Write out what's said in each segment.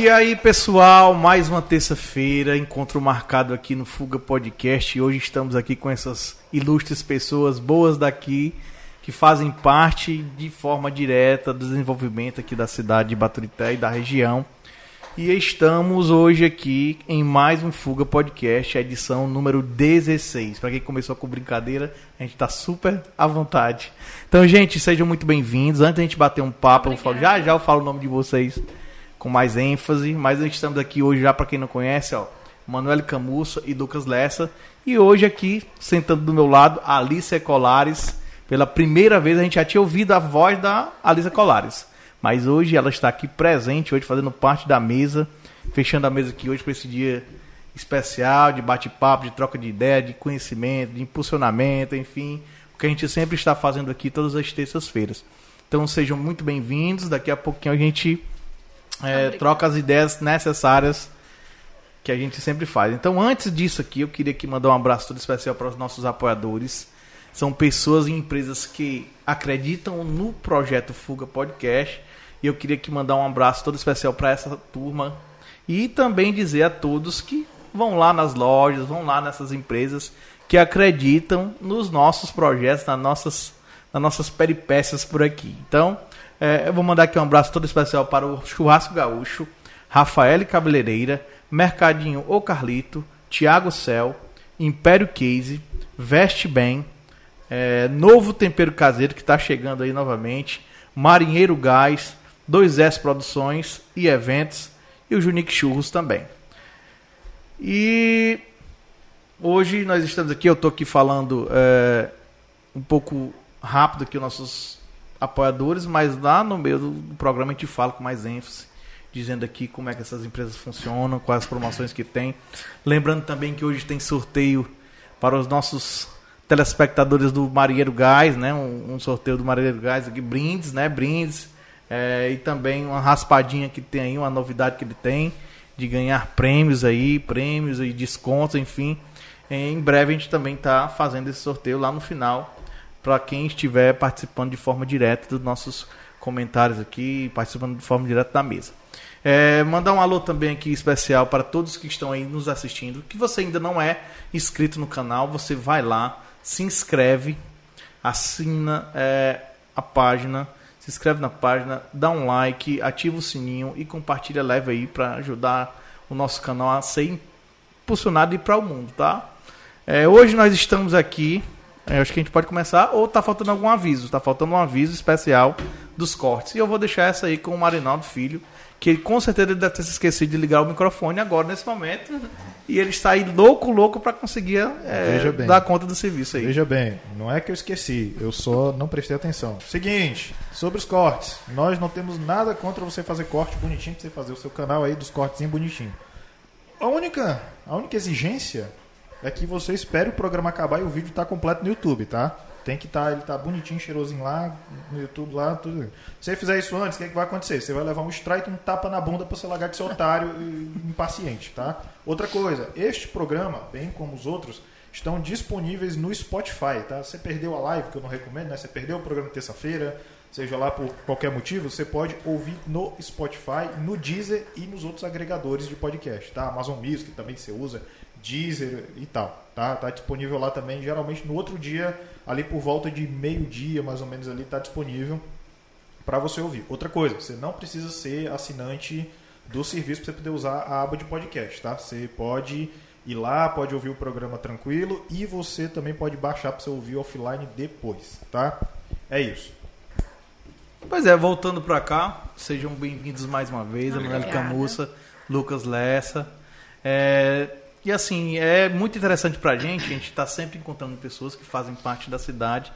E aí, pessoal, mais uma terça-feira, encontro marcado aqui no Fuga Podcast. E hoje estamos aqui com essas ilustres pessoas boas daqui que fazem parte de forma direta do desenvolvimento aqui da cidade de Baturité e da região. E estamos hoje aqui em mais um Fuga Podcast, a edição número 16. Para quem começou com brincadeira, a gente está super à vontade. Então, gente, sejam muito bem-vindos. Antes da gente bater um papo, eu falo, já já eu falo o nome de vocês com mais ênfase. Mas a gente estamos aqui hoje já para quem não conhece, ó, Manuel Camussa e Lucas Lessa. E hoje aqui, sentando do meu lado, Alice Colares. Pela primeira vez a gente já tinha ouvido a voz da Alice Colares. Mas hoje ela está aqui presente, hoje fazendo parte da mesa, fechando a mesa aqui hoje para esse dia especial de bate-papo, de troca de ideia, de conhecimento, de impulsionamento, enfim, o que a gente sempre está fazendo aqui todas as terças-feiras. Então sejam muito bem-vindos. Daqui a pouquinho a gente é, troca as ideias necessárias que a gente sempre faz. Então, antes disso aqui, eu queria aqui mandar um abraço todo especial para os nossos apoiadores. São pessoas e empresas que acreditam no projeto Fuga Podcast e eu queria aqui mandar um abraço todo especial para essa turma e também dizer a todos que vão lá nas lojas, vão lá nessas empresas que acreditam nos nossos projetos, nas nossas, nas nossas peripécias por aqui. Então, é, eu vou mandar aqui um abraço todo especial para o Churrasco Gaúcho, Rafael Cabeleireira, Mercadinho O Carlito, Tiago Cel, Império Case, Veste Bem, é, Novo Tempero Caseiro que está chegando aí novamente, Marinheiro Gás, 2S Produções e Eventos e o Junique Churros também. E hoje nós estamos aqui, eu estou aqui falando é, um pouco rápido aqui os nossos apoiadores, mas lá no meio do programa a gente fala com mais ênfase, dizendo aqui como é que essas empresas funcionam, quais as promoções que tem. Lembrando também que hoje tem sorteio para os nossos telespectadores do Marinheiro Gás, né? Um, um sorteio do Marinheiro Gás aqui, brindes, né? Brindes é, e também uma raspadinha que tem aí, uma novidade que ele tem de ganhar prêmios aí, prêmios e descontos, enfim. Em breve a gente também está fazendo esse sorteio lá no final para quem estiver participando de forma direta dos nossos comentários aqui, participando de forma direta da mesa. É, mandar um alô também aqui especial para todos que estão aí nos assistindo. Que você ainda não é inscrito no canal, você vai lá, se inscreve, assina é, a página se inscreve na página, dá um like, ativa o sininho e compartilha leve aí para ajudar o nosso canal a ser impulsionado e para o mundo, tá? É, hoje nós estamos aqui, é, acho que a gente pode começar, ou tá faltando algum aviso, tá faltando um aviso especial dos cortes. E eu vou deixar essa aí com o Marinaldo Filho, que ele com certeza deve ter se esquecido de ligar o microfone agora, nesse momento. E ele está aí louco, louco para conseguir é, dar conta do serviço aí. Veja bem, não é que eu esqueci, eu só não prestei atenção. Seguinte, sobre os cortes, nós não temos nada contra você fazer corte bonitinho, pra você fazer o seu canal aí dos cortes bonitinho. A única, a única exigência é que você espere o programa acabar e o vídeo tá completo no YouTube, tá? Tem que estar, tá, ele tá bonitinho, cheirosinho lá, no YouTube lá, tudo. Se você fizer isso antes, o que, é que vai acontecer? Você vai levar um strike, um tapa na bunda para você largar de ser otário e impaciente, tá? Outra coisa, este programa, bem como os outros, estão disponíveis no Spotify, tá? Você perdeu a live, que eu não recomendo, né? Você perdeu o programa terça-feira, seja lá por qualquer motivo, você pode ouvir no Spotify, no Deezer e nos outros agregadores de podcast, tá? Amazon Music também você usa, Deezer e tal, tá? Tá disponível lá também, geralmente no outro dia ali por volta de meio-dia, mais ou menos ali, está disponível para você ouvir. Outra coisa, você não precisa ser assinante do serviço para você poder usar a aba de podcast, tá? Você pode ir lá, pode ouvir o programa tranquilo e você também pode baixar para você ouvir offline depois, tá? É isso. Pois é, voltando para cá, sejam bem-vindos mais uma vez, Emanuel Camussa, Lucas Lessa. É, e assim, é muito interessante para a gente, a gente está sempre encontrando pessoas que fazem parte da cidade,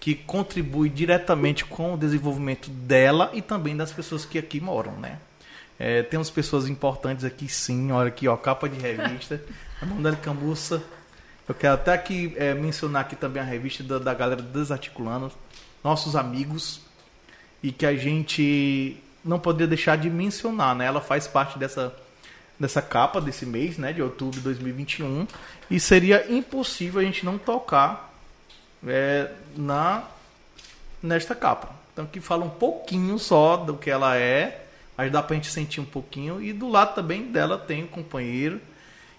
que contribuem diretamente com o desenvolvimento dela e também das pessoas que aqui moram, né? É, temos pessoas importantes aqui sim, olha aqui, ó, capa de revista, a Manuela Cambuça. Eu quero até aqui é, mencionar aqui também a revista da, da galera Desarticulando, nossos amigos, e que a gente não poderia deixar de mencionar, né? Ela faz parte dessa dessa capa desse mês, né, de outubro de 2021, e seria impossível a gente não tocar é, na nesta capa. Então que fala um pouquinho só do que ela é, Aí dá pra gente sentir um pouquinho. E do lado também dela tem o companheiro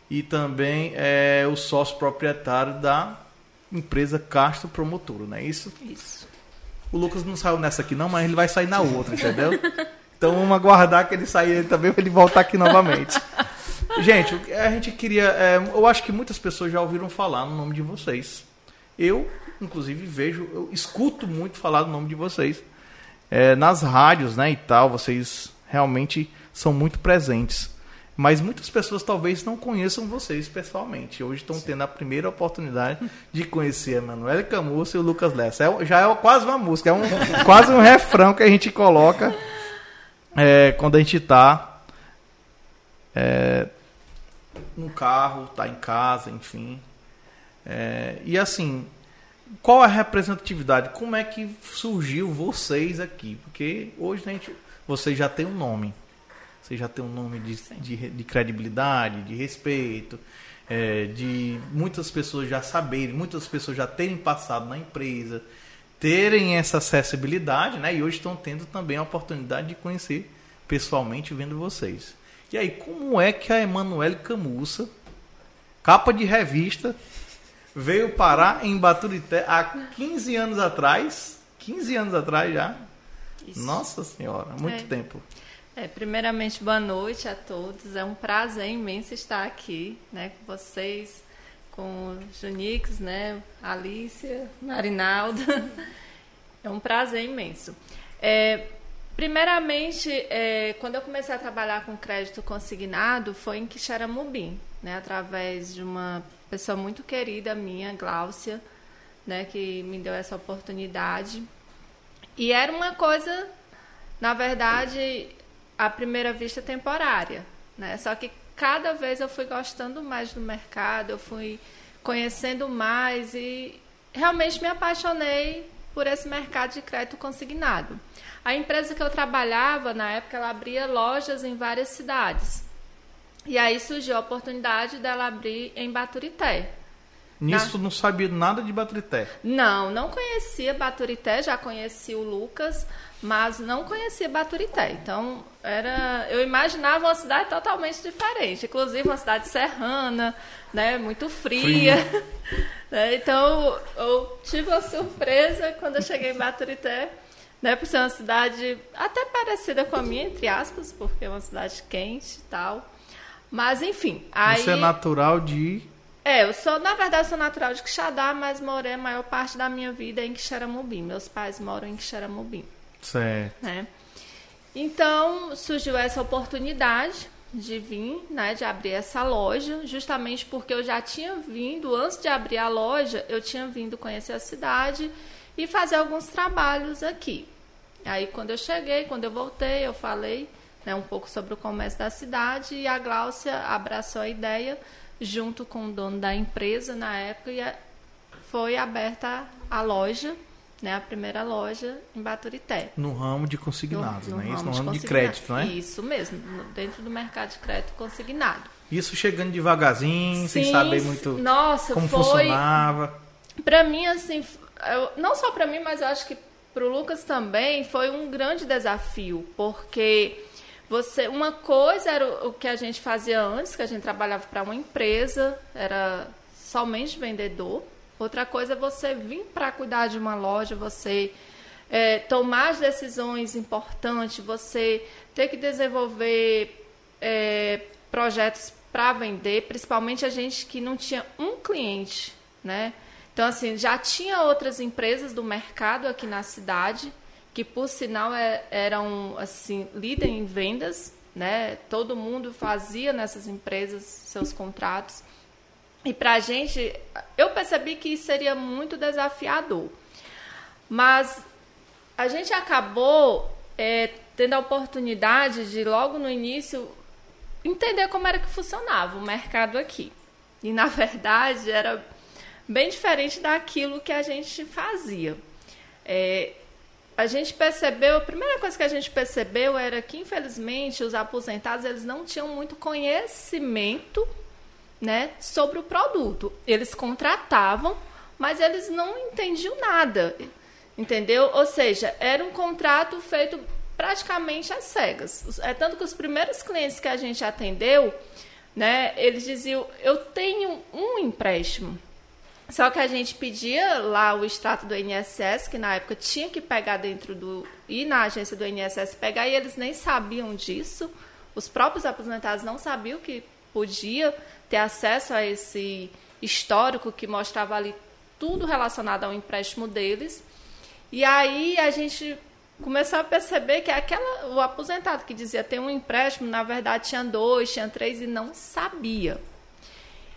e também é o sócio proprietário da empresa Castro Promotora, não é isso? Isso. O Lucas não saiu nessa aqui não, mas ele vai sair na outra, entendeu? Então vamos aguardar que ele saia também para ele voltar aqui novamente. Gente, a gente queria. É, eu acho que muitas pessoas já ouviram falar no nome de vocês. Eu, inclusive, vejo, eu escuto muito falar do nome de vocês. É, nas rádios, né, e tal, vocês realmente são muito presentes. Mas muitas pessoas talvez não conheçam vocês pessoalmente. Hoje estão tendo a primeira oportunidade de conhecer a Emanuele Camus e o Lucas Lessa. É, já é quase uma música, é um, quase um refrão que a gente coloca é, quando a gente está é, no carro, está em casa, enfim. É, e assim, qual a representatividade? Como é que surgiu vocês aqui? Porque hoje a gente, vocês já têm um nome você já tem um nome de, de, de credibilidade, de respeito, é, de muitas pessoas já saberem, muitas pessoas já terem passado na empresa, terem essa acessibilidade, né? E hoje estão tendo também a oportunidade de conhecer pessoalmente vendo vocês. E aí, como é que a Emanuele Camussa, capa de revista, veio parar em Baturité há 15 anos atrás? 15 anos atrás já? Isso. Nossa Senhora, muito é. tempo. É, primeiramente, boa noite a todos. É um prazer imenso estar aqui né, com vocês, com Junix, né, Alícia, Marinaldo. É um prazer imenso. É, primeiramente, é, quando eu comecei a trabalhar com crédito consignado, foi em Quixaramubim, né, através de uma pessoa muito querida minha, Gláucia, né, que me deu essa oportunidade. E era uma coisa, na verdade, à primeira vista temporária, né? Só que cada vez eu fui gostando mais do mercado, eu fui conhecendo mais e realmente me apaixonei por esse mercado de crédito consignado. A empresa que eu trabalhava na época ela abria lojas em várias cidades. E aí surgiu a oportunidade dela abrir em Baturité. Nisso na... não sabia nada de Baturité? Não, não conhecia Baturité, já conheci o Lucas, mas não conhecia Baturité. Então, era, eu imaginava uma cidade totalmente diferente, inclusive uma cidade serrana, né, muito fria. né, então, eu tive uma surpresa quando eu cheguei em Baturité, né, por ser uma cidade até parecida com a minha, entre aspas, porque é uma cidade quente e tal. Mas, enfim. Aí... Você é natural de é, eu sou, na verdade, sou natural de Quixadá, mas morei a maior parte da minha vida em Quixeramobim. Meus pais moram em Quixeramobim. Certo. Né? Então, surgiu essa oportunidade de vir, né, de abrir essa loja, justamente porque eu já tinha vindo, antes de abrir a loja, eu tinha vindo conhecer a cidade e fazer alguns trabalhos aqui. Aí, quando eu cheguei, quando eu voltei, eu falei né, um pouco sobre o comércio da cidade e a Gláucia abraçou a ideia junto com o dono da empresa na época e foi aberta a loja né, a primeira loja em Baturité. No ramo de consignados, no, no né? Isso, no ramo de, de crédito, né? Isso mesmo, dentro do mercado de crédito consignado. Isso chegando devagarzinho, Sim, sem saber muito nossa, como foi, funcionava. Para mim, assim, eu, não só para mim, mas eu acho que para o Lucas também foi um grande desafio, porque você, uma coisa era o, o que a gente fazia antes, que a gente trabalhava para uma empresa, era somente vendedor. Outra coisa é você vir para cuidar de uma loja, você é, tomar as decisões importantes, você ter que desenvolver é, projetos para vender, principalmente a gente que não tinha um cliente, né? Então, assim, já tinha outras empresas do mercado aqui na cidade, que por sinal é, eram, assim, líder em vendas, né? Todo mundo fazia nessas empresas seus contratos. E para a gente, eu percebi que seria muito desafiador. Mas a gente acabou é, tendo a oportunidade de, logo no início, entender como era que funcionava o mercado aqui. E, na verdade, era bem diferente daquilo que a gente fazia. É, a gente percebeu, a primeira coisa que a gente percebeu era que, infelizmente, os aposentados eles não tinham muito conhecimento né, sobre o produto. Eles contratavam, mas eles não entendiam nada, entendeu? Ou seja, era um contrato feito praticamente às cegas. É tanto que os primeiros clientes que a gente atendeu, né, eles diziam: eu tenho um empréstimo. Só que a gente pedia lá o extrato do INSS, que na época tinha que pegar dentro do. ir na agência do INSS pegar, e eles nem sabiam disso. Os próprios aposentados não sabiam que podia ter acesso a esse histórico que mostrava ali tudo relacionado ao empréstimo deles. E aí a gente começou a perceber que aquela, o aposentado que dizia ter um empréstimo, na verdade tinha dois, tinha três e não sabia.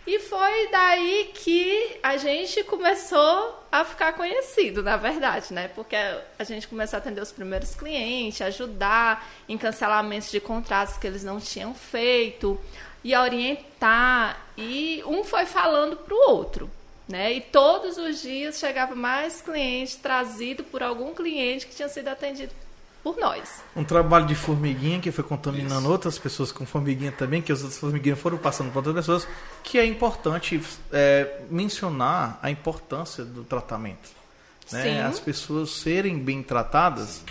E foi daí que a gente começou a ficar conhecido, na verdade, né? Porque a gente começou a atender os primeiros clientes, ajudar em cancelamentos de contratos que eles não tinham feito, e orientar. E um foi falando para o outro. Né? E todos os dias chegava mais cliente trazido por algum cliente que tinha sido atendido por nós. Um trabalho de formiguinha que foi contaminando outras pessoas com formiguinha também, que as outras formiguinhas foram passando para outras pessoas, que é importante é, mencionar a importância do tratamento. Né? As pessoas serem bem tratadas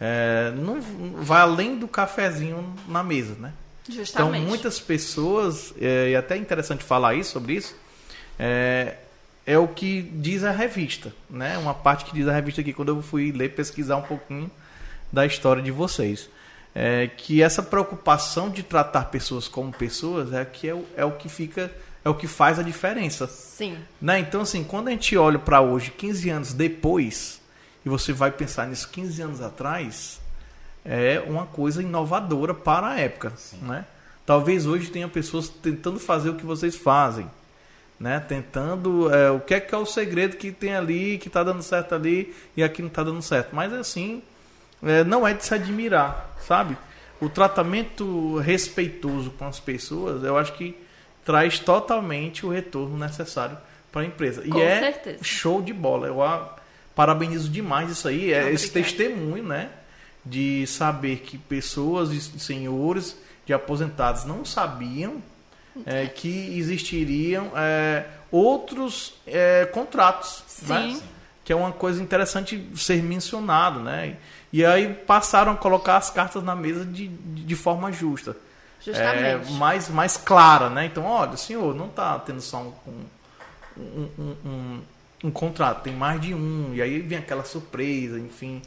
é, não vai além do cafezinho na mesa, né? Justamente. Então, muitas pessoas, é, e até é interessante falar isso, sobre isso, é, é o que diz a revista, né? Uma parte que diz a revista aqui, quando eu fui ler, pesquisar um pouquinho da história de vocês. É, que essa preocupação de tratar pessoas como pessoas é, que é, o, é o que fica, é o que faz a diferença. Sim. Né? Então, assim, quando a gente olha para hoje, 15 anos depois, e você vai pensar nisso 15 anos atrás, é uma coisa inovadora para a época. Né? Talvez hoje tenha pessoas tentando fazer o que vocês fazem. Né? Tentando é, o que é que é o segredo que tem ali, que está dando certo ali e aqui não está dando certo. Mas assim, é, não é de se admirar, sabe? O tratamento respeitoso com as pessoas, eu acho que traz totalmente o retorno necessário para a empresa. Com e é certeza. show de bola. Eu a, parabenizo demais isso aí. É esse testemunho, né? De saber que pessoas e senhores de aposentados não sabiam é, que existiriam é, outros é, contratos, né? Que é uma coisa interessante ser mencionado, né? E aí passaram a colocar as cartas na mesa de, de, forma justa, é, mais mais clara, né? Então, olha, senhor, não está tendo só um, um, um, um, um contrato, tem mais de um, e aí vem aquela surpresa, enfim,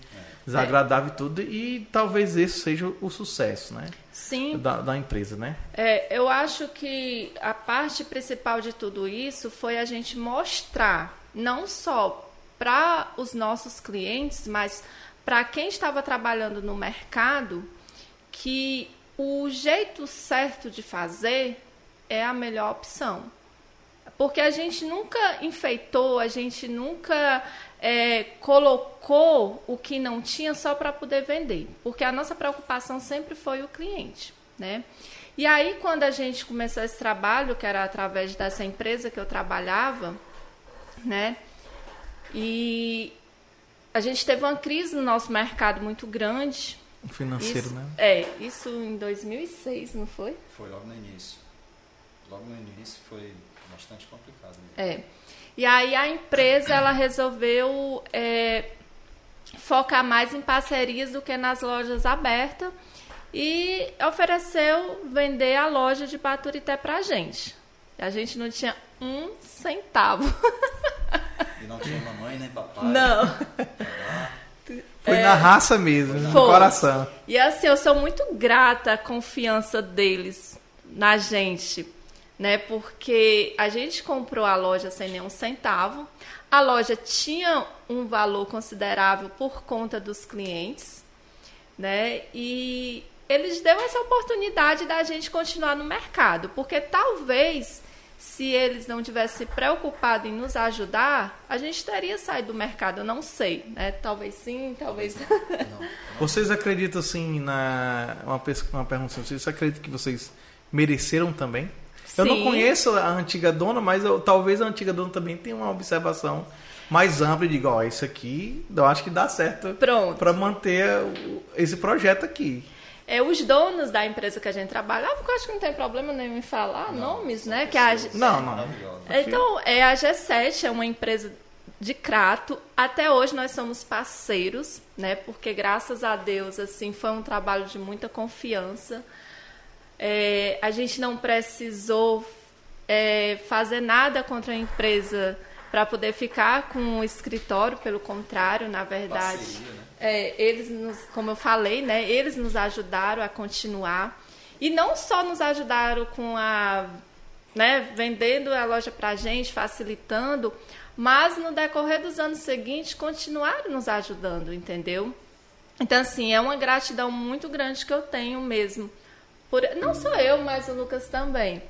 desagradável e tudo, e talvez esse seja o sucesso, né? Sim. Da, da empresa, né? É, eu acho que a parte principal de tudo isso foi a gente mostrar, não só para os nossos clientes, mas para quem estava trabalhando no mercado, que o jeito certo de fazer é a melhor opção. Porque a gente nunca enfeitou, a gente nunca é, colocou o que não tinha só para poder vender. Porque a nossa preocupação sempre foi o cliente. Né? E aí, quando a gente começou esse trabalho, que era através dessa empresa que eu trabalhava, né? E a gente teve uma crise no nosso mercado muito grande. Financeiro, Isso- né? É, isso em 2006, não foi? Foi logo no início. Logo no início foi bastante complicado. mesmo. É. E aí a empresa ela resolveu é, focar mais em parcerias do que nas lojas abertas e ofereceu vender a loja de Baturité pra gente. A gente não tinha um centavo. E não tinha mamãe nem papai. Não. Foi na raça mesmo, no É. Foi. coração. E assim, eu sou muito grata à confiança deles na gente, né? Porque a gente comprou a loja sem nenhum centavo. A loja tinha um valor considerável por conta dos clientes, né? E eles deu essa oportunidade da gente continuar no mercado, porque talvez se eles não tivessem se preocupado em nos ajudar, a gente teria saído do mercado, eu não sei, né? Talvez sim, talvez não. Vocês acreditam assim na uma, pers- uma pergunta, assim, vocês acreditam que vocês mereceram também? Eu não conheço a antiga dona, mas eu- talvez a antiga dona também tenha uma observação mais ampla e diga, ó, isso aqui eu acho que dá certo para manter esse projeto aqui. É, os donos da empresa que a gente trabalhava, que eu acho que não tem problema nenhum em falar nomes, né? Que a, Não, não. Então, é a G7, é uma empresa de Crato. Até hoje nós somos parceiros, né? Porque graças a Deus, assim, foi um trabalho de muita confiança. É, a gente não precisou é, fazer nada contra a empresa para poder ficar com o escritório, pelo contrário, na verdade, Parceria, né? é, eles, nos, como eu falei, né, eles nos ajudaram a continuar e não só nos ajudaram com a, né, vendendo a loja para a gente, facilitando, mas no decorrer dos anos seguintes continuaram nos ajudando, entendeu? Então assim é uma gratidão muito grande que eu tenho mesmo, por, não só eu, mas o Lucas também.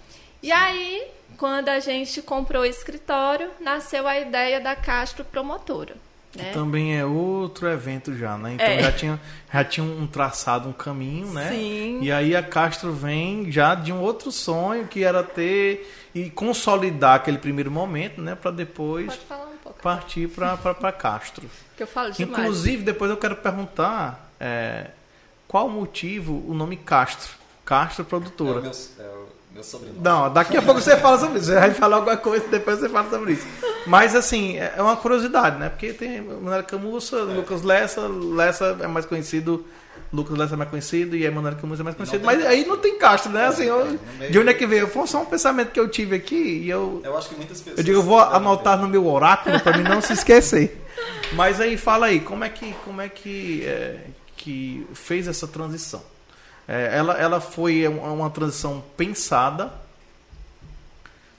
E aí, quando a gente comprou o escritório, nasceu a ideia da Castro Promotora. Né? Também é outro evento já, né? Então É. já tinha já tinha um traçado, um caminho, né? Sim. E aí a Castro vem já de um outro sonho que era ter e consolidar aquele primeiro momento, né, para depois um partir para para Castro. que eu falo demais. Inclusive, depois eu quero perguntar é, qual o motivo o nome Castro, Castro É Produtora. o meu, é o meu sobrenome. Não, daqui a pouco você fala sobre isso. Você vai falar alguma coisa, depois você fala sobre isso. Mas, assim, é uma curiosidade, né? Porque tem Manuel Camussa, Lucas Lessa, Lessa é mais conhecido, Lucas Lessa é mais conhecido e Manuel Camussa é mais conhecido. Mas Castro. aí não tem Castro, né? Assim, eu- meio- de onde é que veio? Foi só um pensamento que eu tive aqui e eu... Eu acho que muitas pessoas. Eu digo, eu vou anotar no meu oráculo para mim não se esquecer. Mas aí fala aí, como é que, como é que, é, que fez essa transição? É, ela, ela foi uma, transição pensada,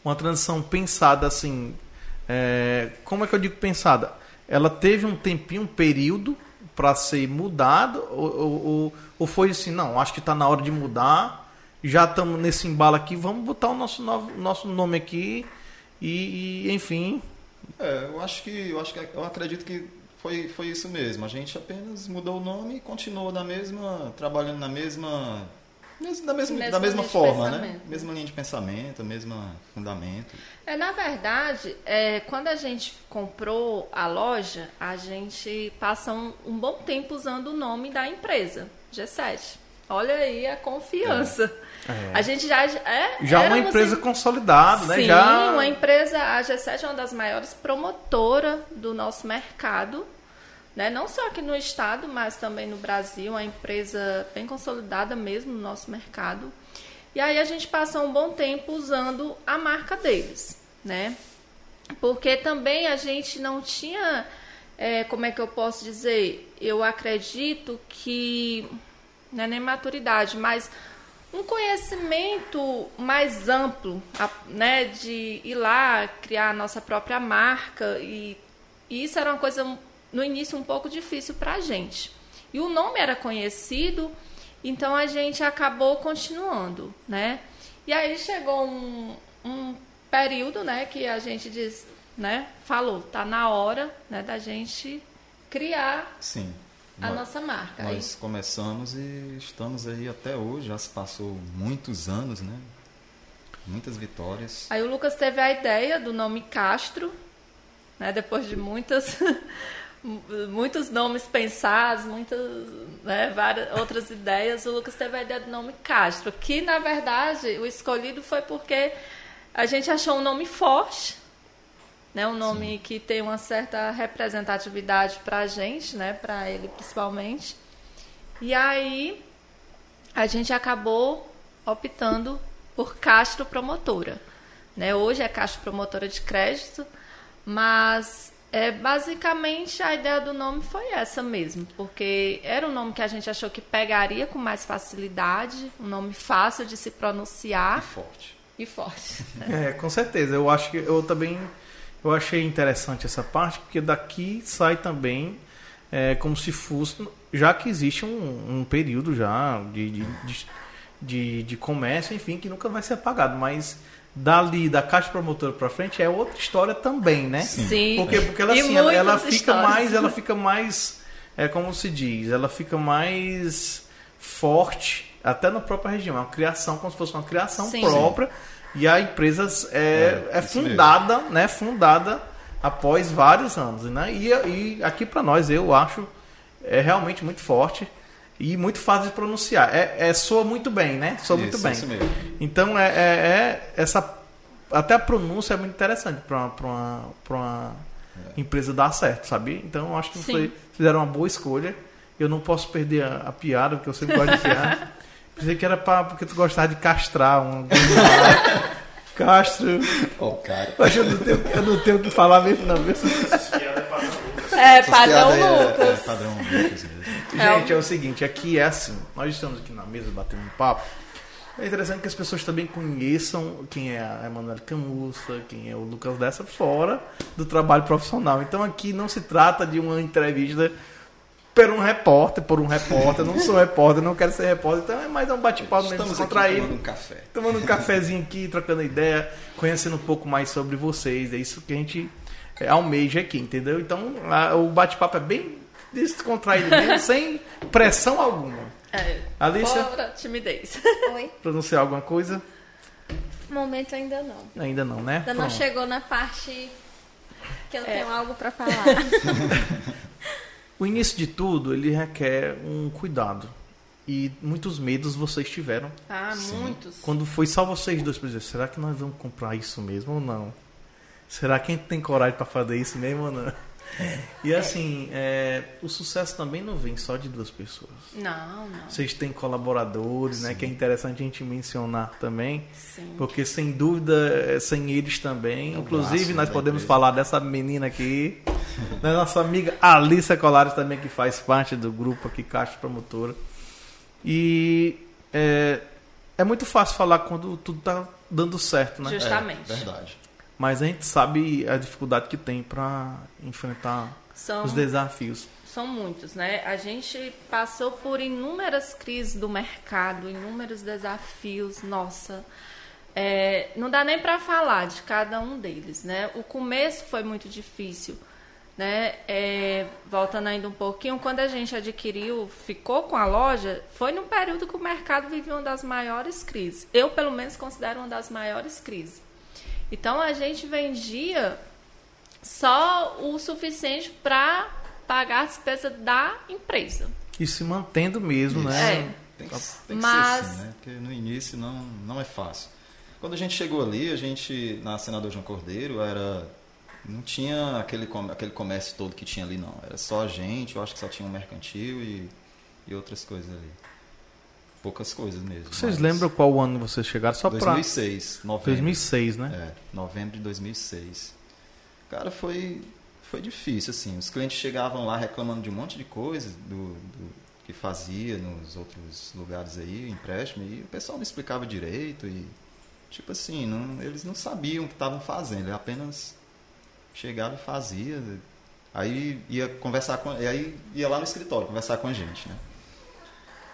uma transição pensada assim, é, como é que eu digo pensada? Ela teve um tempinho, um período para ser mudado ou, ou- ou foi assim, não, acho que está na hora de mudar, já estamos nesse embalo aqui, vamos botar o nosso, novo, nosso nome aqui e, e, enfim, É, eu acho que eu acho que eu acredito que foi, foi isso mesmo. A gente apenas mudou o nome e continuou na mesma trabalhando na mesma mes- da mesma, Mesma da mesma forma, né? Mesma linha de pensamento, mesmo fundamento. É, na verdade, é, quando a gente comprou a loja, a gente passa um, um bom tempo usando o nome da empresa, G7. Olha aí a confiança. É. A gente já é já uma empresa em- consolidada, né? Sim, Já uma empresa, a G7 é uma das maiores promotoras do nosso mercado, né? não só aqui no estado, mas também no Brasil, uma empresa bem consolidada mesmo no nosso mercado. E aí a gente passou um bom tempo usando a marca deles, né? Porque também a gente não tinha, é, como é que eu posso dizer? Eu acredito que, não é nem maturidade, mas um conhecimento mais amplo, né, de ir lá criar a nossa própria marca e, e isso era uma coisa no início um pouco difícil para a gente. E o nome era conhecido, então a gente acabou continuando, né? E aí chegou um, um período, né, que a gente diz, né, falou, tá na hora, né, da gente criar Sim. a Nós- nossa marca. Aí- Nós começamos e estamos aí até hoje, já se passou muitos anos, né? Muitas vitórias. Aí o Lucas teve a ideia do nome Castro, né? Depois de muitas, muitos nomes pensados, muitas, né? várias outras ideias, o Lucas teve a ideia do nome Castro, que na verdade o escolhido foi porque a gente achou um nome forte, né? Um nome que tem uma certa representatividade para a gente, né? Para ele principalmente. E aí a gente acabou optando por Castro Promotora. Né? Hoje é Castro Promotora de Crédito, mas é, basicamente a ideia do nome foi essa mesmo, porque era um nome que a gente achou que pegaria com mais facilidade, um nome fácil de se E pronunciar forte. e forte. É, com certeza. Eu acho que eu também eu achei interessante essa parte, porque daqui sai também é, como se fosse, já que existe um, um período já de, de, de, de- de comércio, enfim, que nunca vai ser apagado, mas dali da caixa promotora para frente é outra história também, né? Sim. Porque, porque ela, assim, ela, ela fica histórias. mais, ela fica mais, é como se diz, ela fica mais forte até na própria região. É uma criação, como se fosse uma criação Sim. própria. E a empresa é, É, é fundada, né? Fundada após vários anos, né? E, e aqui para nós eu acho é realmente muito forte e muito fácil de pronunciar. É, é soa muito bem, né? Soa muito Isso, bem. isso mesmo. Então é, é- é essa até a pronúncia é muito interessante para uma, pra uma, pra uma empresa dar certo, sabia? Então eu acho que foi, fizeram uma boa escolha. Eu não posso perder a, a piada, porque eu sempre gosto de piada. Pensei que era pra, porque tu gostava de castrar um. Castro. Ó, o cara. Mas eu não tenho, eu não tenho o que falar mesmo, não. viu? É, padrão é- Lucas. É, padrão Lucas mesmo. Gente, é o seguinte, aqui é assim, nós estamos aqui na mesa batendo um papo. É interessante que as pessoas também conheçam quem é a Emanuele Camussa, quem é o Lucas Dessa, fora do trabalho profissional. Então aqui não se trata de uma entrevista por um repórter, por um repórter. Eu não sou repórter, não quero ser repórter, então é mais um bate-papo mesmo descontraído. tomando um café. tomando um cafezinho aqui, trocando ideia, conhecendo um pouco mais sobre vocês. É isso que a gente é, almeja aqui, entendeu? Então a- o bate-papo é bem descontraído mesmo, sem pressão alguma. É, Alicia? fora timidez. Oi? Pronunciar alguma coisa? Momento ainda não. Ainda não, né? Ainda não Pronto. chegou na parte que eu É. tenho algo pra falar. O início de tudo, ele requer um cuidado. E muitos medos vocês tiveram. Ah, muitos. Quando foi só vocês dois, por exemplo, será que nós vamos comprar isso mesmo ou não? Será que a gente tem coragem para fazer isso mesmo ou não? E assim, é, o sucesso também não vem só de duas pessoas. Não, não. Vocês têm colaboradores, né? Que é interessante a gente mencionar também. Sim. Porque sem dúvida, é, sem eles também. É o Inclusive, nós podemos empresa. falar dessa menina aqui. da nossa amiga Alissa Colares também, que faz parte do grupo aqui, Caixa Promotora. E é, é muito fácil falar quando tudo tá dando certo, né? Justamente. É, verdade. Mas a gente sabe a dificuldade que tem para enfrentar São, os desafios. são muitos, né? A gente passou por inúmeras crises do mercado, inúmeros desafios, nossa. É, não dá nem para falar de cada um deles, né? O começo foi muito difícil, né? É, voltando ainda um pouquinho, quando a gente adquiriu, ficou com a loja, foi num período que o mercado vivia uma das maiores crises. Eu, pelo menos, considero uma das maiores crises. Então, a gente vendia só o suficiente para pagar a despesa da empresa. E se mantendo mesmo, Isso. né? É. Tem que, tem que Mas- ser assim, né? Porque no início não, não é fácil. Quando a gente chegou ali, a gente, na Senador João Cordeiro, era. Não tinha aquele, aquele comércio todo que tinha ali, não. Era só a gente, eu acho que só tinha um mercantil e, e outras coisas ali. Poucas coisas mesmo. Vocês mas- lembram qual ano vocês chegaram? Só para 2006, novembro. 2006, né? É, novembro de 2006. Cara, foi, foi difícil, assim. Os clientes chegavam lá reclamando de um monte de coisa do, do que fazia nos outros lugares aí, empréstimo, e o pessoal não explicava direito e, tipo assim, não, eles não sabiam o que estavam fazendo, ele apenas chegava e fazia. Aí ia conversar com. e Aí ia lá no escritório conversar com a gente, né?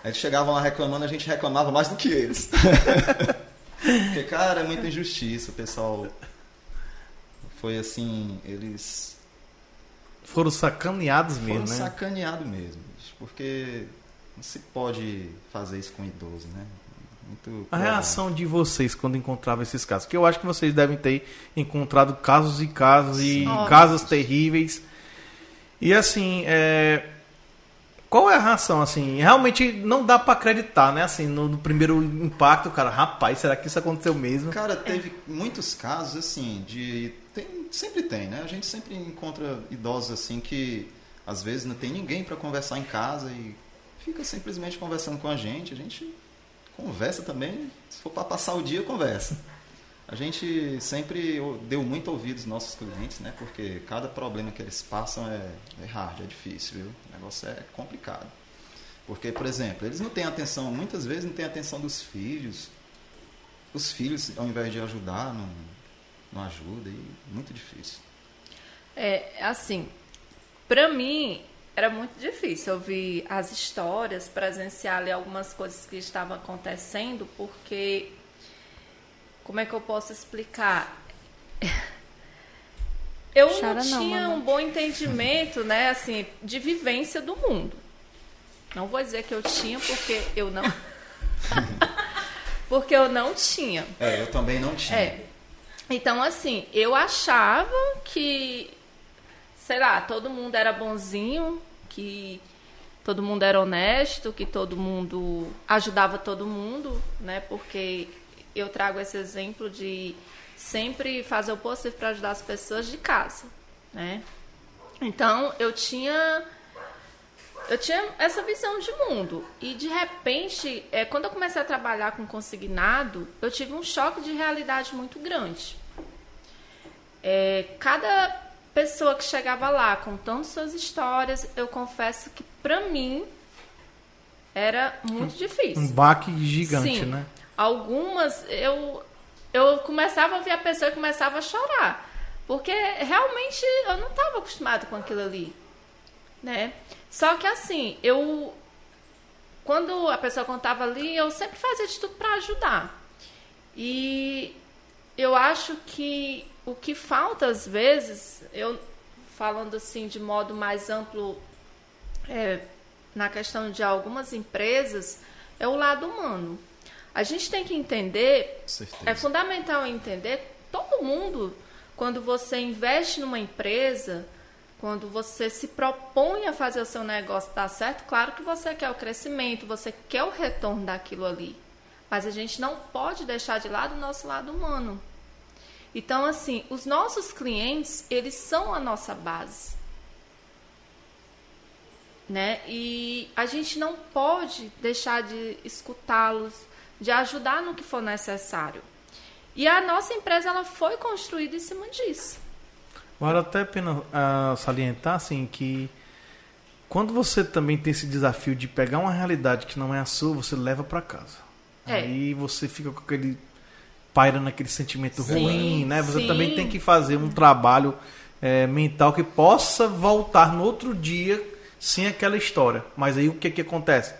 Eles chegavam lá reclamando, a gente reclamava mais do que eles. Porque, cara, é muita injustiça. O pessoal foi assim, eles Foram sacaneados foram mesmo, né? sacaneados mesmo. Porque não se pode fazer isso com idoso, né? Muito A reação de vocês quando encontravam esses casos? Que eu acho que vocês devem ter encontrado casos e casos e casos terríveis. E assim, é... qual é a reação? Assim, realmente não dá pra acreditar, né? Assim, no, no primeiro impacto, cara, rapaz, será que isso aconteceu mesmo? Cara, teve muitos casos assim de tem- sempre tem, né? A gente sempre encontra idosos assim que às vezes não tem ninguém para conversar em casa e fica simplesmente conversando com a gente. A gente conversa também, se for para passar o dia, conversa. A gente sempre deu muito ouvido aos nossos clientes, né? Porque cada problema que eles passam é, é hard, é difícil, viu? O negócio é complicado. Porque, por exemplo, eles não têm atenção, muitas vezes não têm atenção dos filhos. Os filhos, ao invés de ajudar, não, não ajudam e muito difícil. É, assim, pra mim era muito difícil ouvir as histórias, presenciar ali algumas coisas que estavam acontecendo, porque como é que eu posso explicar? Eu Chora não não, tinha mamãe. um bom entendimento, né, assim, de vivência do mundo. Não vou dizer que eu tinha, porque eu não. porque eu não tinha. É, eu também não tinha. É. Então, assim, eu achava que, sei lá, todo mundo era bonzinho, que todo mundo era honesto, que todo mundo ajudava todo mundo, né? Porque eu trago esse exemplo de sempre fazer o possível para ajudar as pessoas de casa. né? Então eu tinha eu tinha essa visão de mundo e de repente, é, quando eu comecei a trabalhar com consignado, eu tive um choque de realidade muito grande. É, cada pessoa que chegava lá contando suas histórias, eu confesso que para mim era muito difícil. Um baque gigante, Sim. né? Algumas eu eu começava a ver a pessoa e começava a chorar, porque realmente eu não estava acostumado com aquilo ali, né? Só que assim, eu quando a pessoa contava ali, eu sempre fazia de tudo para ajudar. E eu acho que o que falta às vezes, eu falando assim de modo mais amplo é, na questão de algumas empresas, é o lado humano. A gente tem que entender, é fundamental entender, todo mundo, quando você investe numa empresa, quando você se propõe a fazer o seu negócio dar certo, claro que você quer o crescimento, você quer o retorno daquilo ali. Mas a gente não pode deixar de lado o nosso lado humano. Então, assim, os nossos clientes, eles são a nossa base. Né? E a gente não pode deixar de escutá-los, de ajudar no que for necessário. E a nossa empresa ela foi construída em cima disso. Vale até a pena ah, salientar assim que quando você também tem esse desafio de pegar uma realidade que não é a sua, você leva para casa. É. Aí você fica com aquele paira naquele sentimento Sim, ruim, né? Você sim. também tem que fazer um trabalho eh, mental que possa voltar no outro dia sem aquela história. Mas aí o que que acontece?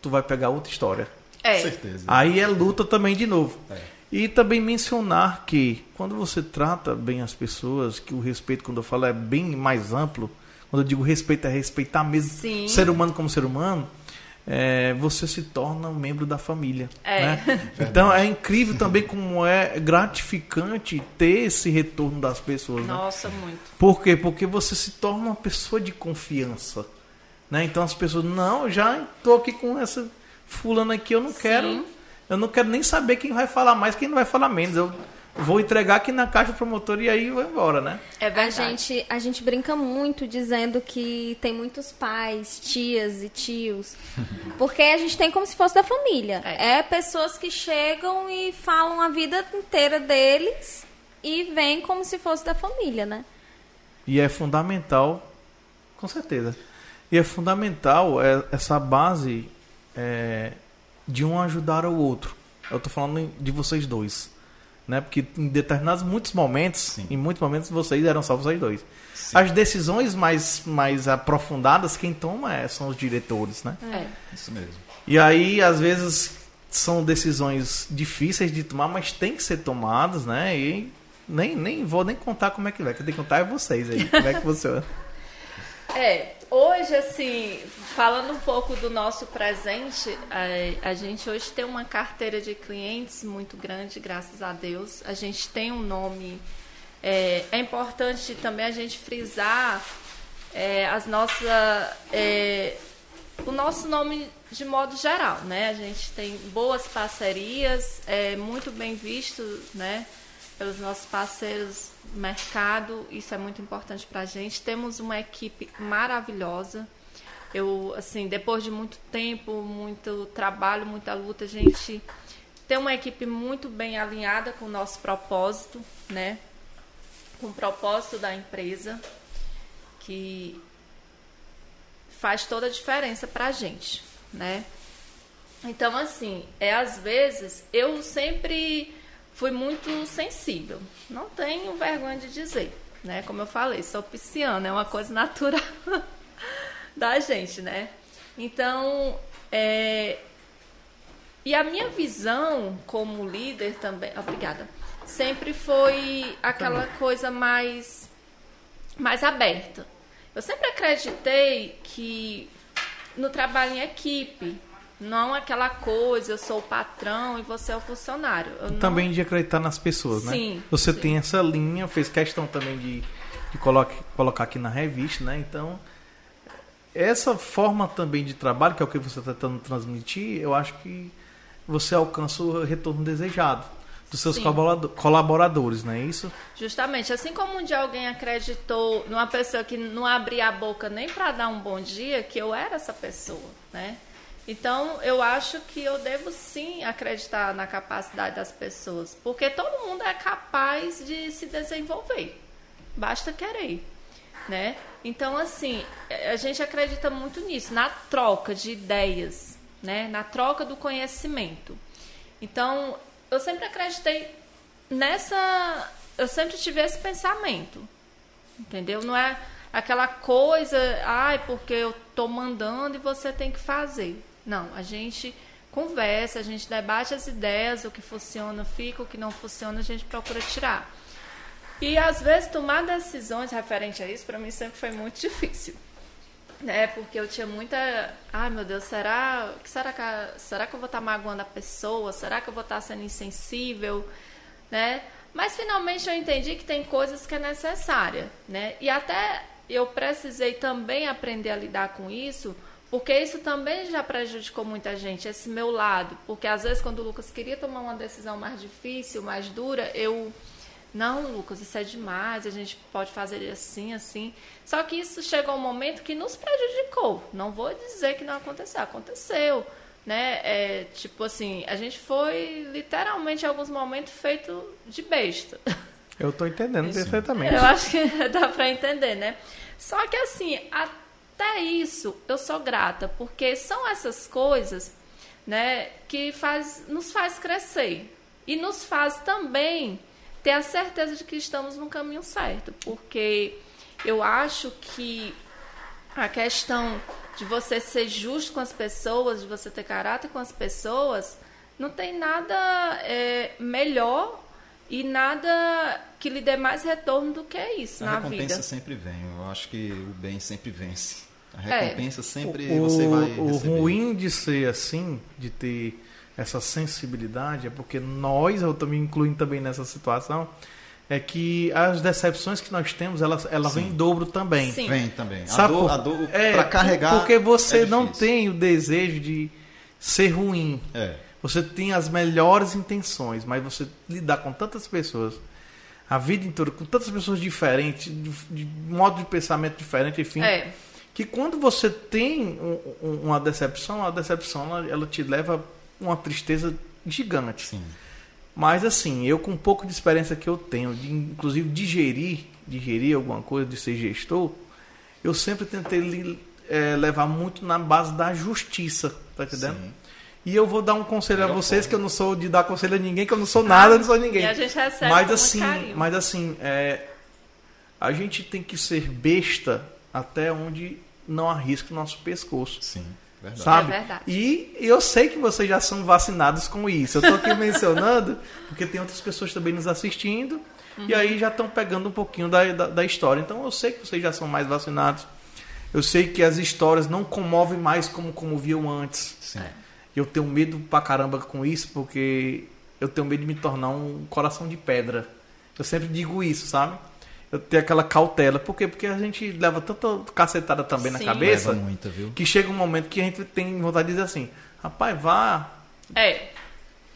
Tu vai pegar outra história. É. Certeza. Aí é luta também de novo. É. E também mencionar que quando você trata bem as pessoas, que o respeito, quando eu falo, é bem mais amplo, quando eu digo respeito, é respeitar mesmo Sim. ser humano como ser humano, é, você se torna um membro da família. É. né? Então é incrível também como é gratificante ter esse retorno das pessoas. né? Nossa, muito. Por quê? Porque você se torna uma pessoa de confiança. Né? Então as pessoas, não, já estou aqui com essa fulana aqui, eu não quero. Sim. Eu não quero nem saber quem vai falar mais, quem não vai falar menos. Eu vou entregar aqui na caixa promotor e aí vou embora, né? É A verdade. gente, a gente brinca muito dizendo que tem muitos pais, tias e tios, porque a gente tem como se fosse da família. É. É, pessoas que chegam e falam a vida inteira deles e vêm como se fosse da família, né? E é fundamental, com certeza. E é fundamental é, essa base é, de um ajudar ao outro. Eu tô falando de vocês dois. Né? Porque em determinados muitos momentos, Sim. em muitos momentos vocês eram só vocês dois. Sim. As decisões mais, mais aprofundadas, quem toma é- são os diretores, né? É. Isso mesmo. E aí, às vezes, são decisões difíceis de tomar, mas tem que ser tomadas, né? E nem, nem vou nem contar como é que vai. Quem tem que contar é vocês aí. Como é que funciona? É, hoje, assim, falando um pouco do nosso presente, a, a gente hoje tem uma carteira de clientes muito grande, graças a Deus. A gente tem um nome. É, é importante também a gente frisar é, as nossas. é, o nosso nome de modo geral, né? A gente tem boas parcerias, é muito bem visto, né? Pelos nossos parceiros do mercado, isso é muito importante para a gente. Temos uma equipe maravilhosa. Eu, assim, depois de muito tempo, muito trabalho, muita luta, a gente tem uma equipe muito bem alinhada com o nosso propósito, né? Com o propósito da empresa, que faz toda a diferença pra gente, né? Então, assim, é às vezes eu sempre fui muito sensível. Não tenho vergonha de dizer, né? Como eu falei, sou pisciana, é uma coisa natural da gente, né? Então, é... e a minha visão como líder também, obrigada, sempre foi aquela coisa mais mais aberta. Eu sempre acreditei que no trabalho em equipe, não aquela coisa, eu sou o patrão e você é o funcionário. Eu não- Também de acreditar nas pessoas, né? Sim, Você sim. tem essa linha, fez questão também de, de coloque- colocar aqui na revista, né? Então, essa forma também de trabalho, que é o que você está tentando transmitir, eu acho que você alcança o retorno desejado. dos seus Sim. colaborado- colaboradores, não é isso? Justamente, assim como um dia alguém acreditou numa pessoa que não abria a boca nem para dar um bom dia, que eu era essa pessoa, né? Então, eu acho que eu devo sim acreditar na capacidade das pessoas, porque todo mundo é capaz de se desenvolver. Basta querer, né? Então, assim, a gente acredita muito nisso, na troca de ideias, né? Na troca do conhecimento. Então, eu sempre acreditei nessa. Eu sempre tive esse pensamento. Entendeu? Não é aquela coisa, ai, porque eu tô mandando e você tem que fazer. Não, a gente conversa, a gente debate as ideias, o que funciona fica, o que não funciona a gente procura tirar. E às vezes tomar decisões referente a isso para mim sempre foi muito difícil. Né? Porque eu tinha muita, ai meu Deus, será, que será que será que eu vou estar magoando a pessoa? Será que eu vou estar sendo insensível, né? Mas finalmente eu entendi que tem coisas que é necessária, né? E até eu precisei também aprender a lidar com isso, porque isso também já prejudicou muita gente, esse meu lado. Porque às vezes quando o Lucas queria tomar uma decisão mais difícil, mais dura, eu não, Lucas, isso é demais, a gente pode fazer assim, assim. Só que isso chegou um momento que nos prejudicou. Não vou dizer que não aconteceu, aconteceu. Né? É, tipo assim, a gente foi literalmente em alguns momentos feito de besta. Eu tô entendendo perfeitamente. Eu acho que dá pra entender, né? Só que assim, até isso eu sou grata, porque são essas coisas, né, que faz, nos faz crescer e nos faz também ter a certeza de que estamos no caminho certo, porque eu acho que a questão de você ser justo com as pessoas, de você ter caráter com as pessoas, não tem nada é, melhor e nada que lhe dê mais retorno do que isso A na recompensa vida. sempre vem. Eu acho que o bem sempre vence. A É. recompensa sempre o, você vai o receber. ruim de ser assim, de ter essa sensibilidade, é porque nós, eu também incluindo também nessa situação, é que as decepções que nós temos, ela, ela vem em dobro também. Sim. Vem também. A Sabe dor, por- a dor é, pra carregar. Porque você é não tem o desejo de ser ruim. É. Você tem as melhores intenções, mas você lidar com tantas pessoas, a vida inteira, com tantas pessoas diferentes, de, de modo de pensamento diferente, enfim. É, Que quando você tem um- um- uma decepção, a decepção ela, ela te leva a uma tristeza gigante. Sim. Mas assim, eu com um pouco de experiência que eu tenho, de inclusive digerir, digerir alguma coisa, de ser gestor, eu sempre tentei li- eh, levar muito na base da justiça, tá entendendo? Sim. E eu vou dar um conselho a vocês, forma. que eu não sou de dar conselho a ninguém, que eu não sou nada, não sou ninguém. E a gente recebe mas com assim, carinho. mas assim, é, a gente tem que ser besta até onde não arrisca o nosso pescoço. Sim. Verdade. Sabe? É verdade. E eu sei que vocês já são vacinados com isso. Eu tô aqui mencionando porque tem outras pessoas também nos assistindo e aí já estão pegando um pouquinho da, da, da história. Então eu sei que vocês já são mais vacinados. Eu sei que as histórias não comovem mais como comoviam antes. Sim. E eu tenho medo pra caramba com isso porque eu tenho medo de me tornar um coração de pedra. Eu sempre digo isso, sabe? Eu tenho aquela cautela. Por quê? Porque a gente leva tanta cacetada também na Sim. cabeça Leva muita, viu? que chega um momento que a gente tem vontade de dizer assim, rapaz, vá, É,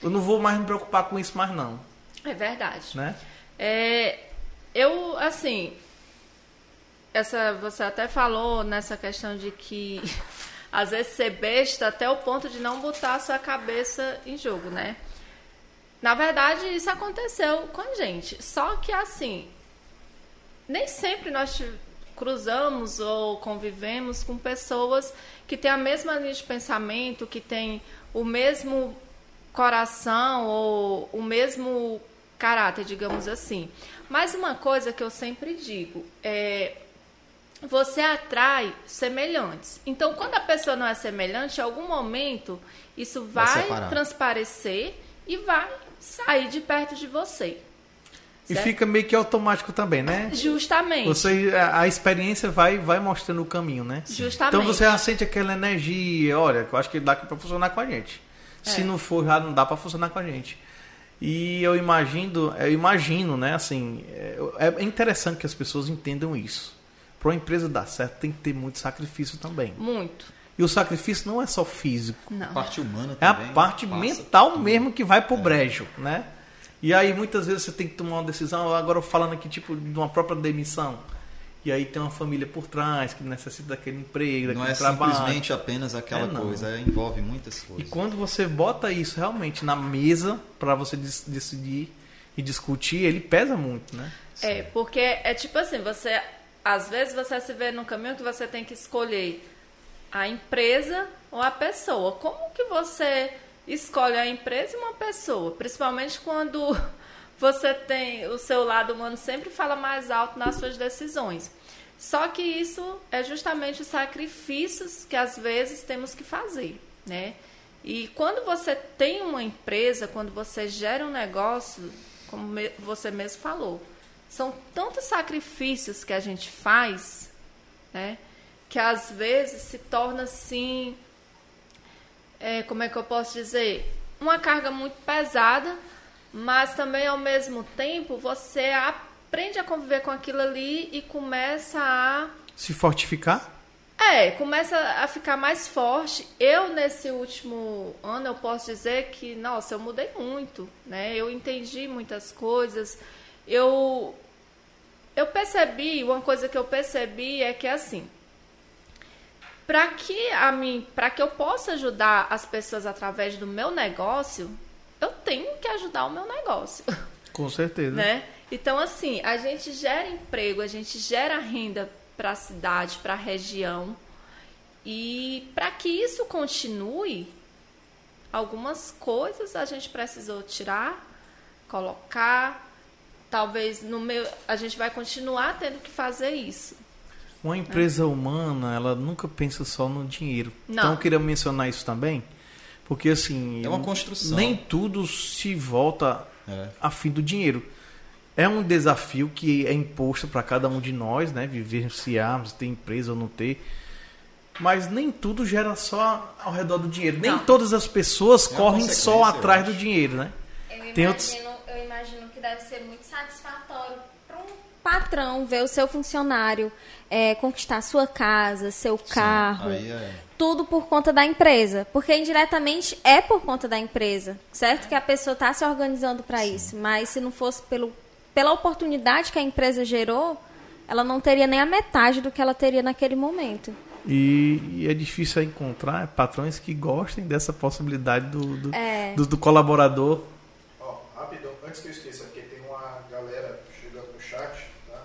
eu não vou mais me preocupar com isso mais não, é verdade. né? É, eu, assim, essa, você até falou nessa questão de que às vezes ser besta até o ponto de não botar a sua cabeça em jogo, né? Na verdade, isso aconteceu com a gente. Só que, assim, nem sempre nós cruzamos ou convivemos com pessoas que têm a mesma linha de pensamento, que têm o mesmo coração ou o mesmo caráter, digamos assim. Mas uma coisa que eu sempre digo é você atrai semelhantes. Então, quando a pessoa não é semelhante, em algum momento isso Vai vai, transparecer e vai sair de perto de você. E fica meio que automático também, né? Justamente. Você, a, a experiência vai, vai mostrando o caminho, né? Justamente. Então você já sente aquela energia, olha, que eu acho que dá pra funcionar com a gente. Se É. não for, já não dá pra funcionar com a gente. E eu imagino, eu imagino, né, assim, é, é interessante que as pessoas entendam isso. Para uma empresa dar certo, tem que ter muito sacrifício também. Muito. E o sacrifício não é só físico. Não. A parte humana É a também. parte mental tudo. mesmo que vai pro brejo, né? E aí muitas vezes você tem que tomar uma decisão, agora falando aqui tipo de uma própria demissão. E aí tem uma família por trás que necessita daquele emprego, daquele Não é trabalho. simplesmente apenas aquela É, coisa, é, envolve muitas E coisas. quando você bota isso realmente na mesa para você decidir e discutir, ele pesa muito, né? É, porque é tipo assim, você às vezes você se vê num caminho que você tem que escolher a empresa ou a pessoa. Como que você escolhe a empresa e uma pessoa? Principalmente quando você tem o seu lado humano sempre fala mais alto nas suas decisões. Só que isso é justamente os sacrifícios que às vezes temos que fazer, né? E quando você tem uma empresa, quando você gera um negócio, como você mesmo falou, são tantos sacrifícios que a gente faz, né? Que às vezes se torna assim, é, como é que eu posso dizer, uma carga muito pesada, mas também ao mesmo tempo você aprende a conviver com aquilo ali e começa a Se fortificar? é, começa a ficar mais forte. Eu, nesse último ano, eu posso dizer que, nossa, eu mudei muito, né? Eu entendi muitas coisas. Eu, eu percebi, uma coisa que eu percebi é que, assim, para que a mim, para que eu possa ajudar as pessoas através do meu negócio, eu tenho que ajudar o meu negócio Com certeza. né? Então, assim, a gente gera emprego, a gente gera renda para a cidade, para a região. E para que isso continue, algumas coisas a gente precisou tirar, colocar. Talvez no meu, a gente vai continuar tendo que fazer isso. Uma empresa humana, ela nunca pensa só no dinheiro. Não. Então eu queria mencionar isso também, porque assim, É uma construção. nem tudo se volta É. a fim do dinheiro. É um desafio que é imposto para cada um de nós, né? Vivenciarmos, ter empresa ou não ter. Mas nem tudo gera só ao redor do dinheiro. Nem Não. todas as pessoas É correm só atrás do dinheiro, né? Eu Tem outros- imagino, eu imagino que deve ser muito satisfatório patrão ver o seu funcionário é, conquistar sua casa, seu carro, Aí é. tudo por conta da empresa. Porque indiretamente é por conta da empresa, certo? Que a pessoa está se organizando para isso. Mas se não fosse pelo, pela oportunidade que a empresa gerou, ela não teria nem a metade do que ela teria naquele momento. E, e é difícil encontrar patrões que gostem dessa possibilidade do, do, É. do- do colaborador. Ó, rapidão, antes que eu esqueça, porque tem uma galera chegando no chat, tá?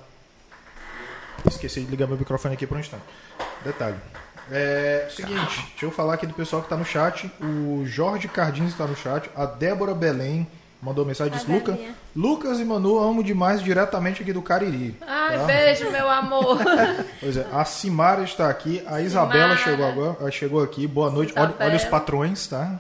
Esqueci de ligar meu microfone aqui por um instante. Detalhe. É, seguinte, deixa eu falar aqui do pessoal que tá no chat. O Jorge Cardins está no chat. A Débora Belém mandou mensagem, A disse, Luca. Lucas e Manu amo demais diretamente aqui do Cariri. Ai, tá? beijo, meu amor. Pois é, a Simara está aqui, a Isabela Simara. chegou agora, chegou aqui, boa noite. Olha, olha os patrões, tá?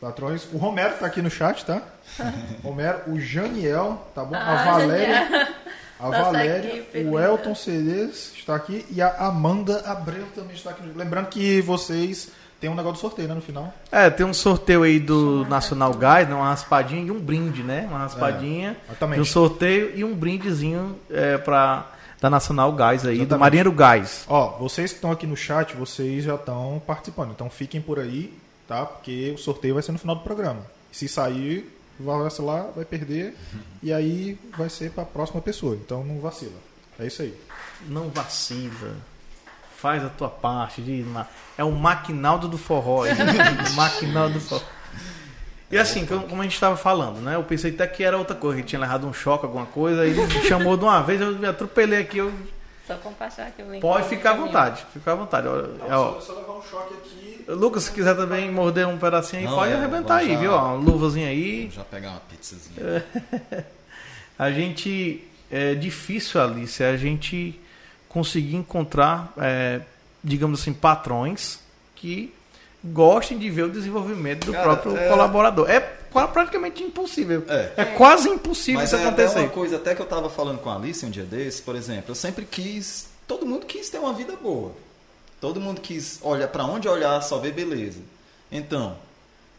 Patrões. O Romero está aqui no chat, tá? Romero, o Janiel, tá bom? a Ah, Valéria, a Nossa Valéria, equipe, o linda. Elton Cedes está aqui e a Amanda Abreu também está aqui. Lembrando que vocês têm um negócio de sorteio, né, no final. É, tem um sorteio aí do Nacional Gás, né, uma raspadinha e um brinde, né? Uma raspadinha exatamente. e um sorteio e um brindezinho é, pra, da Nacional Gás aí, do Exatamente. Marinheiro Gás. Ó, vocês que estão aqui no chat, vocês já estão participando. Então fiquem por aí, tá? Porque o sorteio vai ser no final do programa. Se sair, vai vacilar, vai perder. E aí vai ser para a próxima pessoa. Então não vacila. É isso aí. Não vacila. Faz a tua parte. De, é o maquinaldo do forró. maquinaldo do forró. E assim, como a gente estava falando, né? Eu pensei até que era outra coisa, que tinha levado um choque, alguma coisa, me chamou de uma vez, eu me atropelei aqui, eu... Só compartilhar aqui o link. Pode ficar à vontade, fica à vontade. Ó, é, ó, só levar um choque aqui. Lucas, se quiser também morder um pedacinho aí, Não, pode é, arrebentar aí, já- viu? Uma luvazinha aí. Já pegar uma pizzazinha. A gente. É difícil, Alice, a gente conseguir encontrar, é, digamos assim, patrões que gostem de ver o desenvolvimento do Cara, próprio é- colaborador. É praticamente impossível. É. quase impossível Mas isso é até acontecer. uma coisa até que eu tava falando com a Alice um dia desse, por exemplo, eu sempre quis, todo mundo quis ter uma vida boa. Todo mundo quis olhar para onde olhar só ver beleza. Então,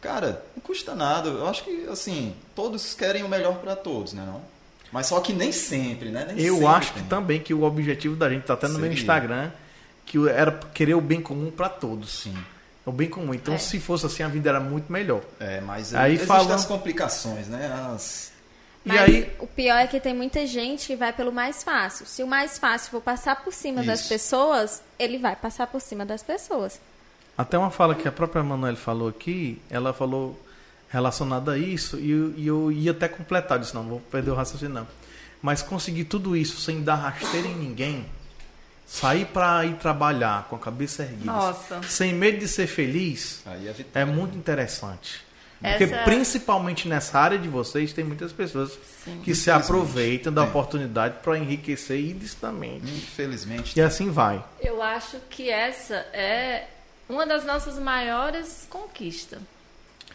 cara, não custa nada. Eu acho que assim, todos querem o melhor para todos, né, não? Mas só que nem sempre, né? Nem Eu sempre acho que também que o objetivo da gente, tá até no meu Seria. Instagram, que era querer o bem comum para todos. Sim. O bem comum. Então, É. se fosse assim, a vida era muito melhor. É, mas Aí existem falam- as complicações, né? As... E Mas aí, o pior é que tem muita gente que vai pelo mais fácil. Se o mais fácil for passar por cima das Isso. pessoas, ele vai passar por cima das pessoas. até uma fala que a própria Manuel falou aqui, ela falou relacionada a isso, e eu, e eu ia até completar isso, não vou perder o raciocínio não. Mas conseguir tudo isso sem dar rasteira em ninguém, sair para ir trabalhar com a cabeça erguida, Nossa. sem medo de ser feliz, Aí é vitória. é muito interessante. Porque Essa- principalmente nessa área de vocês tem muitas pessoas que se aproveitam da Tem. oportunidade para enriquecer ilicitamente. Infelizmente. E assim vai. Eu acho que essa é uma das nossas maiores conquistas.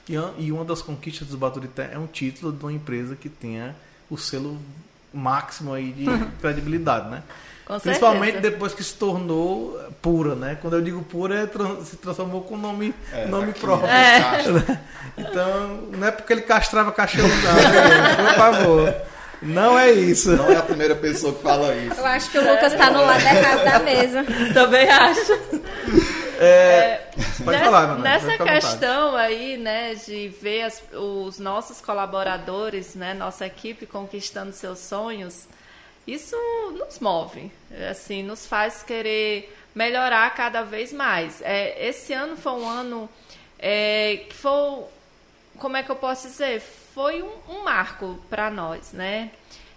E, e uma das conquistas do Baturité é um título de uma empresa que tenha o selo máximo aí de credibilidade, né? Com Principalmente certeza. depois que se tornou pura, né? Quando eu digo pura, é se transformou com nome, É, nome próprio. né, caixa. Então, não é porque ele castrava cachorro, não, por favor. Não é isso. Não é a primeira pessoa que fala isso. Eu acho que o Lucas tá no lado errado da mesa. Também acho. Pode Nessa- falar, Manuel, Nessa questão aí, né, de ver as- os nossos colaboradores, né, nossa equipe conquistando seus sonhos, isso nos move, assim, nos faz querer melhorar cada vez mais. É, esse ano foi um ano é, que foi, como é que eu posso dizer, foi um, um marco para nós, né?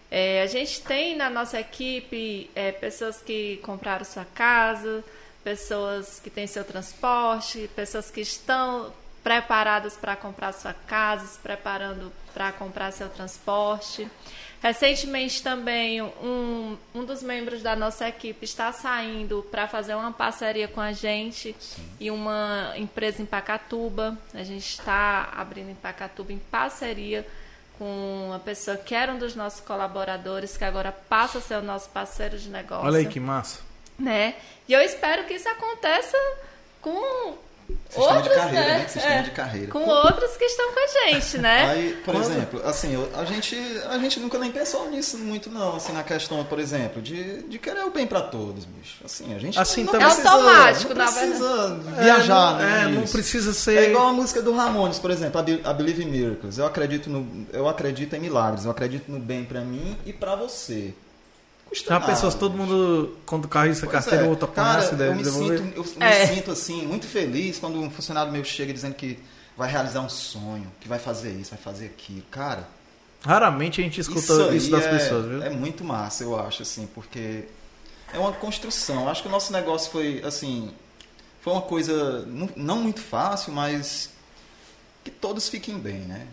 É, a gente tem na nossa equipe é, pessoas que compraram sua casa, pessoas que têm seu transporte, pessoas que estão preparadas para comprar sua casa, se preparando para comprar seu transporte. Recentemente também um, um dos membros da nossa equipe está saindo para fazer uma parceria com a gente e uma empresa em Pacatuba. A gente está abrindo em Pacatuba em parceria com uma pessoa que era um dos nossos colaboradores, que agora passa a ser o nosso parceiro de negócio Olha aí que massa. né? E eu espero que isso aconteça com Sistema outros, de carreira, né? né? Sistema É, de carreira. Com outros que estão com a gente, né? Aí, por Quando- exemplo, assim, a gente, a gente nunca nem pensou nisso muito, não, assim, na questão, por exemplo, de, de querer o bem pra todos, bicho. Assim, a gente Assim, não também- precisa, É automático, não na precisa viajar, é, não, né? é, não precisa ser. É igual a música do Ramones, por exemplo, a Be- a Believe in Miracles. Eu acredito, no, eu acredito em milagres, eu acredito no bem pra mim e pra você. Custa Já nada, pensou se todo mundo, quando carreira Pois carteira, é. o outro Cara, eu deve me, devolver? sinto, eu me É. sinto assim, muito feliz quando um funcionário meu chega dizendo que vai realizar um sonho, que vai fazer isso, vai fazer aquilo. Cara, Raramente a gente escuta isso, aí das é, pessoas, viu? É muito massa, eu acho, assim, porque é uma construção. Acho que o nosso negócio foi, assim, foi uma coisa não muito fácil, mas que todos fiquem bem, né?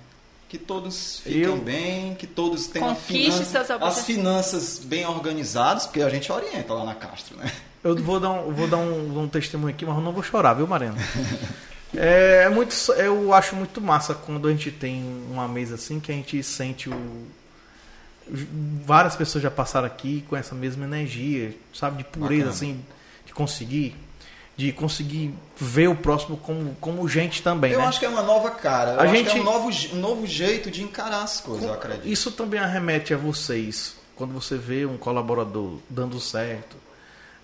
Que todos fiquem Eu- bem, que todos tenham finança- as finanças bem organizadas, porque a gente orienta lá na Castro, né? Eu vou dar um, vou dar um, um testemunho aqui, mas eu não vou chorar, viu, Mariana? É, é muito, eu acho muito massa quando a gente tem uma mesa assim que a gente sente o. Várias pessoas já passaram aqui com essa mesma energia, sabe, de pureza, Bacana. assim, de conseguir, de conseguir ver o próximo como, como gente também, Eu né? acho que é uma nova cara. Eu A acho gente- que é um novo, um novo jeito de encarar as coisas, eu acredito. Isso também arremete a vocês. Quando você vê um colaborador dando certo,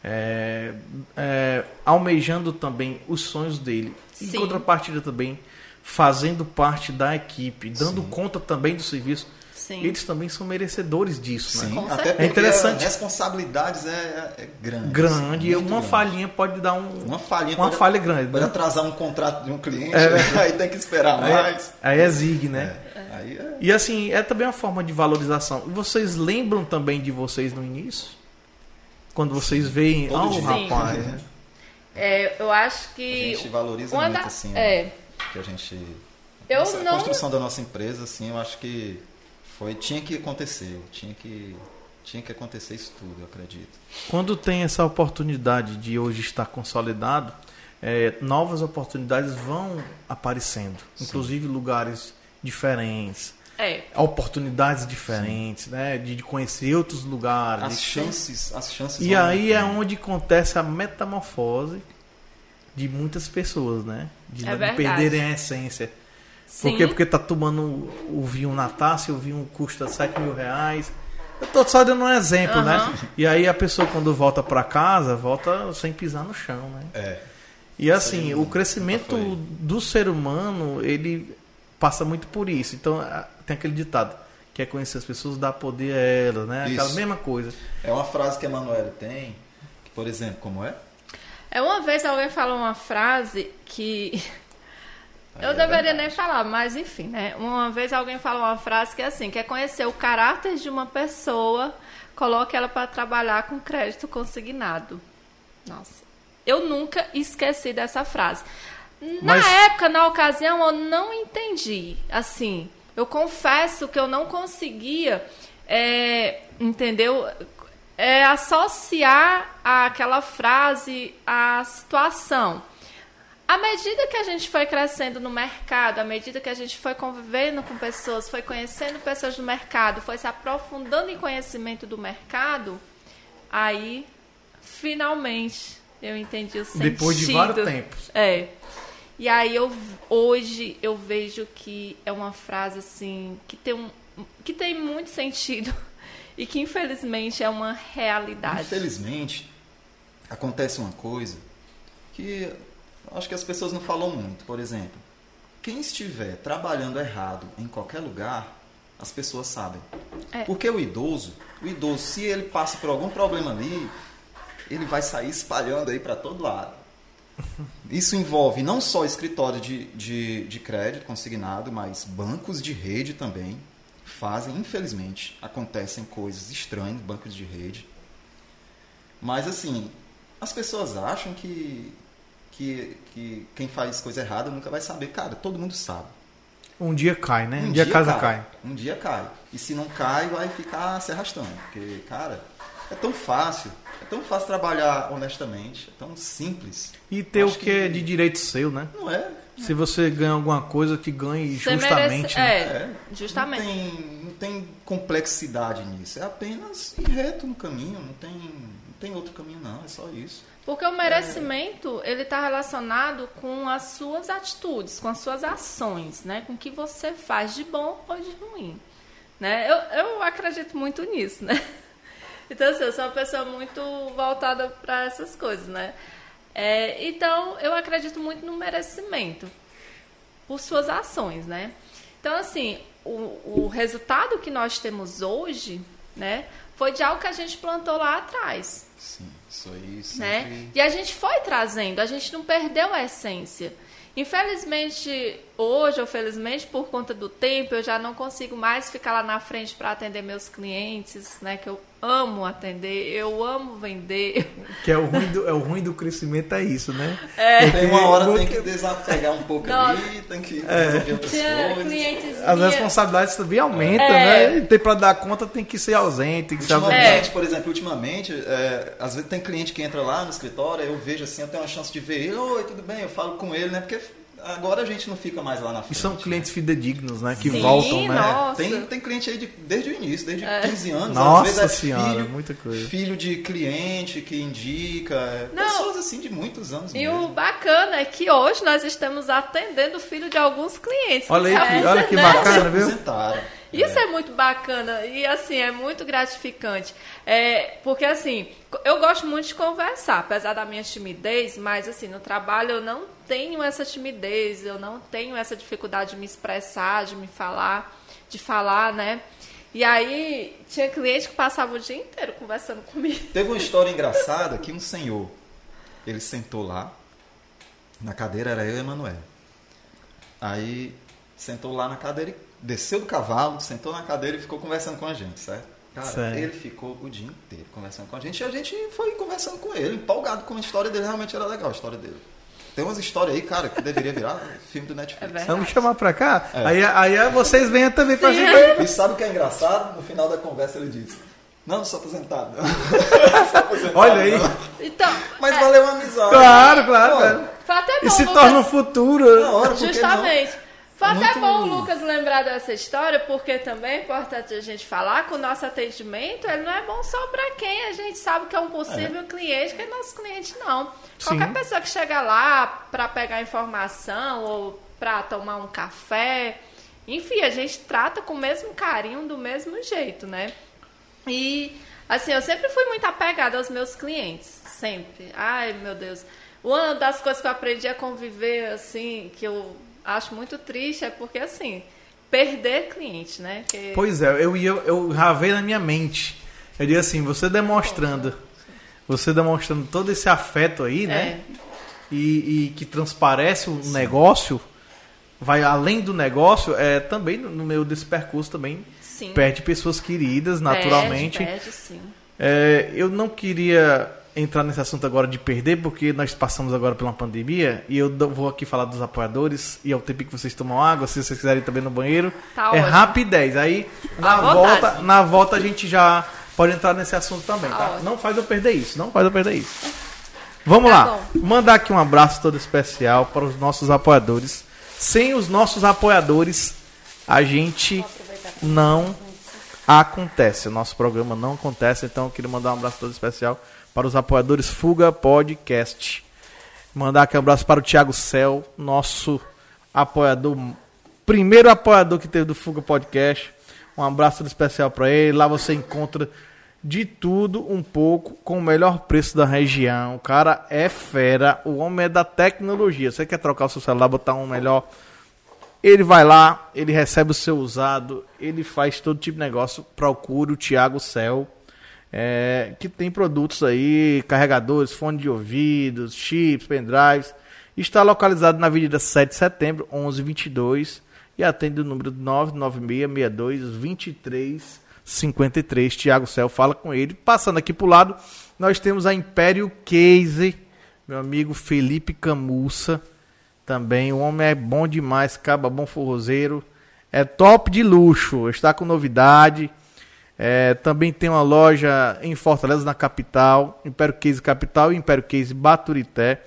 é, é, almejando também os sonhos dele. Em Sim. contrapartida também, fazendo parte da equipe, dando Sim. conta também do serviço. Sim. Eles também são merecedores disso, Sim, né? Até certeza. porque É interessante. a responsabilidades é, é, é grande. Grande, e uma grande. falhinha pode dar um, Uma falhinha uma pode, falha grande. pode né? atrasar um contrato de um cliente, É. aí tem que esperar Aí, mais. aí é zig, né? É, Aí é. E assim, é também uma forma de valorização. E vocês lembram também de vocês no início? Quando vocês veem, Todo ah, o dia. Sim. rapaz, né? É, eu acho A que. gente valoriza muito, da- assim, é, que a gente... Eu Essa não- construção da nossa empresa, assim, eu acho que foi, tinha que acontecer, tinha que, tinha que acontecer isso tudo, eu acredito. Quando tem essa oportunidade de hoje estar consolidado, é, novas oportunidades vão aparecendo, inclusive lugares diferentes, é, oportunidades diferentes, né, de, de conhecer outros lugares. As chances, as chances E aí é onde acontece a metamorfose de muitas pessoas, né? De, É perderem a essência. Por quê? Porque tá tomando o vinho na taça e o vinho custa 7 mil reais. Eu tô só dando um exemplo, né? Aham. E aí a pessoa quando volta para casa, volta sem pisar no chão, né? É, E assim, aí o crescimento do ser humano, ele passa muito por isso. Então, tem aquele ditado: quer conhecer as pessoas, dá poder a elas, né? Aquela Isso. mesma coisa. É uma frase que a Manuela tem, que, por exemplo, como é? É uma vez alguém falou uma frase que eu é deveria verdade. nem falar, mas enfim, né? Uma vez alguém falou uma frase que é assim, quer conhecer o caráter de uma pessoa, coloque ela para trabalhar com crédito consignado. Nossa, eu nunca esqueci dessa frase. Na Mas- época, na ocasião, eu não entendi. Assim, eu confesso que eu não conseguia, é, entendeu? É, associar aquela frase à situação. À medida que a gente foi crescendo no mercado, à medida que a gente foi convivendo com pessoas, foi conhecendo pessoas do mercado, foi se aprofundando em conhecimento do mercado, aí finalmente eu entendi o sentido. Depois de vários tempos. É. E aí eu hoje eu vejo que é uma frase assim que tem um que tem muito sentido e que infelizmente é uma realidade. Infelizmente, acontece uma coisa que acho que as pessoas não falam muito. Por exemplo, quem estiver trabalhando errado em qualquer lugar, as pessoas sabem. É. Porque o idoso, o idoso, se ele passa por algum problema ali, ele vai sair espalhando aí para todo lado. Isso envolve não só escritório de, de, de crédito consignado, mas bancos de rede também fazem, infelizmente, acontecem coisas estranhas, bancos de rede. Mas assim, as pessoas acham que, que, que quem faz coisa errada nunca vai saber. Cara, todo mundo sabe. Um dia cai, né? Um, dia, a casa cai. Um dia cai. E se não cai, vai ficar se arrastando. Porque, cara, é tão fácil. É tão fácil trabalhar honestamente. É tão simples. E ter Acho o que é de direito seu, né? Não é. Se você ganha alguma coisa que ganhe Você justamente. merece- né? é, É. justamente. Não tem, não tem complexidade nisso. É apenas ir reto no caminho. Não tem, não tem outro caminho, não. É só isso. Porque o merecimento, ele está relacionado com as suas atitudes, com as suas ações, né? Com o que você faz de bom ou de ruim. Né? Eu, eu acredito muito nisso, né? Então, assim, eu sou uma pessoa muito voltada para essas coisas, né? É, então, eu acredito muito no merecimento por suas ações, né? Então, assim, o, o resultado que nós temos hoje, né? Foi de algo que a gente plantou lá atrás Sim, isso aí né? E a gente foi trazendo, a gente não perdeu a essência. Infelizmente, hoje, ou felizmente, por conta do tempo, eu já não consigo mais ficar lá na frente para atender meus clientes, né? Que eu amo atender, eu amo vender. Que é o ruim do, é o ruim do crescimento, é isso, né? Tem uma hora tem que desapegar um pouco Nossa. ali, tem que resolver outras Tinha clientes As minha- responsabilidades também aumentam, É. né? E tem pra dar conta, tem que ser ausente, tem que ser Ultimamente, por exemplo, ultimamente, é, às vezes tem cliente que entra lá no escritório, eu vejo assim, eu tenho uma chance de ver ele, oi, tudo bem, eu falo com ele, né? Porque agora a gente não fica mais lá na E frente. são clientes fidedignos, né? Que Sim, voltam, né? nossa. Tem, tem cliente aí de- desde o início, desde 15 anos. Nossa às vezes é senhora, filho, muita coisa. Filho de cliente que indica. é, Não. Pessoas assim de muitos anos E mesmo. o bacana é que hoje nós estamos atendendo o filho de alguns clientes. Olha aí, que- olha que Né? Bacana, viu? Isso é. muito bacana e assim é muito gratificante, é, porque assim eu gosto muito de conversar, apesar da minha timidez, mas assim no trabalho eu não tenho essa timidez, eu não tenho essa dificuldade de me expressar, de me falar, de falar, né? E aí tinha cliente que passava o dia inteiro conversando comigo. Teve uma história engraçada que um senhor, ele sentou lá, na cadeira era eu e a. Aí sentou lá na cadeira, e desceu do cavalo, sentou na cadeira e ficou conversando com a gente, certo? Cara, Certo. ele ficou o dia inteiro conversando com a gente e a gente foi conversando com ele, empolgado com a história dele, realmente era legal a história dele. Tem umas histórias aí, cara, que deveria virar filme do Netflix. É. Vamos chamar pra cá? É. Aí, aí vocês venham também pra gente. E sabe o que é engraçado? No final da conversa ele disse: Não, não sou aposentado. não sou aposentado, Olha aí. não." Então, Mas é, valeu a amizade. Claro, claro, Pô, claro. foi até bom E se Lucas- torna um futuro. Na hora, por que Foi até Muito- bom o Lucas lembrar dessa história, porque também é importante a gente falar que o nosso atendimento ele não é bom só para quem a gente sabe que é um possível cliente, que é nosso cliente, não. Qualquer Sim. pessoa que chega lá para pegar informação ou para tomar um café, enfim, a gente trata com o mesmo carinho, do mesmo jeito, né? E, assim, eu sempre fui muito apegada aos meus clientes. Sempre. Ai, meu Deus. Uma das coisas que eu aprendi a conviver, assim, que eu acho muito triste, é porque, assim, perder cliente, né? Pois é, eu ia, eu já veio na minha mente. Eu digo assim, você demonstrando, você demonstrando todo esse afeto aí, né? É. E, e que transparece o negócio, vai além do negócio, é também no meio desse percurso também Sim. perde pessoas queridas, naturalmente. Perde, perde, sim. É, eu não queria entrar nesse assunto agora de perder, porque nós passamos agora por uma pandemia e eu vou aqui falar dos apoiadores e ao tempo que vocês tomam água, se vocês quiserem também no banheiro, Tá é ótimo. rapidez. Aí na volta, na volta a gente já pode entrar nesse assunto também, Tá tá? Não faz eu perder isso, não faz eu perder isso. Vamos Tá lá, mandar aqui um abraço todo especial para os nossos apoiadores. Sem os nossos apoiadores, a gente não acontece. O nosso programa não acontece, então eu queria mandar um abraço todo especial para os apoiadores Fuga Podcast. Mandar aqui um abraço para o Thiago Cel, nosso apoiador, primeiro apoiador que teve do Fuga Podcast. Um abraço especial para ele. Lá você encontra de tudo um pouco com o melhor preço da região. O cara é fera, o homem é da tecnologia. Você quer trocar o seu celular, botar um melhor ele vai lá, ele recebe o seu usado, ele faz todo tipo de negócio. Procure o Thiago Cel, é, que tem produtos aí, carregadores, fone de ouvidos, chips, pendrives. Está localizado na Avenida 7 de Setembro, 1122 e atende o número 99662 2353. Thiago Cel fala com ele. Passando aqui pro lado, nós temos a Império Case, meu amigo Felipe Camussa. Também o homem é bom demais, caba bom forrozeiro. É top de luxo, está com novidade. É, também tem uma loja em Fortaleza, na capital, Império Case Capital e Império Case Baturité.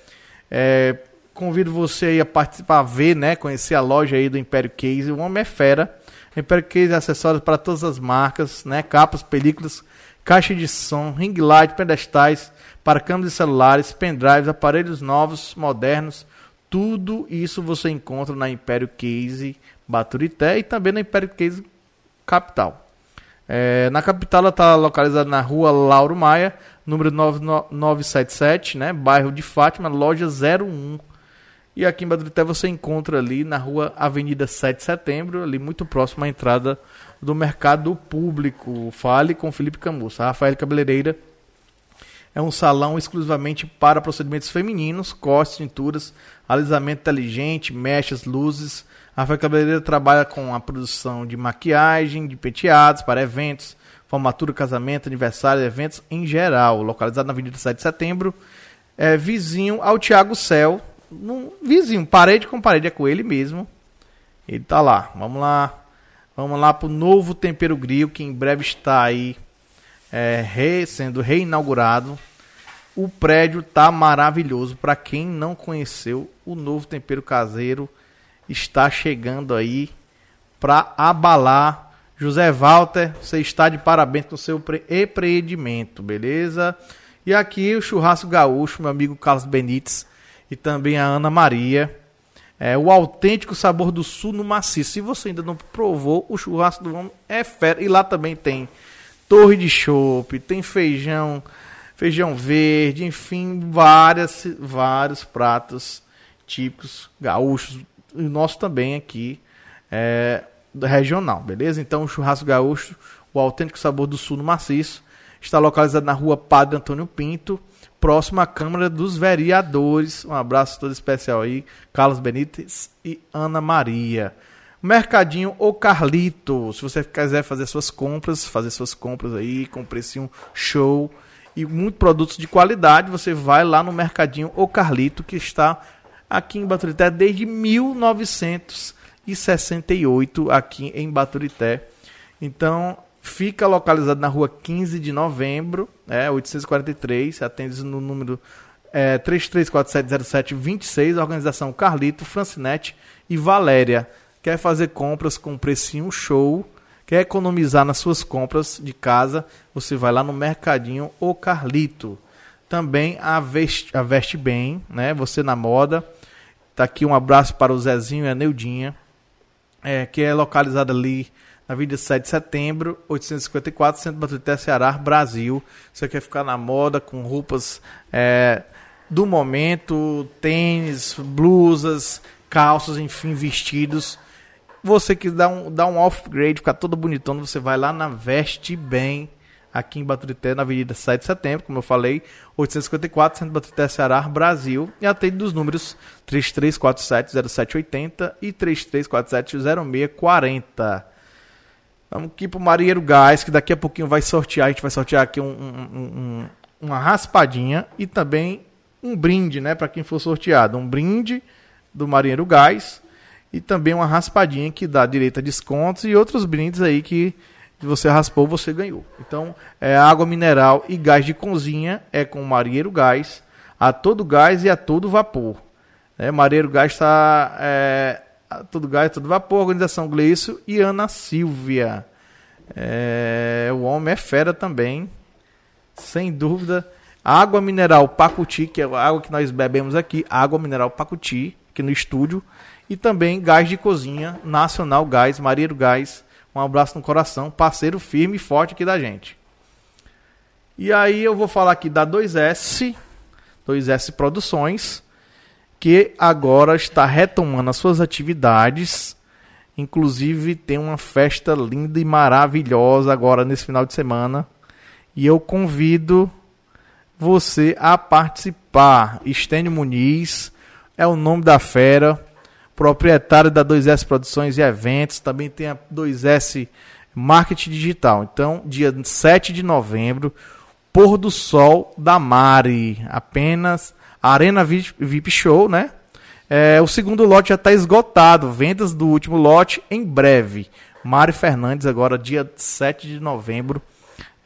É, convido você aí a participar, a ver, né, conhecer a loja aí do Império Case. O homem é fera. Império Case é acessórios para todas as marcas, né, capas, películas, caixa de som, ring light, pedestais para câmeras de celulares, pendrives, aparelhos novos, modernos. Tudo isso você encontra na Império Case Baturité e também na Império Case Capital. É, na capital ela está localizada na rua Lauro Maia, número 9977, né, bairro de Fátima, loja 01. E aqui em Baturité você encontra ali na rua Avenida 7 de Setembro, ali muito próximo à entrada do mercado público. Fale com Felipe Camussa. Rafael Cabeleireira é um salão exclusivamente para procedimentos femininos, cortes, tinturas, alisamento inteligente, mechas, luzes. Rafael Cabeleireira trabalha com a produção de maquiagem, de penteados para eventos, formatura, casamento, aniversário, eventos em geral. Localizado na Avenida 7 de Setembro, é vizinho ao Tiago Cel. Num, vizinho, parede com parede, é com ele mesmo. Ele tá lá. Vamos lá. Vamos lá pro novo Tempero Grill, que em breve está aí é, re- sendo reinaugurado. O prédio tá maravilhoso. Para quem não conheceu, o novo tempero caseiro está chegando aí para abalar. José Walter, você está de parabéns com o seu pre- empreendimento, beleza? E aqui o churrasco gaúcho, meu amigo Carlos Benites e também a Ana Maria. É o autêntico sabor do sul no maciço. Se você ainda não provou, o churrasco do homem é fera. E lá também tem torre de chopp, tem feijão, feijão verde, enfim, várias, vários pratos típicos gaúchos. E o nosso também aqui é regional, beleza? Então, o churrasco gaúcho, o autêntico sabor do sul no maciço, está localizado na rua Padre Antônio Pinto, próximo à Câmara dos Vereadores. Um abraço todo especial aí, Carlos Benítez e Ana Maria. Mercadinho O Carlito. Se você quiser fazer suas compras, fazer suas compras aí com precinho show e muitos produtos de qualidade, você vai lá no Mercadinho O Carlito, que está aqui em Baturité desde 1968, aqui em Baturité. Então, fica localizado na rua 15 de novembro, é, 843, atende no número é, 33470726, organização Carlito, Francinete e Valéria. Quer fazer compras com precinho show, quer economizar nas suas compras de casa, você vai lá no Mercadinho O Carlito. Também a Veste, a Veste Bem, né? Você na moda. Tá aqui um abraço para o Zezinho e a Neudinha, é, que é localizada ali na Avenida 7 de Setembro, 854, Centro Baturité, Ceará, Brasil. Você quer ficar na moda com roupas é, do momento, tênis, blusas, calças, enfim, vestidos. você que dá um, dá um upgrade, ficar todo bonitão, você vai lá na Veste Bem, aqui em Baturité, na Avenida 7 de Setembro, como eu falei, 854, Centro Baturité, Ceará, Brasil, e atende dos números 3347-0780 e 3347-0640. Vamos aqui pro Marinheiro Gás, que daqui a pouquinho vai sortear, a gente vai sortear aqui um, um- um- uma raspadinha e também um brinde, né, para quem for sorteado. Um brinde do Marinheiro Gás e também uma raspadinha que dá direito a descontos e outros brindes aí que você raspou, você ganhou. Então, é água mineral e gás de cozinha é com o Marinheiro Gás, a todo gás e a todo vapor. É, Gás está é, a todo gás, todo vapor, organização Gleício e Ana Silvia. É, o homem é fera também, sem dúvida. Água mineral Pacuti, que é a água que nós bebemos aqui, água mineral Pacuti, aqui no estúdio. E também gás de cozinha, Nacional Gás, Marinheiro Gás. Um abraço no coração, parceiro firme e forte aqui da gente. E aí eu vou falar aqui da 2S, 2S Produções, que agora está retomando as suas atividades. Inclusive tem uma festa linda e maravilhosa agora nesse final de semana. E eu convido você a participar. Estênio Muniz é o nome da fera, proprietário da 2S Produções e Eventos, também tem a 2S Marketing Digital. Então, dia 7 de novembro, Pôr do Sol da Mari, apenas Arena VIP Show, né? É, o segundo lote já está esgotado, vendas do último lote em breve. Mari Fernandes, agora dia 7 de novembro,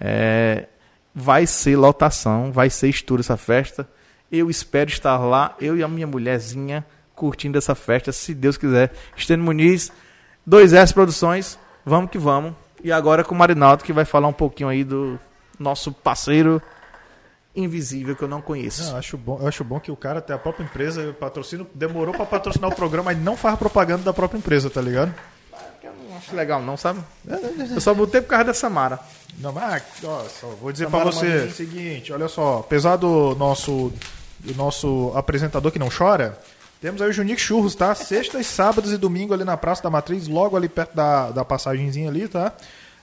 é, vai ser lotação, vai ser estouro essa festa. Eu espero estar lá, eu e a minha mulherzinha, curtindo essa festa, se Deus quiser. Estênio Muniz, 2S Produções, vamos que vamos. E agora com o Marinaldo, que vai falar um pouquinho aí do nosso parceiro invisível que eu não conheço. Não, eu acho bom, acho bom que o cara tem a própria empresa, o patrocínio demorou pra patrocinar o programa e não faz propaganda da própria empresa, tá ligado? Eu não acho legal não, sabe? Eu só botei por causa da Samara. Não, mas ó, só vou dizer pra você o seguinte, olha só, apesar do nosso do nosso apresentador que não chora, temos aí o Junique Churros, tá? Sextas, sábados e domingo ali na Praça da Matriz, logo ali perto da, da passagenzinha ali, tá?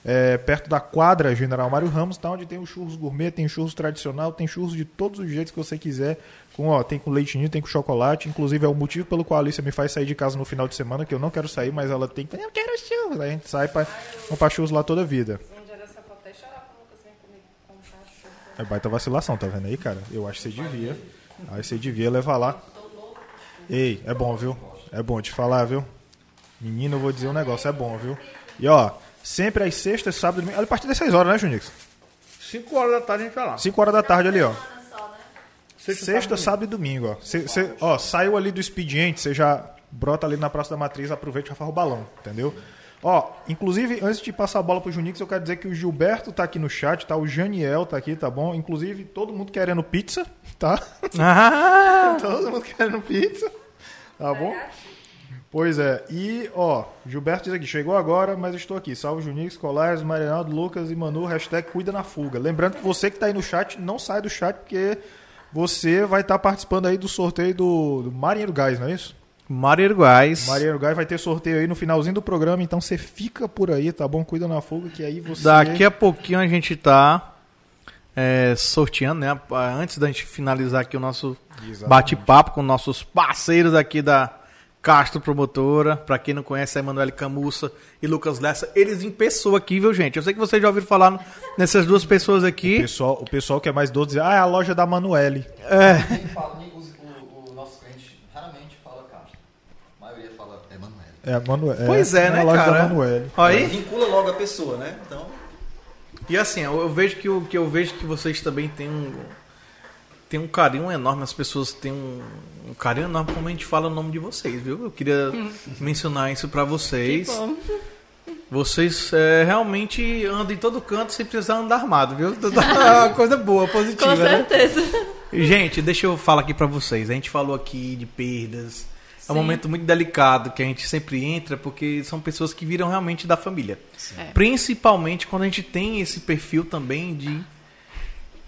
É, perto da quadra General Mário Ramos, tá? Onde tem o churros gourmet, tem churros tradicional, tem churros de todos os jeitos que você quiser. Com, ó, tem com leitinho, tem com chocolate. Inclusive é o motivo pelo qual a Alicia me faz sair de casa no final de semana, que eu não quero sair, mas ela tem que. Eu quero churros. Aí a gente sai pra comprar churros lá toda a vida. É baita vacilação, tá vendo aí, cara? Eu acho que você devia. Aí você devia levar lá. Ei, é bom, viu? É bom te falar, viu? Menino, eu vou dizer um negócio, é bom, viu? E ó, sempre às sextas, sábado e domingo. A partir das 6 horas, né, Junix? 5 horas da tarde a gente vai lá. 5 horas da tarde ali, ó. Sexta, sábado e domingo, ó. Cê, cê- ó, saiu ali do expediente, você já brota ali na Praça da Matriz, aproveita e já faz o balão, entendeu? Ó, inclusive, antes de passar a bola pro Junix, eu quero dizer que o Gilberto tá aqui no chat, tá? O Janiel tá aqui, tá bom? Inclusive, todo mundo querendo pizza, tá? Ah, Todo mundo querendo pizza. Tá bom? Pois é. E, ó, Gilberto diz aqui, chegou agora, mas estou aqui. Salve Junix, Colares, Marianaldo, Lucas e Manu, hashtag cuida na fuga. Lembrando que você que tá aí no chat, não sai do chat, porque você vai estar participando aí do sorteio do, do Marinheiro Gás, não é isso? Marinheiro Gás. Marinheiro Gás vai ter sorteio aí no finalzinho do programa, então você fica por aí, tá bom? Cuida na fuga, que aí você... Daqui a pouquinho a gente tá é, sorteando, né? Antes da gente finalizar aqui o nosso bate-papo com nossos parceiros aqui da Castro Promotora. Pra quem não conhece, é Emanuele Camussa e Lucas Lessa. Eles em pessoa aqui, viu, gente? Eu sei que vocês já ouviram falar nessas duas pessoas O aqui. pessoal, o pessoal que é mais doido diz, ah, é a loja da Manuele. Os- o, o nosso cliente raramente fala Castro. A maioria fala Emanuele. É a Manuele. Pois é, a né, loja cara? da Manuele. Aí. Vincula logo a pessoa, né? Então, E assim, eu, vejo que, o- que eu vejo que vocês também têm um tem um carinho enorme, as pessoas têm um, um carinho enorme como a gente fala o nome de vocês, viu? Eu queria mencionar isso pra vocês. Bom, Vocês é, realmente andam em todo canto sem precisar andar armado, viu? É uma coisa boa, positiva, com né? certeza. Gente, deixa eu falar aqui pra vocês. A gente falou aqui de perdas. É um momento muito delicado que a gente sempre entra porque são pessoas que viram realmente da família. É. Principalmente quando a gente tem esse perfil também de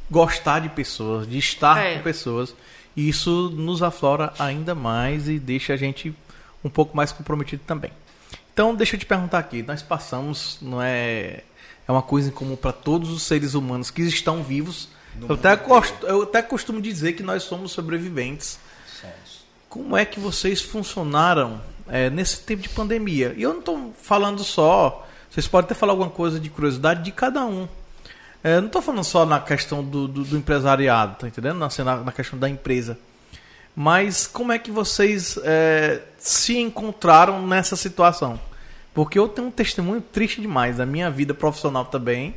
gostar de pessoas, de estar É. com pessoas. E isso nos aflora ainda mais e deixa a gente um pouco mais comprometido também. Então, deixa eu te perguntar aqui. Nós passamos, não é. É uma coisa em comum para todos os seres humanos que estão vivos. No Eu até, eu até costumo dizer que nós somos sobreviventes. Como é que vocês funcionaram é, nesse tempo de pandemia? E eu não estou falando só. Vocês podem até falar alguma coisa de curiosidade de cada um. É, não estou falando só na questão do, do- do empresariado, tá entendendo? Na, na, na questão da empresa. Mas como é que vocês é, se encontraram nessa situação? Porque eu tenho um testemunho triste demais da minha vida profissional também.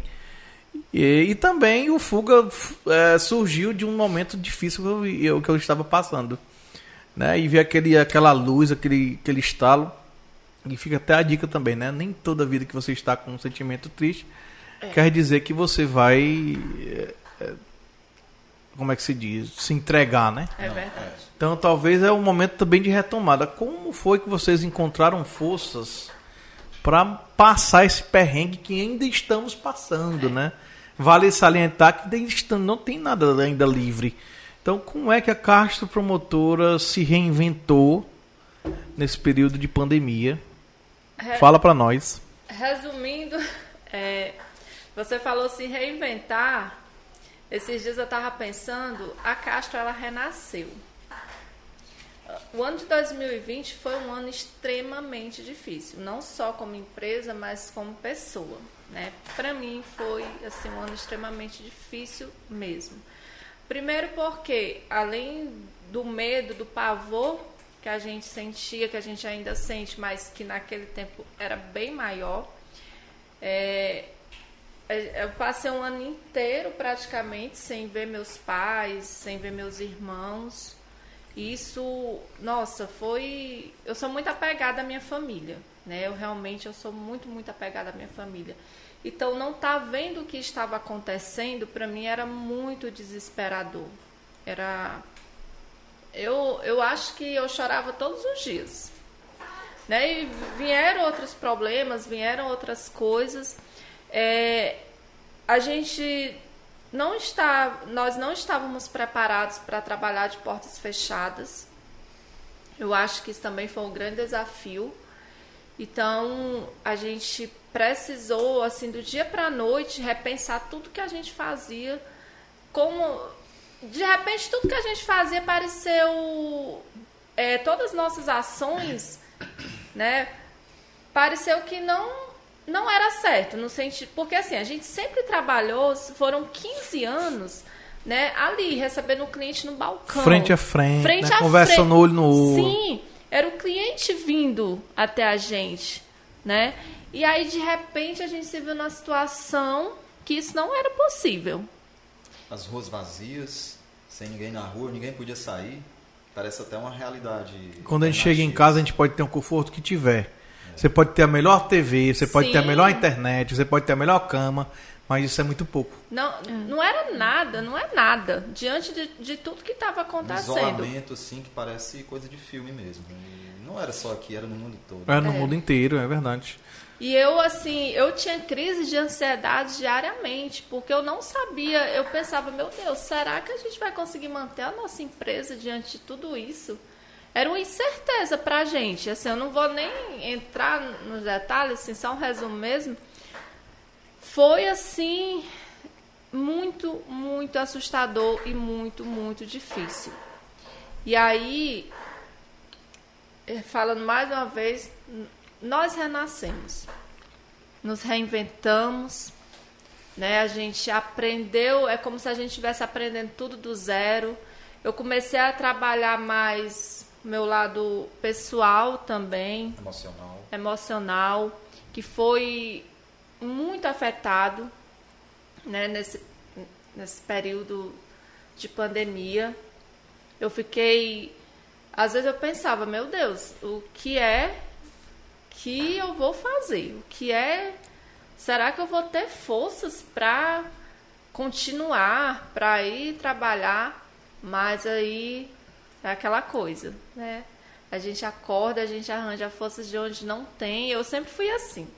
E, e também o Fuga é, surgiu de um momento difícil que eu, eu- que eu estava passando. Né? E ver aquele, aquela luz, aquele, aquele estalo. E fica até a dica também, né? Nem toda vida que você está com um sentimento triste quer dizer que você vai. é, é, como é que se diz? Se entregar, né? É verdade. Então talvez é um momento também de retomada. Como foi que vocês encontraram forças para passar esse perrengue que ainda estamos passando, né? Vale salientar que não tem nada ainda livre. Então como é que a Castro Promotora se reinventou nesse período de pandemia? Re- Fala para nós. Resumindo, é, você falou se reinventar. Esses dias eu estava pensando, a Castro ela renasceu. O ano de 2020 foi um ano extremamente difícil, não só como empresa, mas como pessoa. Né? Para mim foi assim um ano extremamente difícil mesmo. Primeiro porque além do medo, do pavor que a gente sentia, que a gente ainda sente, mas que naquele tempo era bem maior, é, é, eu passei um ano inteiro praticamente sem ver meus pais, sem ver meus irmãos. Isso, nossa, foi. Eu sou muito apegada à minha família, né? Eu realmente eu sou muito, muito apegada à minha família. Então, não tá vendo o que estava acontecendo para mim era muito desesperador. Era eu, eu acho que eu chorava todos os dias. Né? E vieram outros problemas, vieram outras coisas. É, a gente não está, nós não estávamos preparados para trabalhar de portas fechadas. Eu acho que isso também foi um grande desafio. Então, a gente precisou, assim, do dia para a noite, repensar tudo que a gente fazia. Como, de repente, tudo que a gente fazia pareceu. é, todas as nossas ações, né? Pareceu que não não era certo, no sentido. Porque, assim, a gente sempre trabalhou, foram 15 anos, né? Ali, recebendo o cliente no balcão. Frente a frente, Frente né? a conversando frente. olho no olho. Sim, era o cliente vindo até a gente, né? E aí, de repente, a gente se viu numa situação que isso não era possível. As ruas vazias, sem ninguém na rua, ninguém podia sair. Parece até uma realidade. Quando a gente chega em casa, a gente pode ter um conforto que tiver. Você pode ter a melhor TV, você pode ter a melhor internet, você pode ter a melhor cama, mas isso é muito pouco. Não, não era nada, não é nada, diante de, de tudo que estava Um acontecendo. isolamento assim que parece coisa de filme mesmo. E não era só aqui, era no mundo todo. É no É. mundo inteiro, é verdade. E eu, assim, eu tinha crise de ansiedade diariamente, porque eu não sabia, eu pensava, meu Deus, será que a gente vai conseguir manter a nossa empresa diante de tudo isso? Era uma incerteza pra gente, assim, eu não vou nem entrar nos detalhes, assim, só um resumo mesmo. Foi, assim, muito, muito assustador e muito, muito difícil. E aí, eh, falando mais uma vez, nós renascemos, nos reinventamos, né? A gente aprendeu, é como se a gente estivesse aprendendo tudo do zero. Eu comecei a trabalhar mais meu lado pessoal também, Emocional. emocional, que foi muito afetado né, nesse, nesse período de pandemia. Eu fiquei. Às vezes eu pensava, meu Deus, o que é que eu vou fazer? O que é. Será que eu vou ter forças para continuar, para ir trabalhar? Mas aí é aquela coisa, né? A gente acorda, a gente arranja forças de onde não tem. Eu sempre fui assim.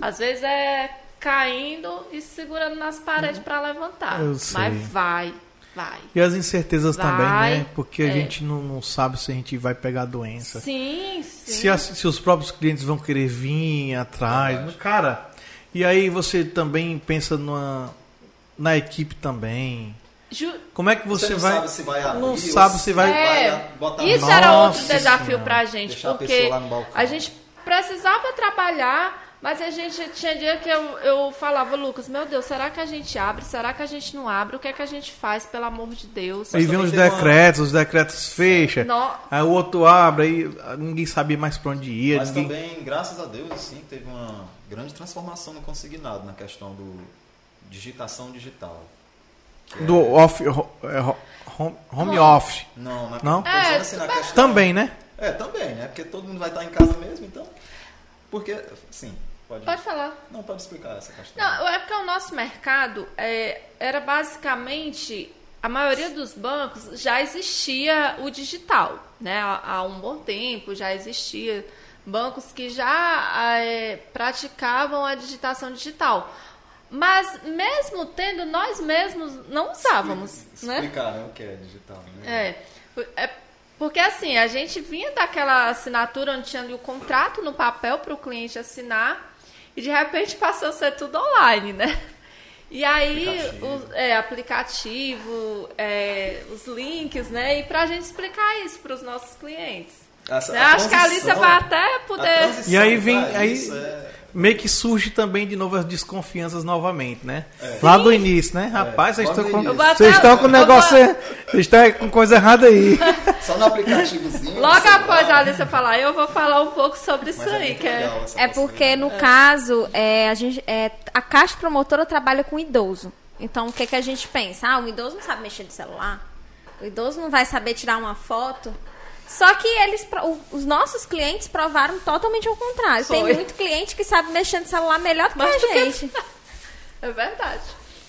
Às vezes é caindo e segurando nas paredes para levantar. Mas vai. Vai. E as incertezas Vai, também, né? Porque a é. gente não, não sabe se a gente vai pegar a doença. Sim, sim. Se, as- se os próprios clientes vão querer vir atrás. Verdade. Cara, e aí você também pensa numa, na equipe também. Ju- Como é que você, não vai. sabe se vai abrir não sabe se vai. É, botar isso Nossa era outro desafio Senhora. pra gente, Deixar a porque pessoa lá no balcão. a gente precisava trabalhar, mas a gente tinha dia que eu, eu falava, Lucas, meu Deus, será que a gente abre? Será que a gente não abre? O que é que a gente faz, pelo amor de Deus? Aí vem os uma- decretos, os decretos fecham. No- Aí o outro abre, aí ninguém sabia mais pra onde ia. Mas ninguém... também, graças a Deus, assim, teve uma grande transformação no consignado na questão do digitação digital. Que é- Do off, é, ho- home, home office. Não, na, Não? tô dizendo É, assim, na questão- Também, né? É, também, né? Porque todo mundo vai estar em casa mesmo, então. Porque, sim, pode. Pode falar. Não, pode explicar essa questão. Não, é porque o nosso mercado é, era basicamente a maioria dos bancos já existia o digital, né? Há, há um bom tempo já existia bancos que já é, praticavam a digitação digital. Mas mesmo tendo, nós mesmos não usávamos, né? Explicar, né? O que é digital, né? É, é porque assim, a gente vinha daquela assinatura onde tinha ali o contrato no papel para o cliente assinar e de repente passou a ser tudo online, né? E aí, Aplicativo. o é, aplicativo, é, os links, né? E pra gente explicar isso para os nossos clientes. Essa- Né? a Acho que a Alicia transição- vai até a poder. E aí vem- aí- isso é- Meio que surge também de novo as desconfianças novamente, né? Lá do início, né? Rapaz, vocês lá estão com, vocês estão com eu negócio. vou- Vocês estão com coisa errada aí. Só no aplicativozinho. Logo após a Alicia falar, eu vou falar um pouco sobre isso Mas é aí, que é. É porque, no possibilidade. caso, é, a, gente, é, a Caixa Promotora trabalha com idoso. Então, o que, que a gente pensa? Ah, o idoso não sabe mexer no celular. O idoso não vai saber tirar uma foto. Só que eles, os nossos clientes provaram totalmente ao contrário. Tem Foi. muito cliente que sabe mexer no celular melhor do que Mais a do que- gente. É verdade.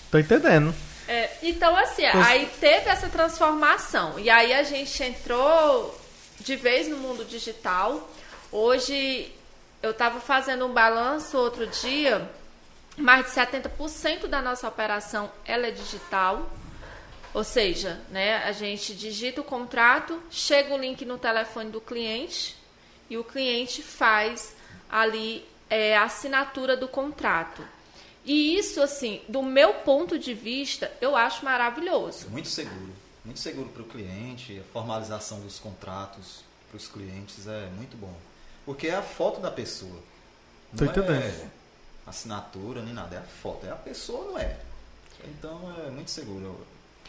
Tô entendendo. É, então, assim, aí teve essa transformação. E aí a gente entrou de vez no mundo digital. Hoje, eu estava fazendo um balanço outro dia, mais de 70% da nossa operação ela é digital. Ou seja, né, a gente digita o contrato, chega o link no telefone do cliente e o cliente faz ali é, a assinatura do contrato. E isso, assim, do meu ponto de vista, eu acho maravilhoso. Muito seguro. Muito seguro para o cliente, a formalização dos contratos para os clientes é muito bom. Porque é a foto da pessoa. Tô Não entendendo. é assinatura nem nada, é a foto. É a pessoa, não é. Então é muito seguro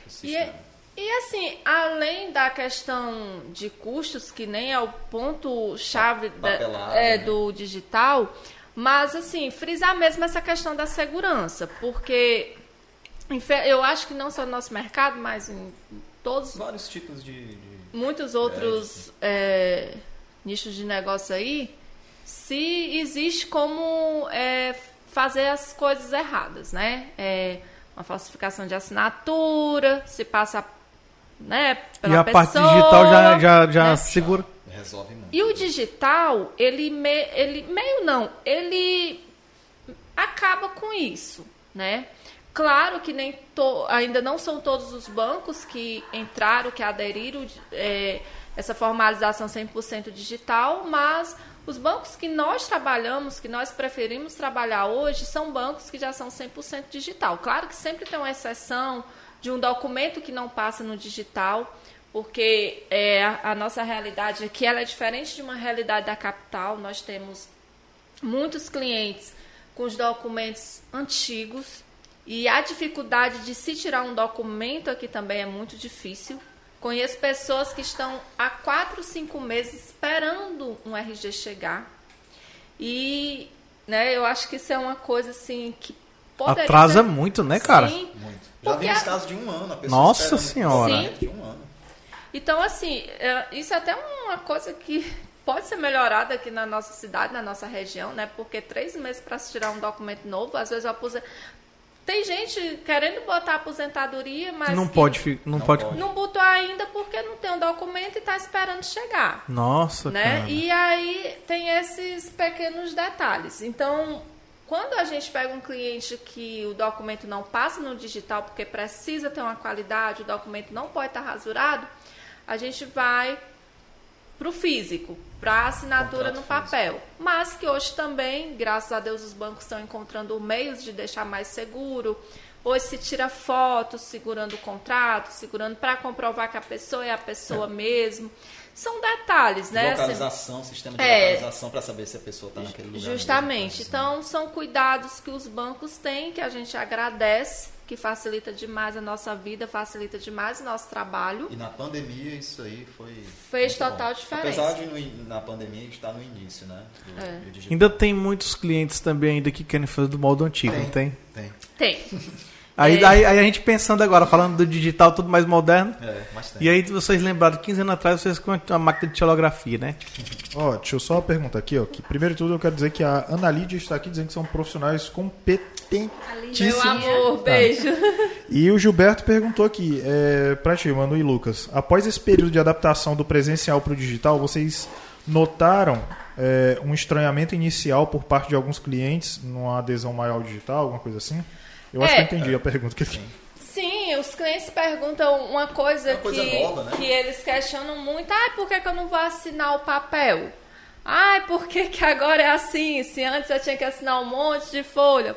E, sistema. e assim, além da questão de custos, que nem é o ponto-chave é, né? do digital, mas assim, frisar mesmo essa questão da segurança, porque eu acho que não só no nosso mercado, mas em todos Vários tipos de. de- muitos outros é, nichos de negócio aí, se existe como é, fazer as coisas erradas, né? É, uma falsificação de assinatura, se passa né, pela e a pessoa, parte digital já, já, já né? segura. Resolve muito. E o digital, ele, me- ele meio não, ele acaba com isso, né? Claro que nem to- ainda não são todos os bancos que entraram, que aderiram é, essa formalização 100% digital, mas os bancos que nós trabalhamos, que nós preferimos trabalhar hoje, são bancos que já são 100% digital. Claro que sempre tem uma exceção de um documento que não passa no digital, porque é, a, nossa realidade aqui ela é diferente de uma realidade da capital. Nós temos muitos clientes com os documentos antigos e a dificuldade de se tirar um documento aqui também é muito difícil. Conheço pessoas que estão há quatro, cinco meses esperando um RG chegar. E né, eu acho que isso é uma coisa assim que poderia Atrasa ser- muito, né, cara? Sim, Muito. Já Porque vimos casos de um ano, a pessoa Nossa Senhora. de um ano. Então, assim, é, isso é até uma coisa que pode ser melhorada aqui na nossa cidade, na nossa região, né? Porque três meses para se tirar um documento novo, às vezes o Tem gente querendo botar aposentadoria, mas Não que pode, não, Não pode. pode. não botou ainda porque não tem um documento e está esperando chegar. Nossa, né? cara. E aí tem esses pequenos detalhes. Então, quando a gente pega um cliente que o documento não passa no digital porque precisa ter uma qualidade, o documento não pode estar rasurado, a gente vai para o físico, para a assinatura Contrato no papel. Mas que hoje também, graças a Deus, os bancos estão encontrando meios de deixar mais seguro. Hoje se tira foto segurando o contrato, segurando para comprovar que a pessoa é a pessoa mesmo. São detalhes, né? Assim, Localização, sistema de É. localização para saber se a pessoa está naquele lugar. Justamente. mesmo, Então, são cuidados que os bancos têm, que a gente agradece, que facilita demais a nossa vida, facilita demais o nosso trabalho. E na pandemia isso aí foi. Fez total bom. diferença. Apesar de no in- na pandemia estar no início, né? do- É. do. Ainda tem muitos clientes também ainda que querem fazer do modo antigo, não tem? Tem. Tem. Aí, É. aí, aí a gente pensando agora, falando do digital, tudo mais moderno. É. E aí vocês lembraram, 15 anos atrás, vocês com a máquina de xilografia, né? Ó, deixa eu só perguntar aqui, ó. Que primeiro de tudo eu quero dizer que a Ana Lídia está aqui dizendo que são profissionais competentíssimos. Meu amor, beijo. E o Gilberto perguntou aqui, é, pra ti, Manu e Lucas, após esse período de adaptação do presencial para o digital, vocês notaram é, um estranhamento inicial por parte de alguns clientes numa adesão maior ao digital, alguma coisa assim? Eu acho É. que eu entendi a pergunta que ele Sim, os clientes perguntam uma coisa, Uma coisa que, nova, né? que eles questionam muito. Ai, por que, que eu não vou assinar o papel? Ai, por que, que agora é assim? Se antes eu tinha que assinar um monte de folha.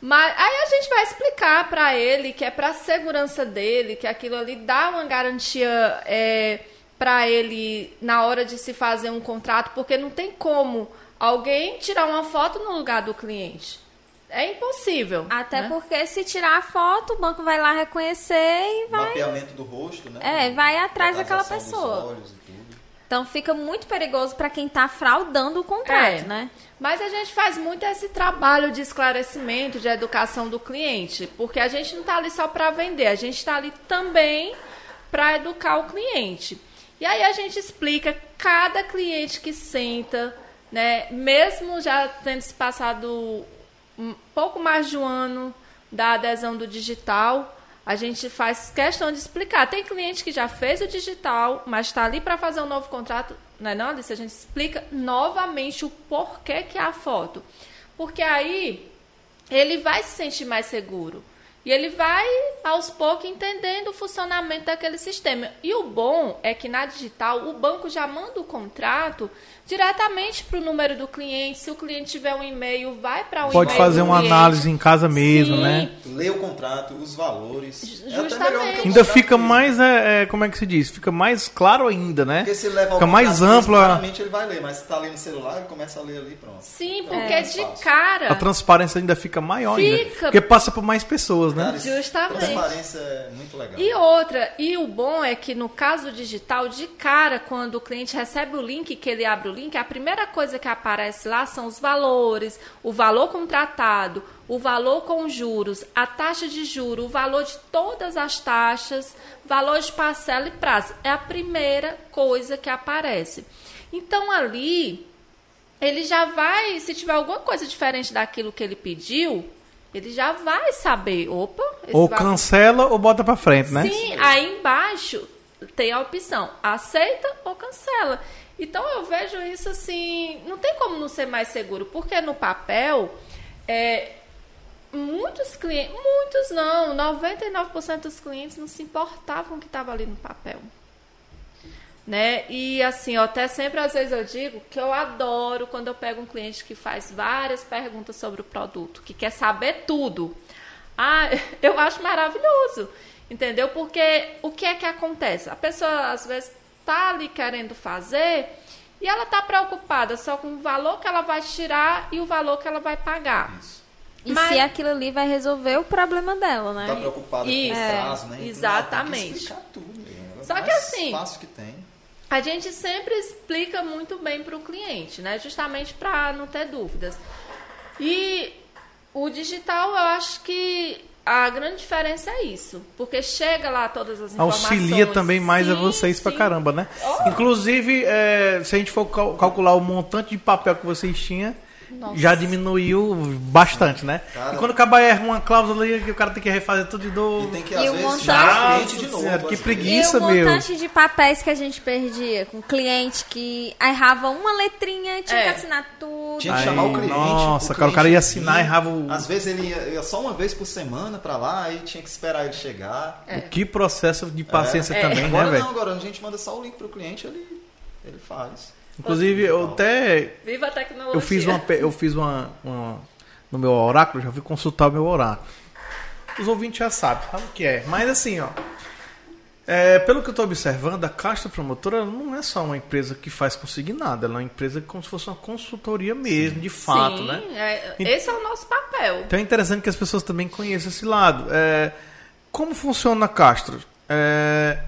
Mas aí a gente vai explicar para ele que é para a segurança dele, que aquilo ali dá uma garantia é, para ele na hora de se fazer um contrato, porque não tem como alguém tirar uma foto no lugar do cliente. É impossível. Até né? porque se tirar a foto, o banco vai lá reconhecer e vai. Mapeamento do rosto, né? É, vai atrás daquela pessoa. olhos e tudo. Então fica muito perigoso para quem tá fraudando o contrato, É. né? Mas a gente faz muito esse trabalho de esclarecimento, de educação do cliente, porque a gente não está ali só para vender, a gente está ali também para educar o cliente. E aí a gente explica cada cliente que senta, né? Mesmo já tendo se passado um pouco mais de um ano da adesão do digital, a gente faz questão de explicar. Tem cliente que já fez o digital, mas está ali para fazer um novo contrato. Não é não, Alice? A gente explica novamente o porquê que é a foto. Porque aí ele vai se sentir mais seguro. E ele vai, aos poucos, entendendo o funcionamento daquele sistema. E o bom é que na digital, o banco já manda o contrato diretamente para o número do cliente. Se o cliente tiver um e-mail, vai para o Pode e-mail fazer uma cliente. análise em casa mesmo, Sim. né? Lê o contrato, os valores. É até Justamente. o Ainda fica físico. mais, é, é, como é que se diz? Fica mais claro ainda, né? Porque se leva Fica ao mais ampla Claramente ele vai ler, mas se tá ali no celular, ele começa a ler ali pronto. Sim, Então, porque é de cara. a transparência ainda fica maior ainda. Fica. Porque passa por mais pessoas, né? Cara, Justamente. Transparência é muito legal. E outra, e o bom é que no caso digital, de cara, quando o cliente recebe o link, que ele abre o link, a primeira coisa que aparece lá são os valores, o valor contratado, o valor com juros, a taxa de juro, o valor de todas as taxas, valor de parcela e prazo. É a primeira coisa que aparece. Então ali, ele já vai, se tiver alguma coisa diferente daquilo que ele pediu, ele já vai saber, opa, Ou valor- cancela ou bota pra frente, né? Sim, aí embaixo tem a opção aceita ou cancela. Então eu vejo isso assim, não tem como não ser mais seguro, porque no papel é, muitos clientes, muitos não, 99% dos clientes não se importavam com o que estava ali no papel. Né? E assim, até sempre às vezes eu digo que eu adoro quando eu pego um cliente que faz várias perguntas sobre o produto, que quer saber tudo. Ah, eu acho maravilhoso. Entendeu? Porque o que é que acontece? A pessoa às vezes está ali querendo fazer e ela está preocupada só com o valor que ela vai tirar e o valor que ela vai pagar. Isso. E Mas- se aquilo ali vai resolver o problema dela, Tá né? preocupado Isso. com o prazo, né? É, Então, exatamente. tem que explicar tudo. é o Só que assim- que tem. A gente sempre explica muito bem para o cliente, né? Justamente para não ter dúvidas. E o digital, eu acho que a grande diferença é isso, porque chega lá todas as informações. Auxilia também mais a Sim, vocês pra sim. caramba, né? Oh. Inclusive, é, se a gente for cal- calcular o montante de papel que vocês tinham, Nossa. já diminuiu bastante, né? Cara- e quando acabar erra uma cláusula ali, que o cara tem que refazer tudo de E novo. tem que, E às o vezes, montante- o cliente de novo. Senhora, que assim. preguiça. e o meu. montante de papéis que a gente perdia com cliente que errava uma letrinha, tinha É. que assinar tudo. Tinha que Aí, chamar o cliente. nossa, cara, o cara ia assinar, errava o- Às vezes ele ia, ia só uma vez por semana pra lá, aí tinha que esperar ele chegar. É. Que processo de paciência É. também, né, Agora velho? não, agora a gente manda só o link pro cliente, ele, ele faz. Inclusive, eu até Viva a tecnologia. eu fiz uma eu fiz uma, uma- no meu oráculo, já fui consultar o meu oráculo. Os ouvintes já sabem, sabe o que é. Mas assim, ó, é, pelo que eu estou observando, a Caixa Promotora não é só uma empresa que faz consignado, ela é uma empresa como se fosse uma consultoria mesmo, de fato, Sim, né? é- esse é o nosso papel. Então é interessante que as pessoas também conheçam esse lado. É, como funciona a Castro? É,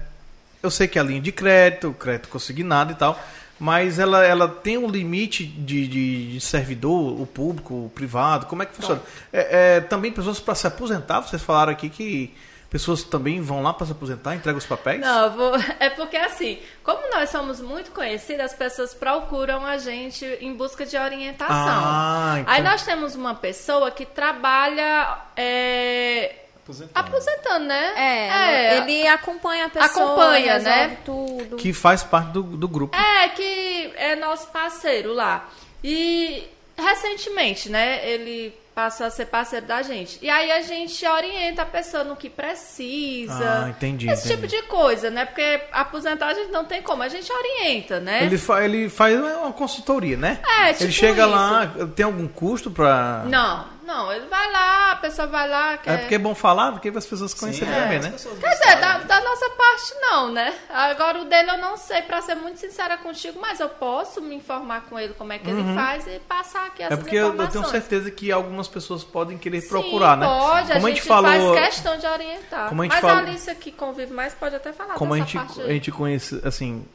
eu sei que é a linha de crédito, crédito consignado e tal, mas ela, ela tem um limite de, de- de servidor, o público, o privado, como é que funciona? É, é, também pessoas para se aposentar, vocês falaram aqui que pessoas também vão lá para se aposentar, entregam os papéis? Não, vou... é porque assim, como nós somos muito conhecidas, as pessoas procuram a gente em busca de orientação. Ah, então- Aí nós temos uma pessoa que trabalha é, Aposentando. aposentando, né? É, ele acompanha a pessoa, Acompanha, né? tudo. Que faz parte do, do grupo. É, que é nosso parceiro lá. E recentemente, né, ele passou a ser parceiro da gente. E aí a gente orienta a pessoa no que precisa. Ah, entendi, Esse entendi. tipo de coisa, né? Porque aposentar a gente não tem como, a gente orienta, né? Ele, fa- ele faz uma consultoria, né? É, tipo Ele chega isso. lá, tem algum custo pra. Não, não, ele vai lá, a pessoa vai lá, quer... É porque é bom falar, porque as pessoas conhecerem é, também, as né? Quer dizer, da, da nossa parte não, né? Agora o dele eu não sei, pra ser muito sincera contigo, mas eu posso me informar com ele como é que ele faz e passar aqui essas Uhum. É porque eu, tenho certeza que algumas pessoas podem querer Sim, procurar, né? Pode, como a a gente, gente falou, faz questão de orientar. como a gente Mas falou- a Alicia que convive mais pode até falar como a dessa gente, parte a gente conhece, assim,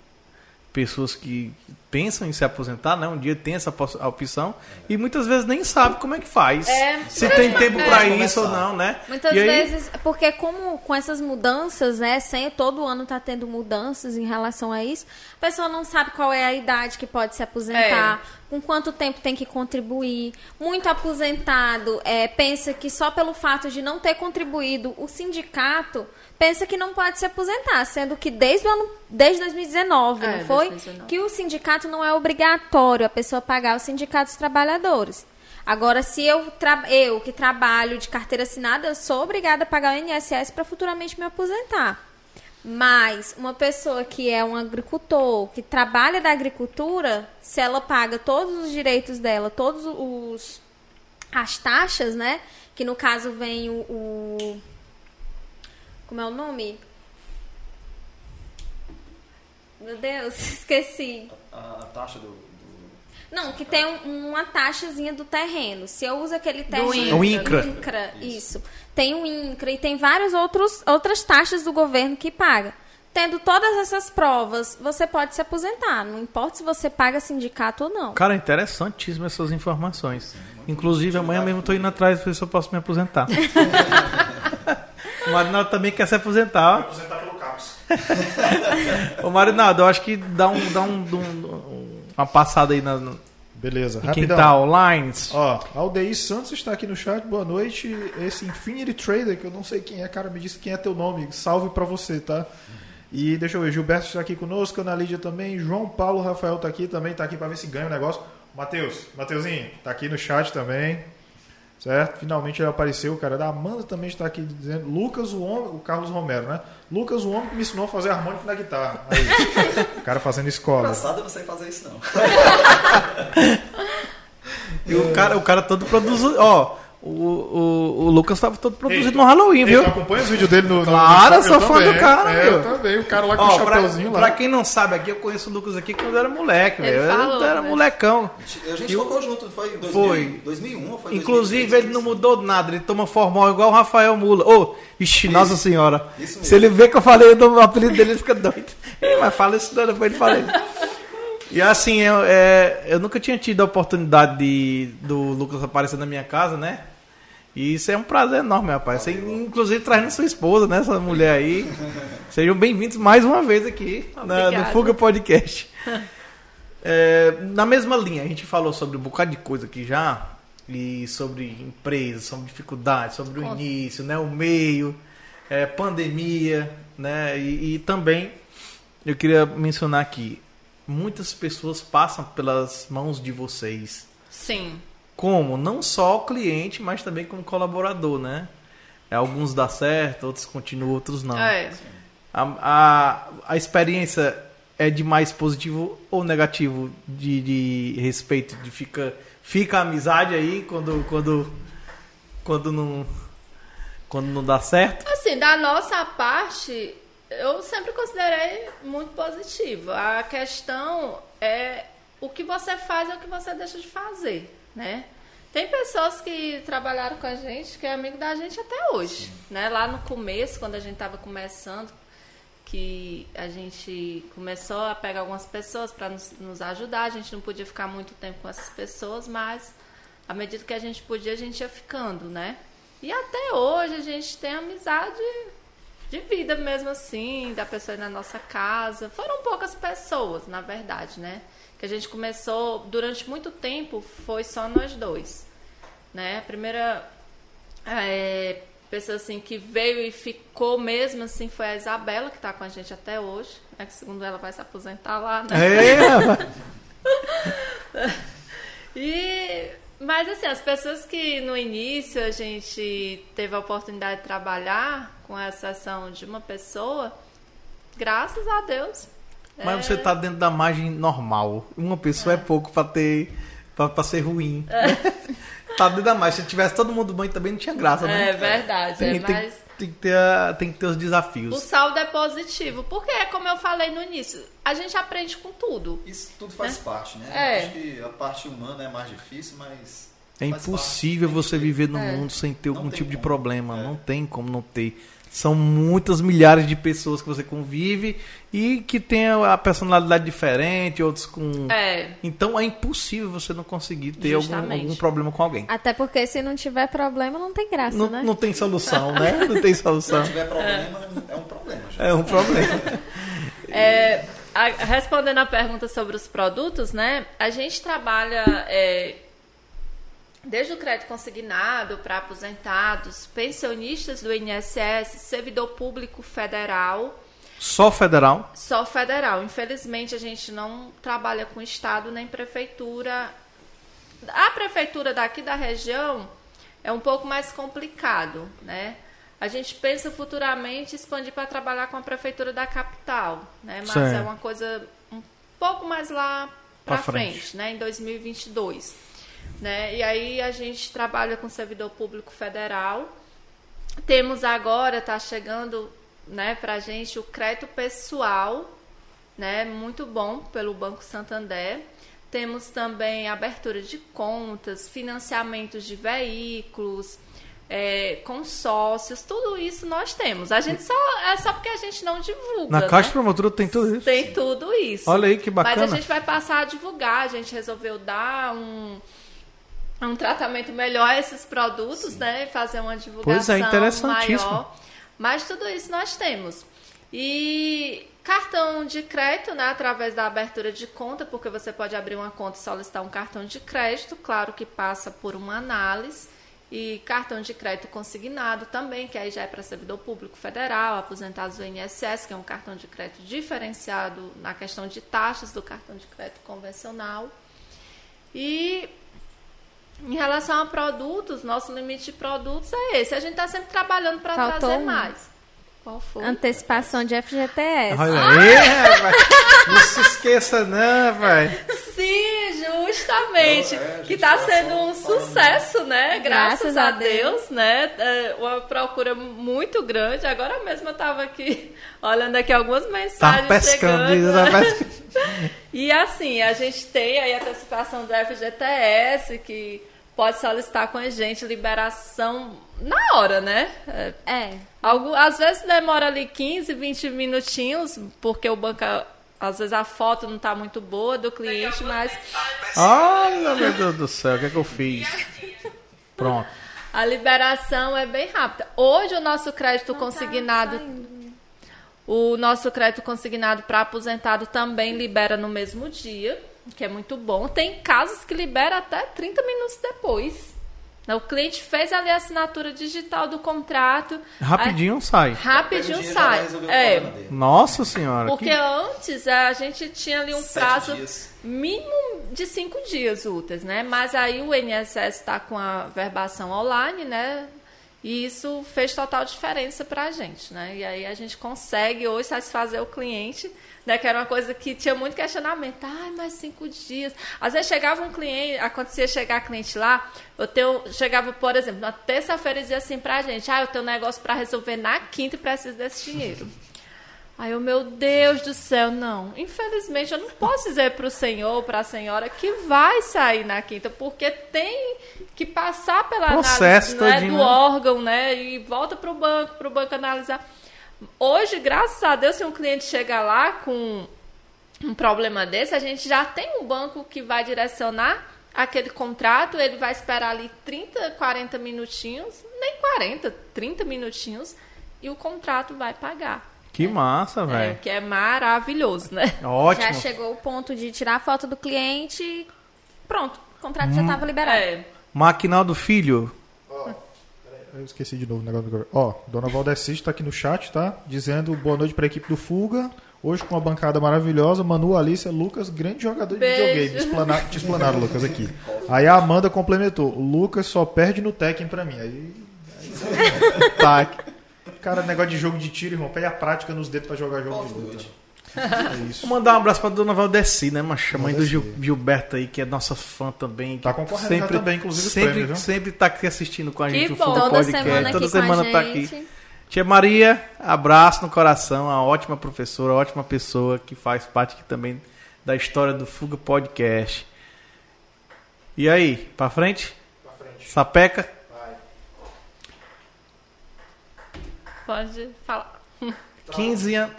pessoas que pensam em se aposentar, né? Um dia tem essa opção e muitas vezes nem sabe como é que faz. É. se tem tempo É. pra Começar. isso ou não, né? Muitas E aí- vezes, porque como com essas mudanças, né, sem todo ano tá tendo mudanças em relação a isso, a pessoa não sabe qual é a idade que pode se aposentar, com quanto tempo tem que contribuir. Muito aposentado é, pensa que só pelo fato de não ter contribuído, o sindicato pensa que não pode se aposentar, sendo que desde o ano, desde 2019, É, não foi? 2019. Que o sindicato não é obrigatório a pessoa pagar o sindicato dos trabalhadores. Agora, se eu, eu que trabalho de carteira assinada, eu sou obrigada a pagar o INSS para futuramente me aposentar. Mas uma pessoa que é um agricultor, que trabalha da agricultura, se ela paga todos os direitos dela, todos os as taxas, né? Que no caso vem o, o como é o nome? Meu Deus, esqueci. A, a taxa do, do- Não, que tem um- uma taxazinha do terreno. Se eu uso aquele terreno. INCRA. O INCRA. INCRA, isso. Tem o INCRA e tem várias outros, outras taxas do governo que paga. Tendo todas essas provas, você pode se aposentar. Não importa se você paga sindicato ou não. Cara, interessantíssimo essas informações. Inclusive, amanhã mesmo estou indo atrás para ver se eu posso me aposentar. o Marinaldo também quer se aposentar. ó. Aposentar pelo CAPS. Ô Marinaldo, eu acho que dá, um, dá um, um- uma passada aí na, no- Beleza, quem rapidão. tá online. Ó, Aldeir Santos está aqui no chat, boa noite. Esse Infinity Trader, que eu não sei quem é, cara, me disse quem é teu nome. Salve pra você, tá? E deixa eu ver, Gilberto está aqui conosco, Ana Lídia também, João Paulo Rafael tá aqui também, tá aqui pra ver se ganha o negócio. Matheus, Mateuzinho, tá aqui no chat também. Certo? Finalmente ele apareceu, o cara da Amanda também está aqui dizendo. Lucas, o homem, o Carlos Romero, né? Lucas, o homem que me ensinou a fazer harmônico na guitarra. Aí, o cara fazendo escola. Engraçado eu não sei fazer isso, não. E o cara, o cara todo produzido. Ó, o, o, o Lucas tava todo produzido Ei, no Halloween, Ei, viu? tu acompanha os vídeos dele no. Claro, no- sou fã também, do cara, é, meu. Eu também, o cara lá com o Ó, pra, lá. pra quem não sabe aqui, eu conheço o Lucas aqui quando eu era moleque, Ele velho. falou, Eu era né? molecão. A gente E o- tocou junto, foi em 2000, Foi. 2001 ou foi Inclusive, 2003? ele não mudou nada, ele toma formal igual o Rafael Mula. Ô, ixi, nossa senhora. Isso Se ele vê que eu falei do apelido dele, ele fica doido. Mas fala isso não, depois ele fala isso. E assim, eu, é, eu nunca tinha tido a oportunidade de, do Lucas aparecer na minha casa, né? E isso é um prazer enorme, rapaz. Você, inclusive trazendo sua esposa, né? Essa mulher aí. Sejam bem-vindos mais uma vez aqui na, no. Fuga Podcast. É, na mesma linha, a gente falou sobre um bocado de coisa aqui já. E sobre empresas, sobre dificuldades, sobre o início, né? O meio, é, pandemia, né? E, e também eu queria mencionar aqui, muitas pessoas passam pelas mãos de vocês. Sim. Como? Não só o cliente, mas também como colaborador, né? Alguns dá certo, outros continuam, outros não. É. A, a, a experiência é de mais positivo ou negativo de, de respeito? De fica, fica a amizade aí quando, quando, quando, não, quando não dá certo? Assim, da nossa parte, eu sempre considerei muito positivo. A questão é o que você faz e o que você deixa de fazer, né? Tem pessoas que trabalharam com a gente, que é amigo da gente até hoje, né? Lá no começo, quando a gente estava começando, que a gente começou a pegar algumas pessoas para nos, nos, ajudar. A gente não podia ficar muito tempo com essas pessoas, mas à medida que a gente podia, a gente ia ficando, né? E até hoje a gente tem amizade de vida mesmo assim, da pessoa ir na nossa casa. Foram poucas pessoas, na verdade, né? Que a gente começou, durante muito tempo, foi só nós dois, né? A primeira é, pessoa assim que veio e ficou mesmo assim foi a Isabela, que está com a gente até hoje. É que segundo ela vai se aposentar lá, né? É. e mas assim, as pessoas que no início a gente teve a oportunidade de trabalhar, com a exceção de uma pessoa, graças a Deus. Mas é... você está dentro da margem normal. Uma pessoa é, é pouco para ter para ser ruim. É. tá dentro da margem. Se tivesse todo mundo bem também não tinha graça, né? É verdade. Tem, é, tem, mas... tem, que ter, tem que ter os desafios. O saldo é positivo. Porque, como eu falei no início, a gente aprende com tudo. Isso tudo faz né? parte, né? É. Acho que a parte humana é mais difícil, mas. É impossível parte. você viver no é. mundo sem ter não algum tipo como. de problema. É. Não tem como não ter. São muitas milhares de pessoas que você convive e que tem a personalidade diferente, outros com. É. Então é impossível você não conseguir ter algum, algum, problema com alguém. Até porque se não tiver problema, não tem graça, não, né? Não tem solução, né? Não tem solução. Se tiver problema, é, é um problema. Já. É um problema. é, a, respondendo a pergunta sobre os produtos, né? A gente trabalha. É, desde o crédito consignado para aposentados, pensionistas do INSS, servidor público federal. Só federal? Só federal. Infelizmente, a gente não trabalha com Estado nem prefeitura. A prefeitura daqui da região é um pouco mais complicado, né? A gente pensa futuramente expandir para trabalhar com a prefeitura da capital, né? Mas é uma coisa um pouco mais lá para frente, frente, né? Em 2022. Né? E aí a gente trabalha com servidor público federal. Temos agora, está chegando né, para a gente o crédito pessoal, né, muito bom pelo Banco Santander. Temos também abertura de contas, financiamentos de veículos, é, consórcios, tudo isso nós temos. A gente só é só porque a gente não divulga. Na Caixa né? Promotora tem tudo isso. Tem tudo isso. Olha aí que bacana. Mas a gente vai passar a divulgar. A gente resolveu dar um um tratamento melhor a esses produtos, Sim. né? Fazer uma divulgação pois é, interessantíssimo. maior. Mas tudo isso nós temos. E cartão de crédito, né? Através da abertura de conta, porque você pode abrir uma conta e solicitar um cartão de crédito, claro que passa por uma análise. E cartão de crédito consignado também, que aí já é para servidor público federal, aposentados do INSS, que é um cartão de crédito diferenciado na questão de taxas do cartão de crédito convencional. E em relação a produtos, nosso limite de produtos é esse. A gente está sempre trabalhando para trazer mais. Qual foi? Antecipação de FGTS. Olha aí, ah! Não se esqueça, não, vai. Sim, justamente. é, que está sendo um sucesso, né? Graças, Graças a, Deus, Deus, né? É uma procura muito grande. Agora mesmo eu estava aqui olhando aqui algumas mensagens. Tá pescando, chegando, tá né? pescando. E assim, a gente tem aí a antecipação do FGTS, que pode solicitar com a gente liberação na hora, né? É. é. Algo, às vezes demora ali 15, 20 minutinhos, porque o banco, às vezes a foto não está muito boa do cliente, mas. Olha, meu Deus do céu, o que é que eu fiz? Pronto. A liberação é bem rápida. Hoje o nosso crédito não tá consignado. Tá o nosso crédito consignado para aposentado também libera no mesmo dia, que é muito bom. Tem casos que libera até 30 minutos depois. O cliente fez ali a assinatura digital do contrato. Rapidinho sai. rapidinho sai. o É. Nossa senhora. porque que- antes a gente tinha ali um Sete prazo dias. mínimo de cinco dias úteis, né? Mas aí o INSS está com a verbação online, né? E isso fez total diferença para a gente, né? E aí a gente consegue hoje satisfazer o cliente, né? Que era uma coisa que tinha muito questionamento. Ai, mais cinco dias. Às vezes chegava um cliente, acontecia chegar cliente lá, eu tenho, chegava, por exemplo, na terça-feira e dizia assim pra gente, ah, eu tenho um negócio para resolver na quinta e preciso desse dinheiro. Aí eu, meu Deus do céu, não. Infelizmente, eu não posso dizer para o senhor, para a senhora, que vai sair na quinta, porque tem que passar pela Processo análise né, do né? órgão, né? E volta para o banco, para o banco analisar. Hoje, graças a Deus, se um cliente chega lá com um problema desse, a gente já tem um banco que vai direcionar aquele contrato, ele vai esperar ali 30, 40 minutinhos, nem 40, 30 minutinhos, e o contrato vai pagar. Que massa, É, velho. que é maravilhoso, né? Ótimo. Já chegou o ponto de tirar a foto do cliente e pronto, o contrato já estava liberado. É. Maquinal do filho. Eu esqueci de novo o negócio do. Ó, Dona Valdecide está aqui no chat, tá? Dizendo boa noite para a equipe do Fuga. Hoje com uma bancada maravilhosa. Manu, Alícia, Lucas, grande jogador de Beijo. videogame. Te explanaram, Lucas, aqui. Aí a Amanda complementou. Lucas só perde no Tekken pra mim. Aí. aí tá. Cara, negócio de jogo de tiro, irmão. Pede a prática nos dedos pra jogar jogo de luta. É isso. Vou mandar um abraço pra dona Valdeci, né, macha? Mãe do. Gil- Gilberto aí, que é nossa fã também. que Tá concorrendo lá também, inclusive, sempre, prêmios, viu? sempre tá aqui assistindo com a Que gente o bom. Fuga Toda Podcast. semana aqui Toda com semana a tá aqui. Tia Maria, abraço no coração, uma ótima professora, ótima pessoa que faz parte aqui também da história do Fuga Podcast. E aí, pra frente? Pra frente. Sapeca? Vai. Pode falar. 15 anos.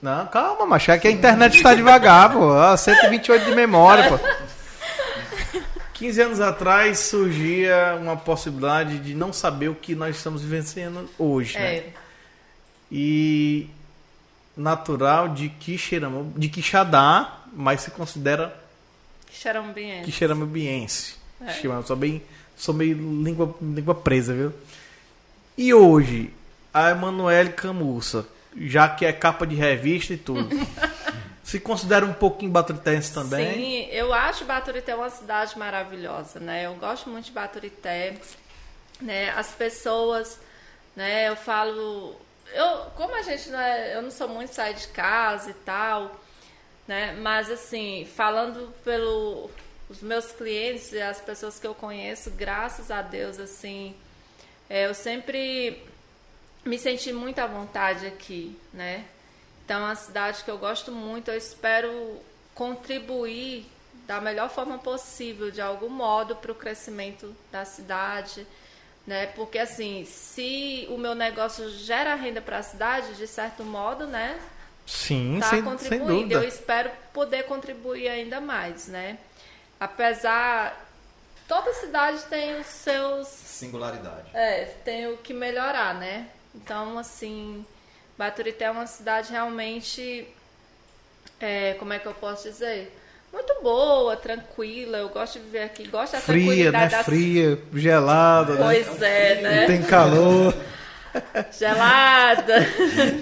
Não, calma, macho. É que a internet está devagar, pô. Ó, 128 de memória, pô. 15 anos atrás surgia uma possibilidade de não saber o que nós estamos vivenciando hoje, né? É. E natural de Quixeramobim, de Quixadá, mas se considera Xarambiense. Quixeramobim-ense. É. Sou bem, sou meio língua, língua presa, viu? E hoje, a Emanuele Camussa, já que é capa de revista e tudo, se considera um pouquinho baturitense também? Sim, eu acho Baturité uma cidade maravilhosa, né? Eu gosto muito de Baturité, né? As pessoas, né? Eu falo, eu, como a gente não é, eu não sou muito sair de casa e tal, né? Mas assim, falando pelo os meus clientes e as pessoas que eu conheço, graças a Deus, assim, é, eu sempre me senti muito à vontade aqui, né? Então, é uma cidade que eu gosto muito. Eu espero contribuir da melhor forma possível, de algum modo, para o crescimento da cidade, né? Porque assim, se o meu negócio gera renda para a cidade, de certo modo, né? Sim, Está sem, sem contribuindo. dúvida. Eu espero poder contribuir ainda mais, né? Apesar toda cidade tem os seus Singularidade. é, tem o que melhorar, né? Então, assim, Baturité é uma cidade realmente, é, como é que eu posso dizer? Muito boa, tranquila. Eu gosto de viver aqui, gosto da Fria, né? da Fria, gelada, né? Pois é, né? Tem calor. Gelada.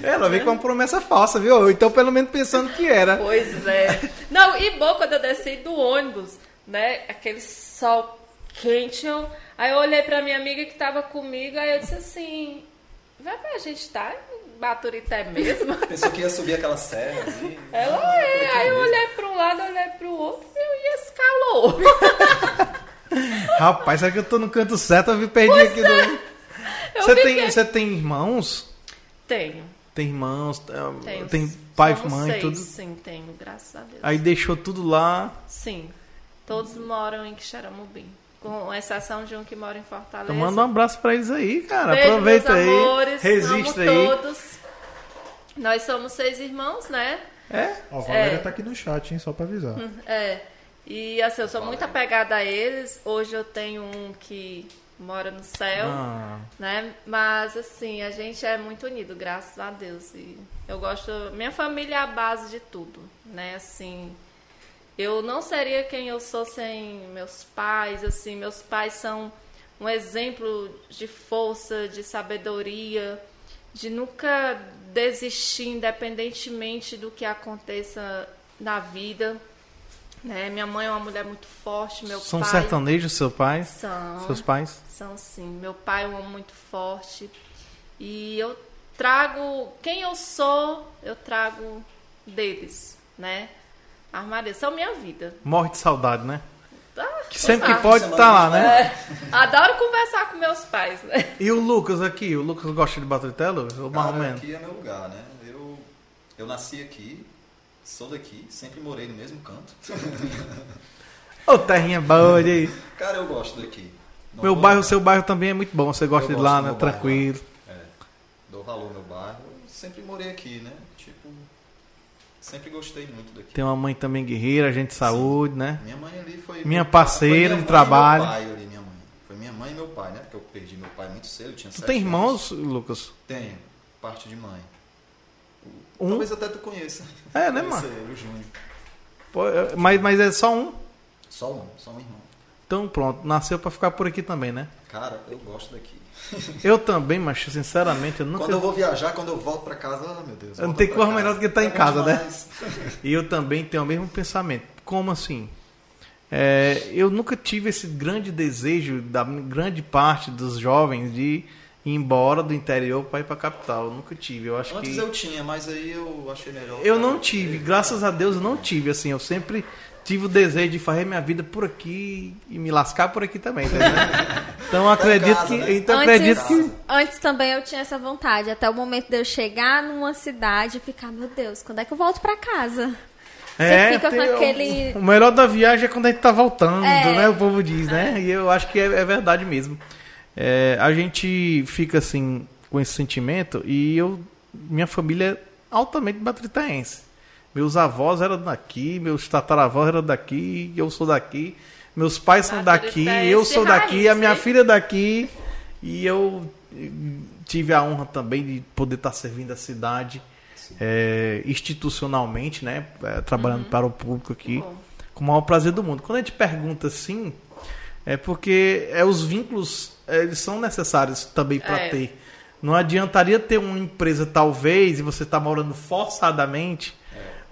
Ela veio com uma promessa falsa, viu? Então, pelo menos pensando que era. Pois é. Não, e bom quando eu desci do ônibus, né? Aquele sol quente. Eu... Aí eu olhei pra minha amiga que tava comigo, aí eu disse assim, vai pra gente tá em Baturité mesmo? Pensou que ia subir aquela serra ali. Ela Ah, é, aí eu mesmo. olhei para um lado, olhei para o outro e esse calor. Rapaz, será que eu tô no canto certo? Eu me perdi aqui. do- é. Eu Você, fiquei- tem, você tem irmãos? Tenho, Tem irmãos, é, tenho. tem pai, Somos mãe, seis, tudo. Sim, tenho, graças a Deus. Aí deixou tudo lá. Sim, todos moram em Quixeramobim, com exceção de um que mora em Fortaleza. Então manda um abraço pra eles aí, cara. Beijo, Aproveita meus aí. amores, amo aí. todos. Nós somos seis irmãos, né? É? Ó, a Valéria É. tá aqui no chat, hein? Só pra avisar. É. E assim, eu sou muito apegada a eles. Hoje eu tenho um que mora no céu. Ah, né? Mas assim, a gente é muito unido, graças a Deus. E eu gosto, minha família é a base de tudo, né? Assim, eu não seria quem eu sou sem meus pais, assim, meus pais são um exemplo de força, de sabedoria, de nunca desistir, independentemente do que aconteça na vida. Né? Minha mãe é uma mulher muito forte, meu São pai. sertanejos, seu pai? São. Seus pais? São sim. Meu pai é um homem muito forte. E eu trago. Quem eu sou, eu trago deles, né? Armário, são minha vida. Morre de saudade, né? Ah, Que sempre que pode tá lá, né? é. Adoro conversar com meus pais, né? E o Lucas aqui? O Lucas gosta de Baturité, Lucas? Ou mais ou menos? aqui é meu lugar, né? Eu, eu nasci aqui, sou daqui, sempre morei no mesmo canto. Ô, terrinha boa, olha aí. Cara, eu gosto daqui. Não Meu bairro, negar. seu bairro também é muito bom. Você gosta Eu de lá, né? meu bairro Tranquilo. É, dou valor ao meu bairro. Eu sempre morei aqui, né? Sempre gostei muito daqui. Tem uma mãe também guerreira, gente de saúde, né? Minha mãe ali foi. Minha foi parceira minha de mãe e trabalho. Meu pai ali, minha mãe. Foi minha mãe e meu pai, né? Porque eu perdi meu pai muito cedo, tinha Tu tem anos. irmãos, Lucas? Tenho, parte de mãe. Um? Talvez até tu conheça. É, né, mano? o Júnior. Pô, é, Mas, mas é só um. Só um, só um irmão. Então pronto, nasceu pra ficar por aqui também, né? Cara, eu gosto daqui. Eu também, mas sinceramente eu nunca. Quando eu vou viajar, quando eu volto pra casa, ah, meu Deus. Eu não pra coisa melhor do que estar em É casa, né? E eu também tenho o mesmo pensamento. Como assim? É, eu nunca tive esse grande desejo da grande parte dos jovens de ir embora do interior para ir para a capital. Eu nunca tive. Eu acho Antes que eu tinha, mas aí eu achei melhor. eu não tive. Graças a Deus eu não tive. Assim, eu sempre tive o desejo de fazer minha vida por aqui e me lascar por aqui também. entendeu? Então eu acredito casa, que, né? então antes, acredito que antes também eu tinha essa vontade, até o momento de eu chegar numa cidade e ficar, meu Deus, quando é que eu volto pra casa? Você fica com aquele- O melhor da viagem é quando a gente tá voltando, É. né? O povo diz, né? E eu acho que é, é verdade mesmo. É, a gente fica assim com esse sentimento e eu, minha família é altamente batritaense. Meus avós eram daqui, meus tataravós eram daqui, eu sou daqui. Meus pais são daqui, eu sou daqui, a minha hein? filha é daqui. E eu eh, tive a honra também de poder estar servindo a cidade eh, institucionalmente, né? eh, trabalhando para o público aqui, Bom. com o maior prazer do mundo. Quando a gente pergunta assim, é porque é, os vínculos eles são necessários também para É. ter. Não adiantaria ter uma empresa, talvez, e você está morando forçadamente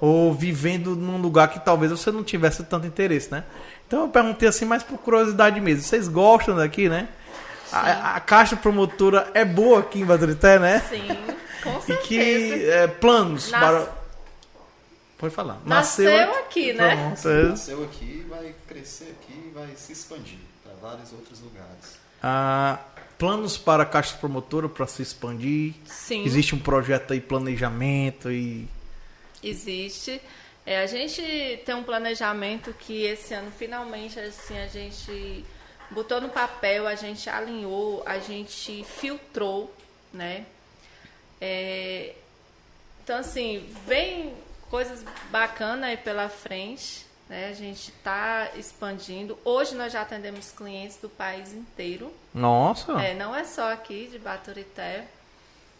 ou vivendo num lugar que talvez você não tivesse tanto interesse, né? Então eu perguntei assim, mais por curiosidade mesmo. Vocês gostam daqui, né? A, a caixa promotora é boa aqui em Baturité, né? Sim, com E certeza. que é, planos Nas- para. Pode falar. Nasceu aqui, né? Pronto, é. Nasceu aqui, vai crescer aqui, vai se expandir para vários outros lugares. Ah, planos para a caixa promotora para se expandir. Sim. Existe um projeto aí, planejamento e. Existe. É, a gente tem um planejamento que esse ano finalmente assim a gente botou no papel, a gente alinhou, a gente filtrou, né? É, então assim vem coisas bacanas aí pela frente, né? A gente está expandindo. Hoje nós já atendemos clientes do país inteiro. Nossa! É, não é só aqui de Baturité.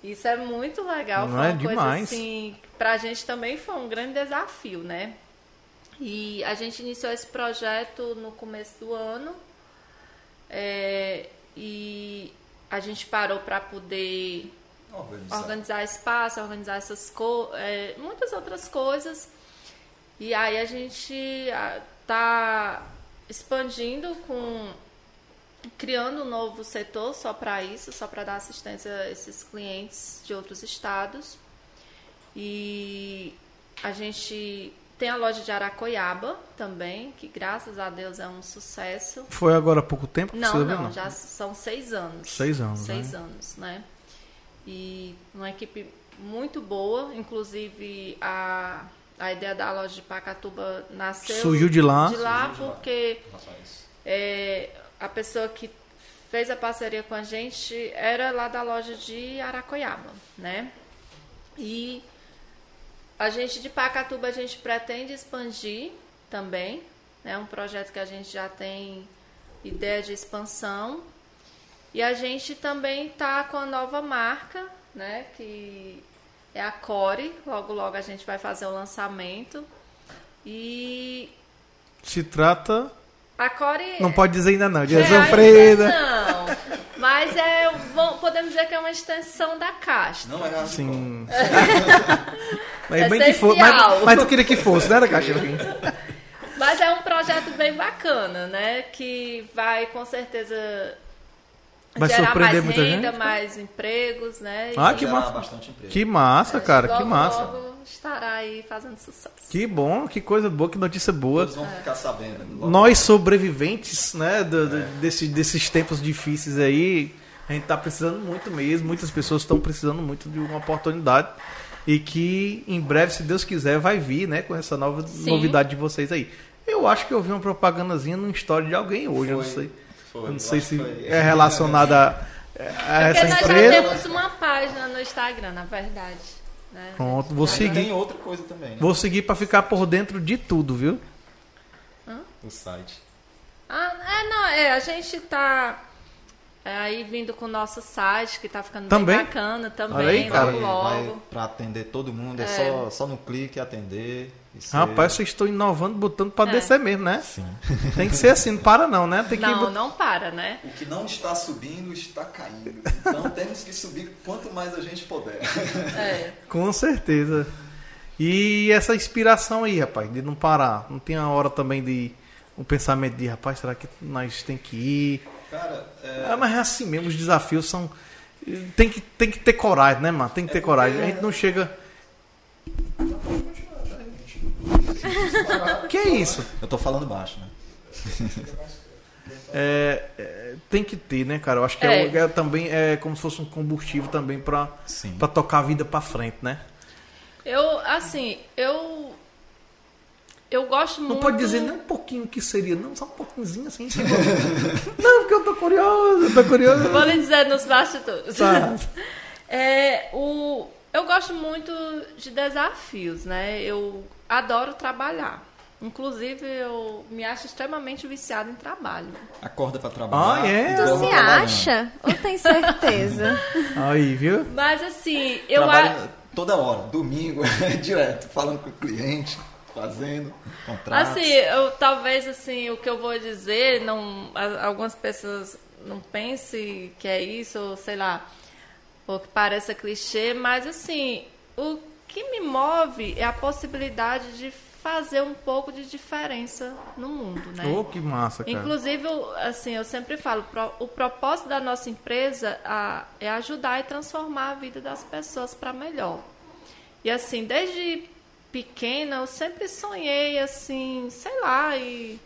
Isso é muito legal. Não foi é uma coisa demais. assim, pra gente também foi um grande desafio, né? E a gente iniciou esse projeto no começo do ano. é, e a gente parou para poder Organizar. organizar espaço, organizar essas coisas, muitas outras coisas. E aí a gente está expandindo com criando um novo setor só para isso, só para dar assistência a esses clientes de outros estados. E a gente tem a loja de Aracoiaba também, que graças a Deus é um sucesso. Foi agora há pouco tempo? que Não, você viu, não, já são seis anos. Seis anos, Seis né? anos, né? E uma equipe muito boa, inclusive a, a ideia da loja de Pacatuba nasceu Surgiu de lá. de lá Surgiu de lá. porque é, a pessoa que fez a parceria com a gente era lá da loja de Aracoiaba, né? E a gente de Pacatuba a gente pretende expandir também, né? Um projeto que a gente já tem ideia de expansão. E a gente também tá com a nova marca, né? Que é a Core. Logo, logo a gente vai fazer o lançamento. E Se trata. A Core Não pode dizer ainda não, de é, Não, Mas é, vamos- podemos dizer que é uma extensão da caixa. Não é hardcore. Sim. mas, bem que fosse, Essencial. mas, mas tu queria que fosse, né, Caixa? Mas é um projeto bem bacana, né? Que vai com certeza Vai gerar surpreender mais muita renda, gente? mais empregos, né? Ah, que massa. bastante emprego. Que massa, cara, que logo, massa. Logo estará aí fazendo sucesso. Que bom, que coisa boa, que notícia boa. Todos vão ficar sabendo. Logo Nós sobreviventes, né, do- do- desse- desses tempos difíceis aí, a gente tá precisando muito mesmo, muitas pessoas estão precisando muito de uma oportunidade e que em breve, se Deus quiser, vai vir, né, com essa nova Sim. novidade de vocês aí. Eu acho que eu vi uma propagandazinha numa história de alguém hoje, eu não Foi, sei. Foi, eu não sei se foi. é relacionada a, a Porque essa nós empresa. já temos uma página no Instagram, na verdade. Né? Pronto, vou Mas seguir. Tem outra coisa também, né? Vou seguir pra ficar por dentro de tudo, viu? O site. Ah, é, não, é, a gente tá é, aí vindo com o nosso site, que tá ficando Também? bem bacana também, Olha aí, cara. logo Vai logo. pra atender todo mundo, é, É. só, só no clique atender. Ser- Rapaz, vocês estão inovando, botando pra É. descer mesmo, né? Sim. Tem que ser assim, não para não, né? Tem que Não, não para, né? O que não está subindo está caindo. Então temos que subir quanto mais a gente puder. É. Com certeza. E essa inspiração aí, rapaz, de não parar. Não tem a hora também de um pensamento de, rapaz, será que nós tem que ir? Cara, é, Ah, mas é assim mesmo, os desafios são. Tem que, tem que ter coragem, né, mano? Tem que ter coragem. A gente não chega. Que é isso? eu tô falando baixo, né? É, é, tem que ter, né, cara? Eu acho que É. é, é também é como se fosse um combustível também pra, Sim. pra tocar a vida pra frente, né? Eu, assim, eu. Eu gosto Não muito. pode dizer nem um pouquinho que seria, não, só um pouquinho assim. tipo, não, porque eu tô curioso, eu tô curioso. Vou lhe dizer nos bastidores. Tá. É, o, eu gosto muito de desafios, né? Eu adoro trabalhar. Inclusive, eu me acho extremamente viciada em trabalho. Acorda pra trabalhar. Ah, é? Tu se acha? Ou tem certeza? Aí, viu? Mas assim, eu Trabalha a- toda hora, domingo, direto, falando com o cliente, fazendo contratos. Assim, eu talvez assim, o que eu vou dizer, não, algumas pessoas não pensem que é isso, ou sei lá, ou que pareça clichê, mas assim, o que me move é a possibilidade de fazer um pouco de diferença no mundo, né? Ô, que massa, cara. Inclusive, assim, eu sempre falo, o propósito da nossa empresa é ajudar e transformar a vida das pessoas para melhor. E assim, desde pequena, eu sempre sonhei, assim, sei lá, e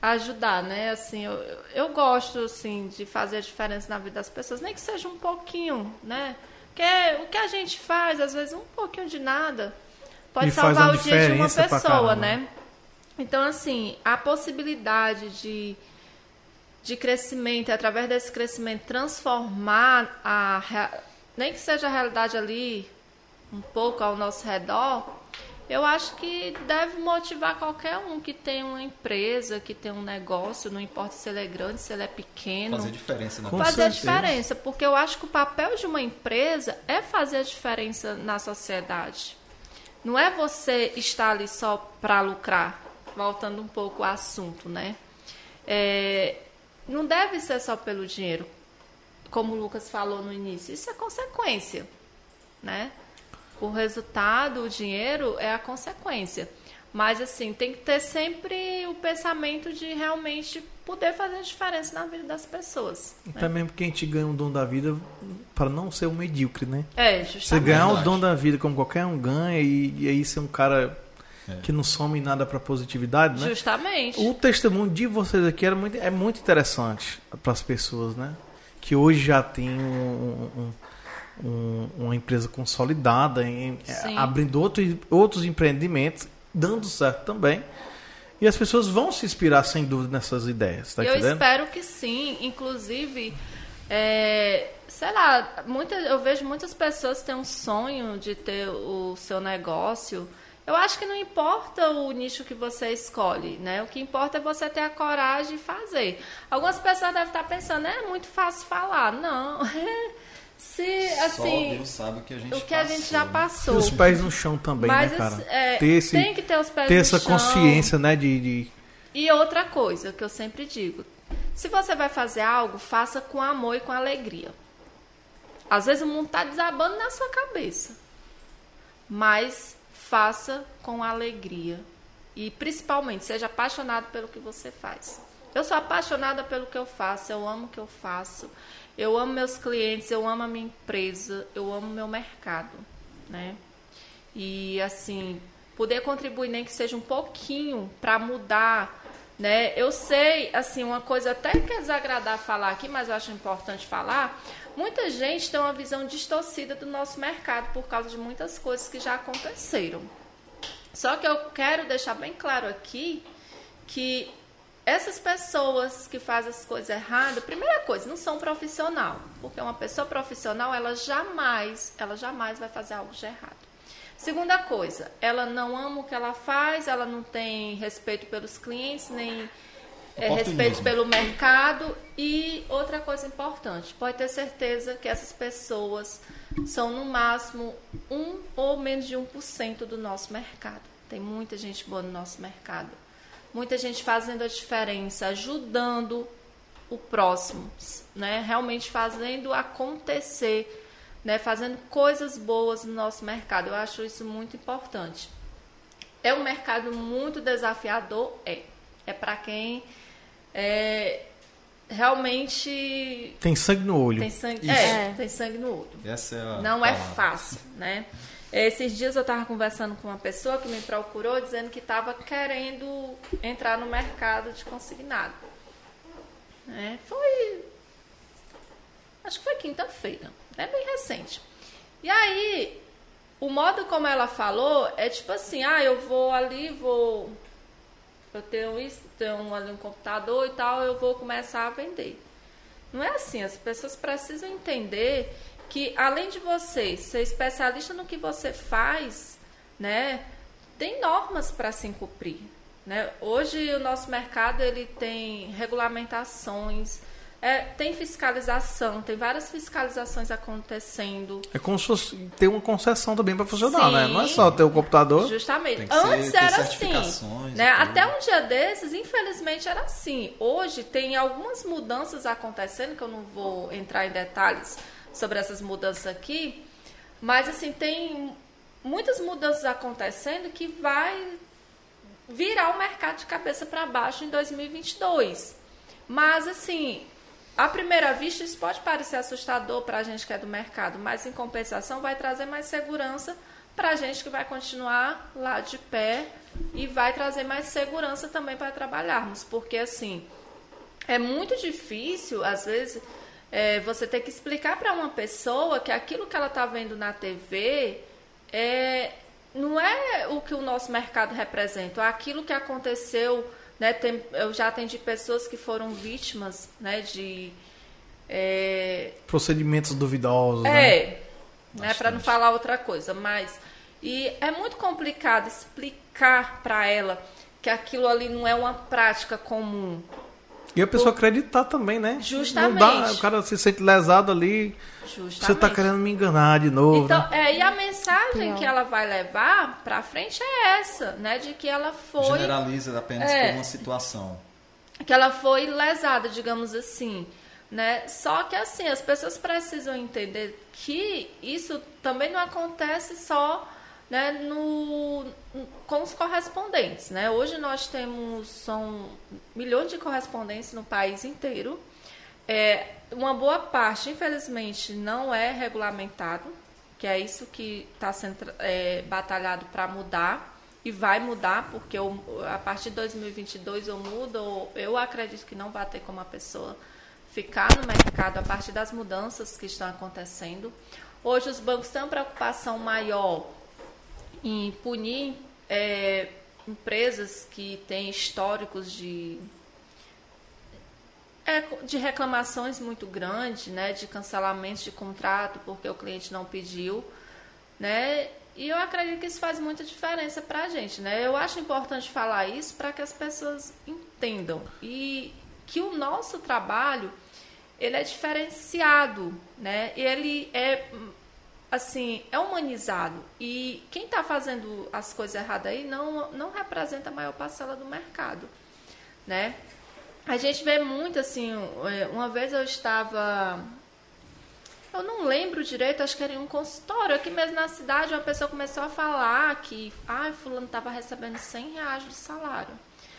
ajudar, né? Assim, eu, eu gosto, assim, de fazer a diferença na vida das pessoas, nem que seja um pouquinho, né? Porque o que a gente faz, às vezes, um pouquinho de nada, pode E salvar o dia de uma pessoa, né? Então, assim, a possibilidade de, de crescimento, e através desse crescimento, transformar a. nem que seja a realidade ali, um pouco ao nosso redor, eu acho que deve motivar qualquer um que tem uma empresa, que tem um negócio, não importa se ele é grande, se ele é pequeno Fazer diferença na fazer a certeza. diferença, porque eu acho que o papel de uma empresa é fazer a diferença na sociedade. Não é você estar ali só para lucrar, voltando um pouco ao assunto, né? É, não deve ser só pelo dinheiro, como o Lucas falou no início. Isso é consequência, né? O resultado, o dinheiro é a consequência. Mas assim, tem que ter sempre o pensamento de realmente poder fazer a diferença na vida das pessoas. né? Até mesmo que a gente ganha o dom da vida para não ser um medíocre, né? É, Você justamente. ganhar o dom da vida como qualquer um ganha e, e aí ser um cara É. que não some em nada pra positividade, né? Justamente. O testemunho de vocês aqui era muito, é muito interessante para as pessoas, né? Que hoje já tem um- um- um- uma empresa consolidada, em- abrindo outro, outros empreendimentos, dando certo também. E as pessoas vão se inspirar, sem dúvida, nessas ideias, tá eu entendendo? espero que sim. Inclusive, é, sei lá, muita, eu vejo muitas pessoas que têm um sonho de ter o seu negócio. Eu acho que não importa o nicho que você escolhe, né? O que importa é você ter a coragem de fazer. Algumas pessoas devem estar pensando, é muito fácil falar. Não. Se, Só assim, Deus sabe o que a gente o que a gente passou, já né? E passou. os pés no chão também, Mas né, cara? é, ter esse, tem que ter os pés ter no essa chão. consciência, né, de, de- E outra coisa que eu sempre digo, Se você vai fazer algo, faça com amor e com alegria. Às vezes o mundo está desabando na sua cabeça. Mas faça com alegria. E principalmente, seja apaixonado pelo que você faz. Eu sou apaixonada pelo que eu faço, eu amo o que eu faço. Eu amo meus clientes, eu amo a minha empresa, eu amo meu mercado, né? E assim, poder contribuir nem que seja um pouquinho para mudar, né? Eu sei, assim, uma coisa até que é desagradar falar aqui, mas eu acho importante falar. Muita gente tem uma visão distorcida do nosso mercado por causa de muitas coisas que já aconteceram. Só que eu quero deixar bem claro aqui que essas pessoas que fazem as coisas erradas, primeira coisa, não são profissional, porque uma pessoa profissional, ela jamais, ela jamais vai fazer algo de errado. Segunda coisa, ela não ama o que ela faz, ela não tem respeito pelos clientes, nem é, respeito pelo mercado. E outra coisa importante, pode ter certeza que essas pessoas são no máximo um ou menos de 1% do nosso mercado. Tem muita gente boa no nosso mercado muita gente fazendo a diferença, ajudando o próximo, né? Realmente fazendo acontecer, né? Fazendo coisas boas no nosso mercado. Eu acho isso muito importante. É um mercado muito desafiador, é. É para quem é, realmente tem sangue no olho. Tem sangue, é, tem sangue no olho. É Não é fácil, né? Esses dias eu estava conversando com uma pessoa que me procurou dizendo que estava querendo entrar no mercado de consignado. É, foi. Acho que foi quinta-feira, é bem recente. E aí, o modo como ela falou é tipo assim: ah, eu vou ali, vou. Eu tenho isso, tenho ali um computador e tal, eu vou começar a vender. Não é assim, as pessoas precisam entender que além de você ser especialista no que você faz, né, tem normas para se cumprir. Né? Hoje o nosso mercado ele tem regulamentações, é, tem fiscalização, tem várias fiscalizações acontecendo. É como se fosse ter uma concessão também para funcionar, Sim, né? Não é só ter o computador. Justamente. Antes ser, era assim. Né? Até um dia desses, infelizmente, era assim. Hoje tem algumas mudanças acontecendo, que eu não vou entrar em detalhes sobre essas mudanças aqui, mas assim, tem muitas mudanças acontecendo que vai virar o mercado de cabeça para baixo em 2022. Mas assim, à primeira vista isso pode parecer assustador para a gente que é do mercado, mas em compensação vai trazer mais segurança para a gente que vai continuar lá de pé e vai trazer mais segurança também para trabalharmos, porque assim, é muito difícil às vezes é, você ter que explicar para uma pessoa que aquilo que ela está vendo na TV é, não é o que o nosso mercado representa, é aquilo que aconteceu. Né, tem, eu já atendi pessoas que foram vítimas né, de. É, Procedimentos duvidosos. É, né, né para não falar outra coisa, mas. E é muito complicado explicar para ela que aquilo ali não é uma prática comum. E a pessoa acreditar também, né? Justamente. Dá, o cara se sente lesado ali. Justamente. Você está querendo me enganar de novo. Então, né? é, e a mensagem que ela vai levar para frente é essa, né? De que ela foi. Generaliza apenas é, por uma situação. Que ela foi lesada, digamos assim. Né? Só que assim, as pessoas precisam entender que isso também não acontece só né, no, com os correspondentes. Né? Hoje nós temos são milhões de correspondentes no país inteiro. É, uma boa parte, infelizmente, não é regulamentado, que é isso que está sendo é, batalhado para mudar e vai mudar, porque eu, a partir de 2022 eu mudo, eu acredito que não vai ter como a pessoa ficar no mercado a partir das mudanças que estão acontecendo. Hoje os bancos têm uma preocupação maior em punir é, empresas que têm históricos de, é, de reclamações muito grandes, né, de cancelamentos de contrato porque o cliente não pediu, né, e eu acredito que isso faz muita diferença para a gente, né? Eu acho importante falar isso para que as pessoas entendam e que o nosso trabalho ele é diferenciado, né? Ele é assim, é humanizado. E quem está fazendo as coisas erradas aí não, não representa a maior parcela do mercado, né? a gente vê muito assim. é, Uma vez eu estava. Eu não lembro direito, acho que era em um consultório aqui mesmo na cidade. Uma pessoa começou a falar que, ai, Fulano estava recebendo 100 reais de salário.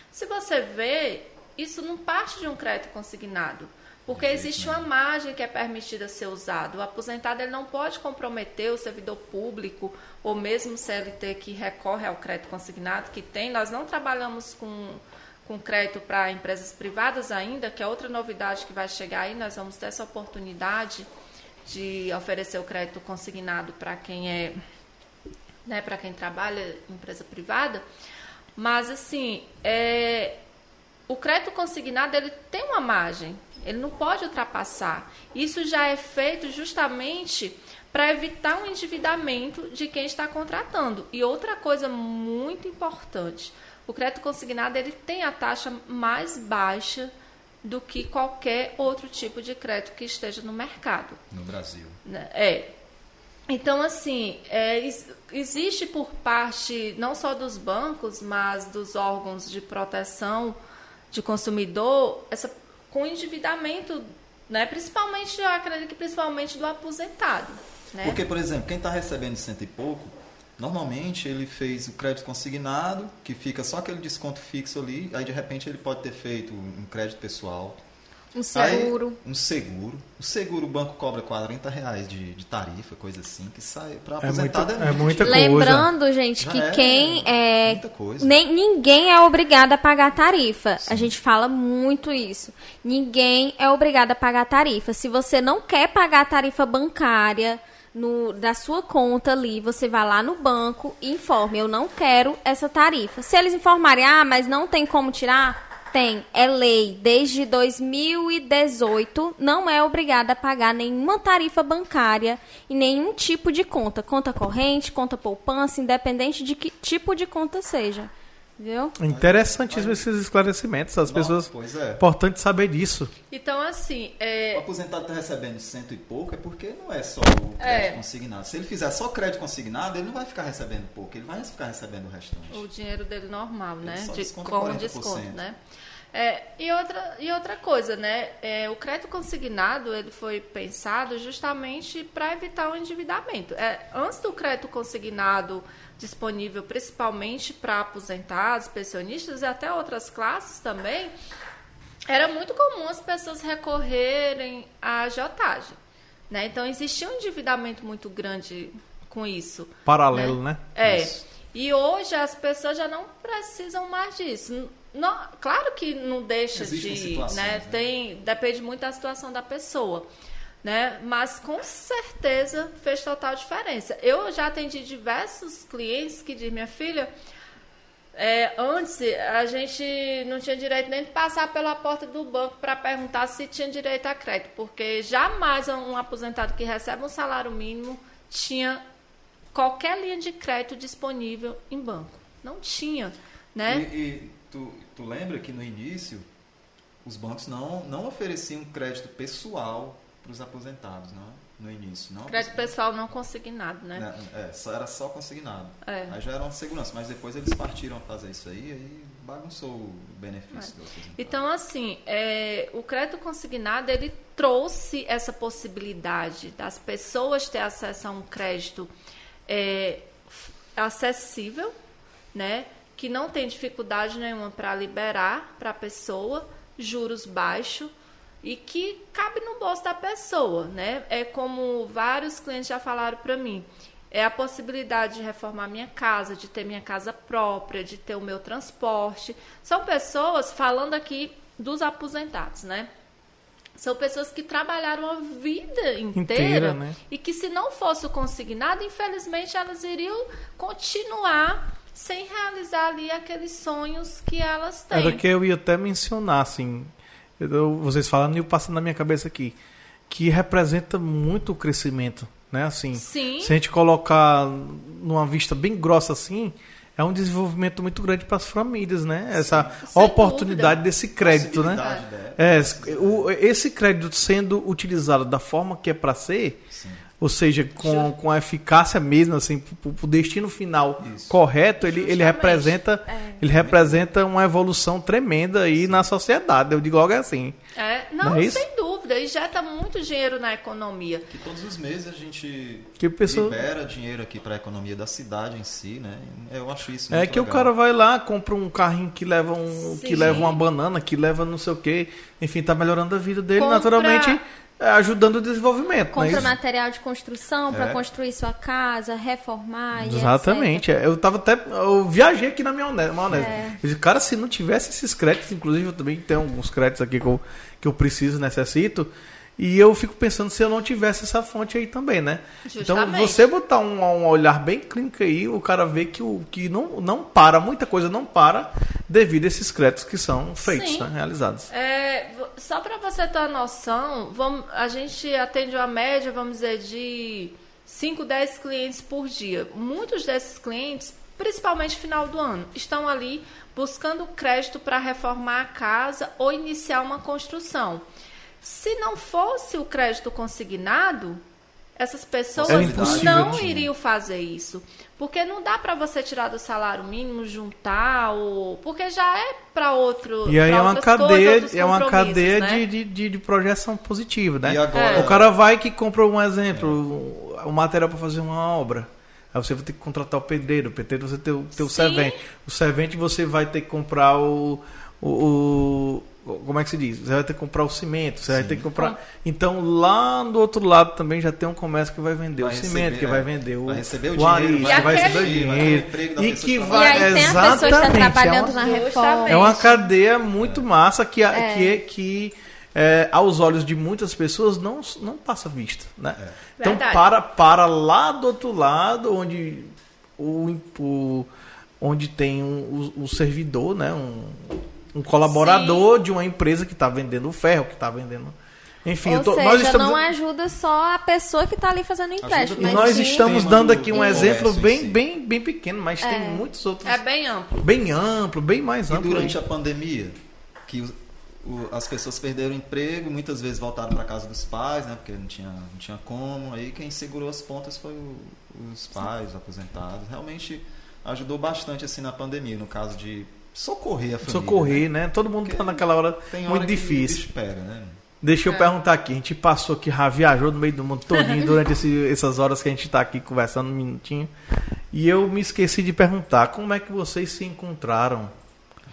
Se você vê, isso não parte de um crédito consignado. Porque existe uma margem que é permitida ser usada. O aposentado ele não pode comprometer o servidor público ou mesmo o CLT que recorre ao crédito consignado que tem. Nós não trabalhamos com, com crédito para empresas privadas ainda, que é outra novidade que vai chegar aí. Nós vamos ter essa oportunidade de oferecer o crédito consignado para quem é, né, para quem trabalha em empresa privada. Mas assim, é, o crédito consignado ele tem uma margem, ele não pode ultrapassar. Isso já é feito justamente para evitar um endividamento de quem está contratando. E outra coisa muito importante, o crédito consignado ele tem a taxa mais baixa do que qualquer outro tipo de crédito que esteja no mercado. No Brasil. né? É. Então, assim, é, ex- existe por parte não só dos bancos, mas dos órgãos de proteção de consumidor, essa, com endividamento, né? principalmente, eu acredito que principalmente do aposentado. Né? Porque, por exemplo, quem está recebendo cento e pouco, normalmente ele fez o crédito consignado, que fica só aquele desconto fixo ali, aí de repente ele pode ter feito um crédito pessoal. Um seguro. Aí, um seguro. O seguro o banco cobra 40 reais de, de tarifa, coisa assim, que sai para É aposentado é, é muito muita coisa. Lembrando, gente, Já que é quem é. muita coisa. Nem, ninguém é obrigado a pagar tarifa. A gente fala muito isso. Ninguém é obrigado a pagar tarifa. Se você não quer pagar a tarifa bancária no, da sua conta ali, você vai lá no banco e informe: eu não quero essa tarifa. Se eles informarem, ah, mas não tem como tirar. Tem, é lei. Desde 2018, não é obrigada a pagar nenhuma tarifa bancária e nenhum tipo de conta. Conta corrente, conta poupança, independente de que tipo de conta seja. Viu? Interessantíssimo esses esclarecimentos. As Não, pessoas. Pois é. Importante saber disso. Então, assim, O é, aposentado está recebendo cento e pouco é porque não é só o crédito É. consignado. Se ele fizer só crédito consignado, ele não vai ficar recebendo pouco, ele vai ficar recebendo o restante. o dinheiro dele normal, né? Ele só De, com 40%. desconto, né? É, e, outra, e outra coisa, né? É, o crédito consignado ele foi pensado justamente para evitar o endividamento. É, antes do crédito consignado disponível principalmente para aposentados, pensionistas e até outras classes também, era muito comum as pessoas recorrerem à agiotagem. Né? Então existia um endividamento muito grande com isso. Paralelo, né? É. Isso. E hoje as pessoas já não precisam mais disso. Não, claro que não deixa Existem de, né? né? Tem, depende muito da situação da pessoa, né? Mas com certeza fez total diferença. Eu já atendi diversos clientes que dizem, minha filha, é, antes a gente não tinha direito nem de passar pela porta do banco para perguntar se tinha direito a crédito, porque jamais um aposentado que recebe um salário mínimo tinha qualquer linha de crédito disponível em banco. Não tinha, né? E, e tu, tu lembra que no início os bancos não, não ofereciam crédito pessoal para os aposentados, não? No início, não? Crédito pessoal não consignado, né? Né, É, só, era só consignado. É. Aí já era uma segurança, mas depois eles partiram a fazer isso aí aí bagunçou o benefício do aposentado. Então, assim, é, o crédito consignado ele trouxe essa possibilidade das pessoas ter acesso a um crédito é, acessível, né? Que não tem dificuldade nenhuma para liberar para a pessoa, juros baixos e que cabe no bolso da pessoa, né? É como vários clientes já falaram para mim. É a possibilidade de reformar minha casa, de ter minha casa própria, de ter o meu transporte. São pessoas, falando aqui dos aposentados, né? São pessoas que trabalharam a vida inteira, Inteira, né? e que se não fosse o consignado, infelizmente elas iriam continuar sem realizar ali aqueles sonhos que elas têm. Era que eu ia até mencionar, assim, eu- vocês falando e eu passando na minha cabeça aqui, que representa muito o crescimento, né? Assim, Sim. se a gente colocar numa vista bem grossa assim, é um desenvolvimento muito grande para as famílias, né? Essa sem oportunidade dúvida. desse crédito, né? Né? É, o- esse crédito sendo utilizado da forma que é para ser, Sim. O, ou seja, com, com a eficácia mesmo, assim, pro, pro destino final Isso. correto, ele, ele representa É. ele representa uma evolução tremenda aí na sociedade. Eu digo logo assim. É, não, Não é isso? sem dúvida. Injeta muito dinheiro na economia. Que todos os meses a gente Que pessoa- libera dinheiro aqui para a economia da cidade em si, né? Eu acho isso É que o legal. cara vai lá, compra um carrinho que leva um, que leva uma banana, que leva não sei o quê, enfim, tá melhorando a vida dele, Compra- naturalmente é, ajudando o desenvolvimento. é Compra isso? material de construção para É. construir sua casa, reformar e Exatamente. é. Eu tava até. Eu viajei aqui na minha maionese. É. Eu disse, cara, se não tivesse esses créditos, inclusive eu também tenho alguns créditos aqui que eu, que eu preciso, necessito. E eu fico pensando se eu não tivesse essa fonte aí também, né? Então, Justamente. você botar um, um olhar bem clínico aí, o cara vê que, o, que não, não para, muita coisa não para devido a esses créditos que são feitos, Sim. né, realizados. É, só para você ter uma noção, vamos, a gente atende uma média, vamos dizer, de 5, 10 clientes por dia. Muitos desses clientes, principalmente final do ano, estão ali buscando crédito para reformar a casa ou iniciar uma construção. Se não fosse o crédito consignado, essas pessoas impossível, não iriam fazer isso. Porque não dá para você tirar do salário mínimo, juntar, ou... porque já é para outro. E aí é uma cadeia, coisas, é uma cadeia né? de, de, de, projeção positiva, né? E agora, O cara vai que compra um exemplo, o material para fazer uma obra. Aí você vai ter que contratar o pedreiro, o pedreiro você tem o teu Sim. servente. O servente você vai ter que comprar o, o, o- como é que se diz? Você vai ter que comprar o cimento, você vai ter que comprar. Então lá do outro lado também já tem um comércio que vai vender Vai o cimento, receber, que vai é. vender o Vai receber o o dinheiro, arista, vai vai receber o dinheiro. vai E pessoa que que E vai aí tem a pessoa que está exatamente, é trabalhando uma- na reforma. É uma cadeia muito massa que, a- que, que é, aos olhos de muitas pessoas não, não passa vista, né? Então Verdade. para, para lá do outro lado, onde o, o- onde tem um, o, o servidor, né? Um, um colaborador de uma empresa que está vendendo ferro, que está vendendo. Enfim, Ou eu tô- seja, nós estamos. não ajuda só a pessoa que está ali fazendo o empréstimo, E mas nós sim- estamos dando do- aqui um exemplo em bem, si. bem, bem pequeno, mas tem É. muitos outros É bem amplo. bem amplo, bem mais E amplo. durante aí. a pandemia, que o- o- as pessoas perderam o emprego, muitas vezes voltaram para casa dos pais, né? Porque não tinha, não tinha como. Aí quem segurou as pontas foi o- os pais, os aposentados. Realmente ajudou bastante assim na pandemia, no caso de socorrer a família. socorrer, né? Todo mundo Porque tá naquela hora Tem hora muito difícil. pega, né? Deixa eu É. perguntar aqui, a gente passou aqui, já viajou no meio do mundo todinho durante esse- essas horas que a gente tá aqui conversando um minutinho. E eu me esqueci de perguntar, como é que vocês se encontraram?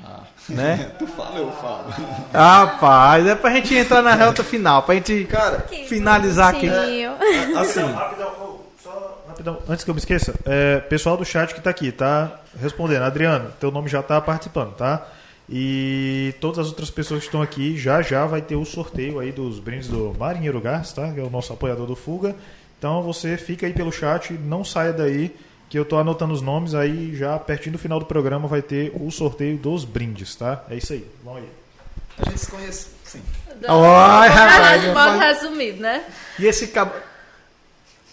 Ah. Né? tu fala, eu falo. Rapaz, é pra gente entrar na reta final, pra gente Cara, finalizar aqui. Bonitinho. assim, Rapidão, antes que eu me esqueça, é, pessoal do chat que tá aqui, tá respondendo. Adriano, teu nome já tá participando, tá? E todas as outras pessoas que estão aqui, já já vai ter o sorteio aí dos brindes do Marinheiro Gás, tá? Que é o nosso apoiador do Fuga. Então você fica aí pelo chat, não saia daí, que eu tô anotando os nomes aí, já pertinho do final do programa vai ter o sorteio dos brindes, tá? É isso aí. Vamos aí. a gente se conhece, sim. Ai, rapaz, resumido, né? E esse cabo.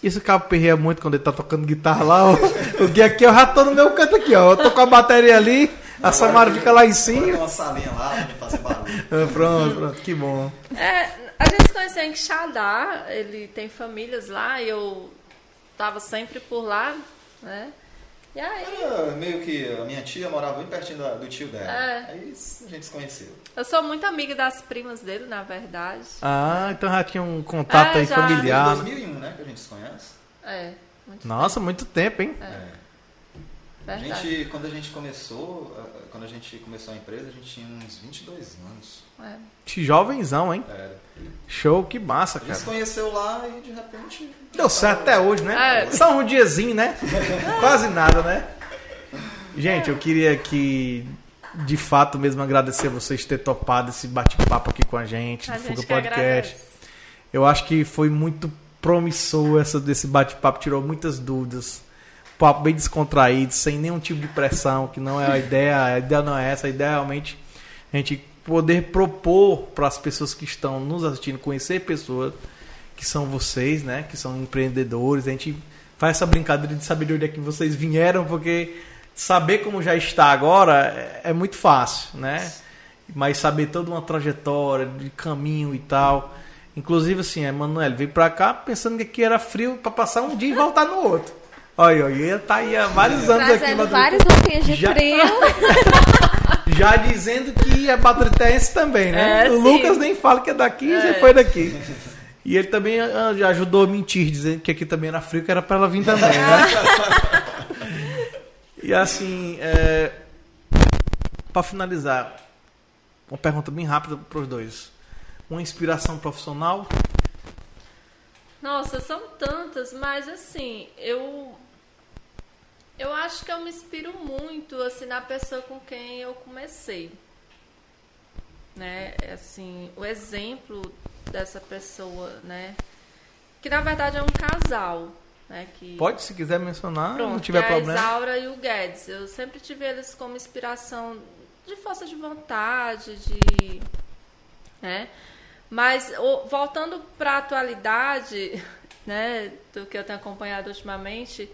Esse cabo perreia muito quando ele tá tocando guitarra lá. O, o Gui aqui, eu já tô no meu canto aqui, ó. Eu tô com a bateria ali, a Samara fica lá em cima. tem uma salinha lá pra fazer barulho. Ah, Pronto, pronto, que bom. É, a gente se conheceu em Xadá, ele tem famílias lá, e eu tava sempre por lá, né? E aí, Era meio que a minha tia morava bem pertinho do tio dela. É. Aí a gente se conheceu. eu sou muito amiga das primas dele, na verdade. Ah, então já tinha um contato É, aí já. familiar. Desde 2001, né, que a gente se conhece. É, muito Nossa, muito tempo, hein? A verdade. gente, quando a gente começou, quando a gente começou a empresa, a gente tinha uns 22 anos. É. Que Jovenzão, hein? Era. Show, que massa, A gente cara. se conheceu lá e de repente. Deu certo até hoje, né? É. Só um diazinho, né? Quase nada, né? Gente, eu queria que, de fato mesmo, agradecer vocês ter topado esse bate-papo aqui com a gente, A do gente Fuga que Podcast. agradece. Eu acho que foi muito promissor essa desse bate-papo, tirou muitas dúvidas. Papo bem descontraído, sem nenhum tipo de pressão, que não é a ideia, a ideia não é essa, a ideia é realmente a gente poder propor para as pessoas que estão nos assistindo, conhecer pessoas que são vocês, né, que são empreendedores, a gente faz essa brincadeira de saber de onde é que vocês vieram, porque saber como já está agora é, é muito fácil, né? Mas saber toda uma trajetória de caminho e tal. Inclusive, assim, a Emanuele veio pra cá pensando que aqui era frio pra passar um dia e voltar no outro. Olha, eu ia tá aí há vários anos aqui. Várias roupinhas de Já- frio. Já dizendo que é batritense também, né? É, o sim. Lucas nem fala que é daqui, já foi daqui. E ele também ah, já ajudou a mentir, dizendo que aqui também era frio, que era pra ela vir também, né? e assim, é... para finalizar, uma pergunta bem rápida pros dois. Uma inspiração profissional? Nossa, são tantas, mas assim, eu eu acho que eu me inspiro muito assim na pessoa com quem eu comecei. Né? Assim, o exemplo dessa pessoa, né? Que na verdade é um casal, né, que Pode, se quiser mencionar, Pronto, não tiver é problema. a Isaura e o Guedes. Eu sempre tive eles como inspiração de força de vontade, de. Né? Mas voltando para a atualidade, né, do que eu tenho acompanhado ultimamente,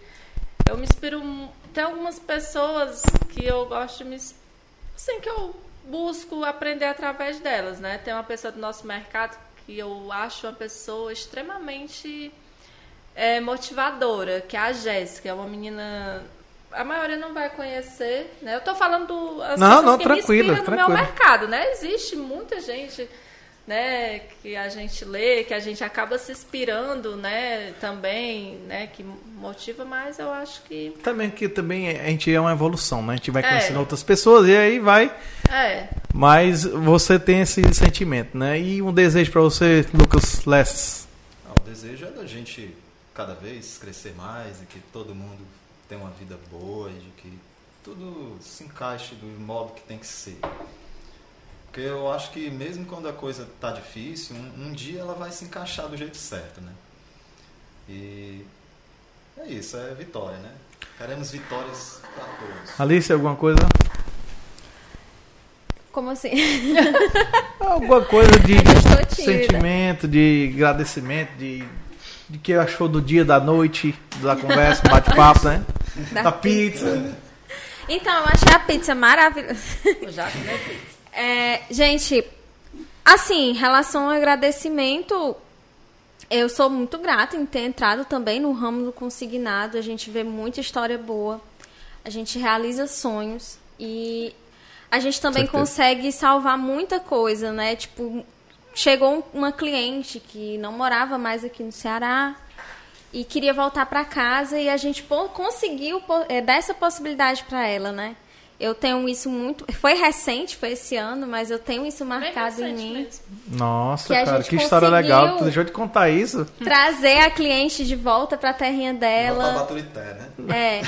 eu me inspiro. Tem algumas pessoas que eu gosto de me. Assim, que eu busco aprender através delas, né? Tem uma pessoa do nosso mercado que eu acho uma pessoa extremamente é, motivadora, que é a Jéssica, é uma menina. A maioria não vai conhecer, né? Eu tô falando do, as Não, pessoas não, que tranquilo, me inspiram no meu tranquilo. mercado, né? Existe muita gente, né, que a gente lê, que a gente acaba se inspirando, né, também, né, que motiva, mas eu acho que Também que também a gente é uma evolução, né? A gente vai É. conhecendo outras pessoas e aí vai. é, Mas você tem esse sentimento, né? E um desejo pra você, Lucas Lesses. Ah, o desejo é da gente cada vez crescer mais e que todo mundo tenha uma vida boa e de que tudo se encaixe do modo que tem que ser. Porque eu acho que mesmo quando a coisa tá difícil, um, um dia ela vai se encaixar do jeito certo, né? E é isso, é vitória, né? Queremos vitórias para todos. Alice, alguma coisa? Como assim? Alguma coisa de tímida. sentimento, de agradecimento, de, de que achou do dia, da noite, da conversa, do bate-papo, né? Da Da pizza. Então, eu achei a pizza maravilhosa. eu já comi pizza. É, gente, assim, em relação ao agradecimento, eu sou muito grata em ter entrado também no ramo do consignado. A gente vê muita história boa, a gente realiza sonhos e a gente também consegue salvar muita coisa, né? Tipo, chegou um- uma cliente que não morava mais aqui no Ceará e queria voltar para casa e a gente conseguiu eh, dar essa possibilidade para ela, né? Eu tenho isso muito. Foi recente, foi esse ano, mas eu tenho isso marcado em mim. mesmo. Nossa, Que cara, que história legal. Tu deixou de contar isso? Trazer a cliente de volta para a terrinha pra dela. Baturité, né? É.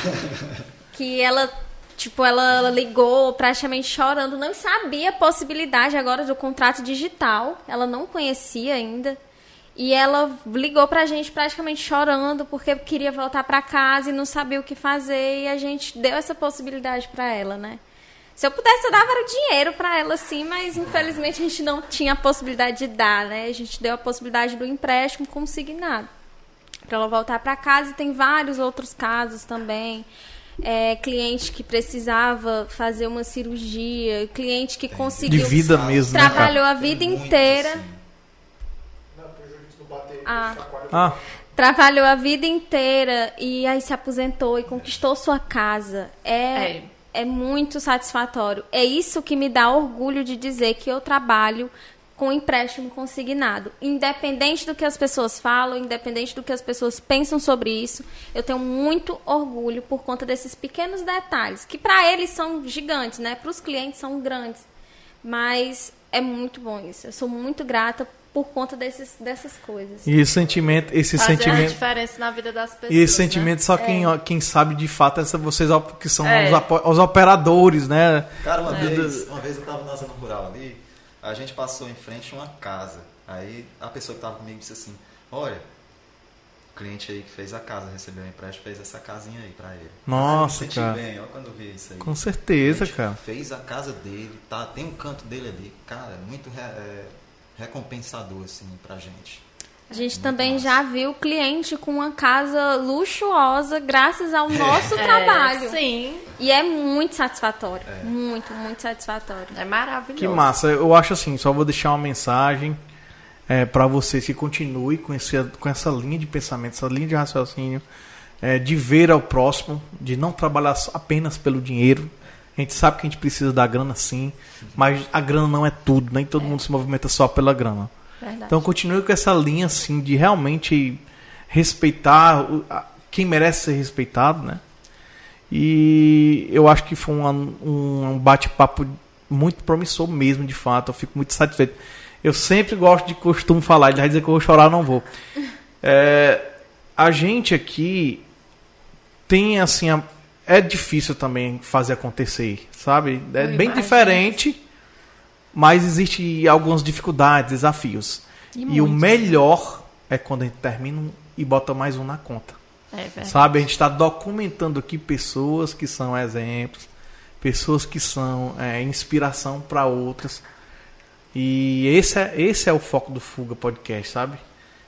que ela, tipo, ela, ela ligou praticamente chorando, não sabia a possibilidade agora do contrato digital, ela não conhecia ainda. E ela ligou pra gente praticamente chorando porque queria voltar pra casa e não sabia o que fazer e a gente deu essa possibilidade pra ela, né? Se eu pudesse, eu dava dinheiro pra ela, sim, mas infelizmente a gente não tinha a possibilidade de dar, né? A gente deu a possibilidade do empréstimo consignado para ela voltar para casa e tem vários outros casos também. É, cliente que precisava fazer uma cirurgia, cliente que De conseguiu vida mesmo, né, trabalhou a vida inteira. assim. Ah, Ah, trabalhou a vida inteira e aí se aposentou e conquistou sua casa. É, É. é muito satisfatório. É isso que me dá orgulho de dizer que eu trabalho com empréstimo consignado. Independente do que as pessoas falam, independente do que as pessoas pensam sobre isso, eu tenho muito orgulho por conta desses pequenos detalhes, que para eles são gigantes, né? Para os clientes são grandes. Mas é muito bom isso. Eu sou muito grata por conta desses, dessas coisas. e esse sentimento, esse Fazer a sentimento. diferença na vida das pessoas. E esse né? sentimento só quem, quem sabe de fato é essa- vocês que são É. os, os operadores, né? Cara, uma, É. vez, uma vez eu tava na zona rural ali, a gente passou em frente a uma casa. Aí a pessoa que tava comigo disse assim, olha, o cliente aí que fez a casa, recebeu o empréstimo, fez essa casinha aí pra ele. Nossa, eu me senti cara. bem, ó, quando eu vi isso aí. Com certeza, cara. Fez a casa dele, tá? Tem um canto dele ali. Cara, muito é, recompensador, assim, pra gente. A gente Muito também massa. já viu cliente com uma casa luxuosa graças ao nosso É, trabalho. Sim, E é muito satisfatório. Muito, muito satisfatório. é maravilhoso. Que massa. Eu acho assim, só vou deixar uma mensagem. é, para vocês que continue com, esse, com essa linha de pensamento, essa linha de raciocínio, é, de ver ao próximo, de não trabalhar apenas pelo dinheiro. A gente sabe que a gente precisa da grana sim, mas a grana não é tudo, nem todo mundo se movimenta só pela grana. Verdade. Então continue com essa linha assim de realmente respeitar quem merece ser respeitado, né? E eu acho que foi um, um bate-papo muito promissor mesmo, de fato. Eu fico muito satisfeito. Eu sempre gosto de costumo falar, ele vai dizer que eu vou chorar, não vou. É, a gente aqui tem assim, a- é difícil também fazer acontecer, sabe? É Eu bem imagino. diferente, mas existe algumas dificuldades, desafios. E E, o melhor é quando a gente termina um e bota mais um na conta. É verdade. Sabe, a gente está documentando aqui pessoas que são exemplos, pessoas que são é, inspiração para outras. E esse é, esse é o foco do Fuga Podcast, sabe?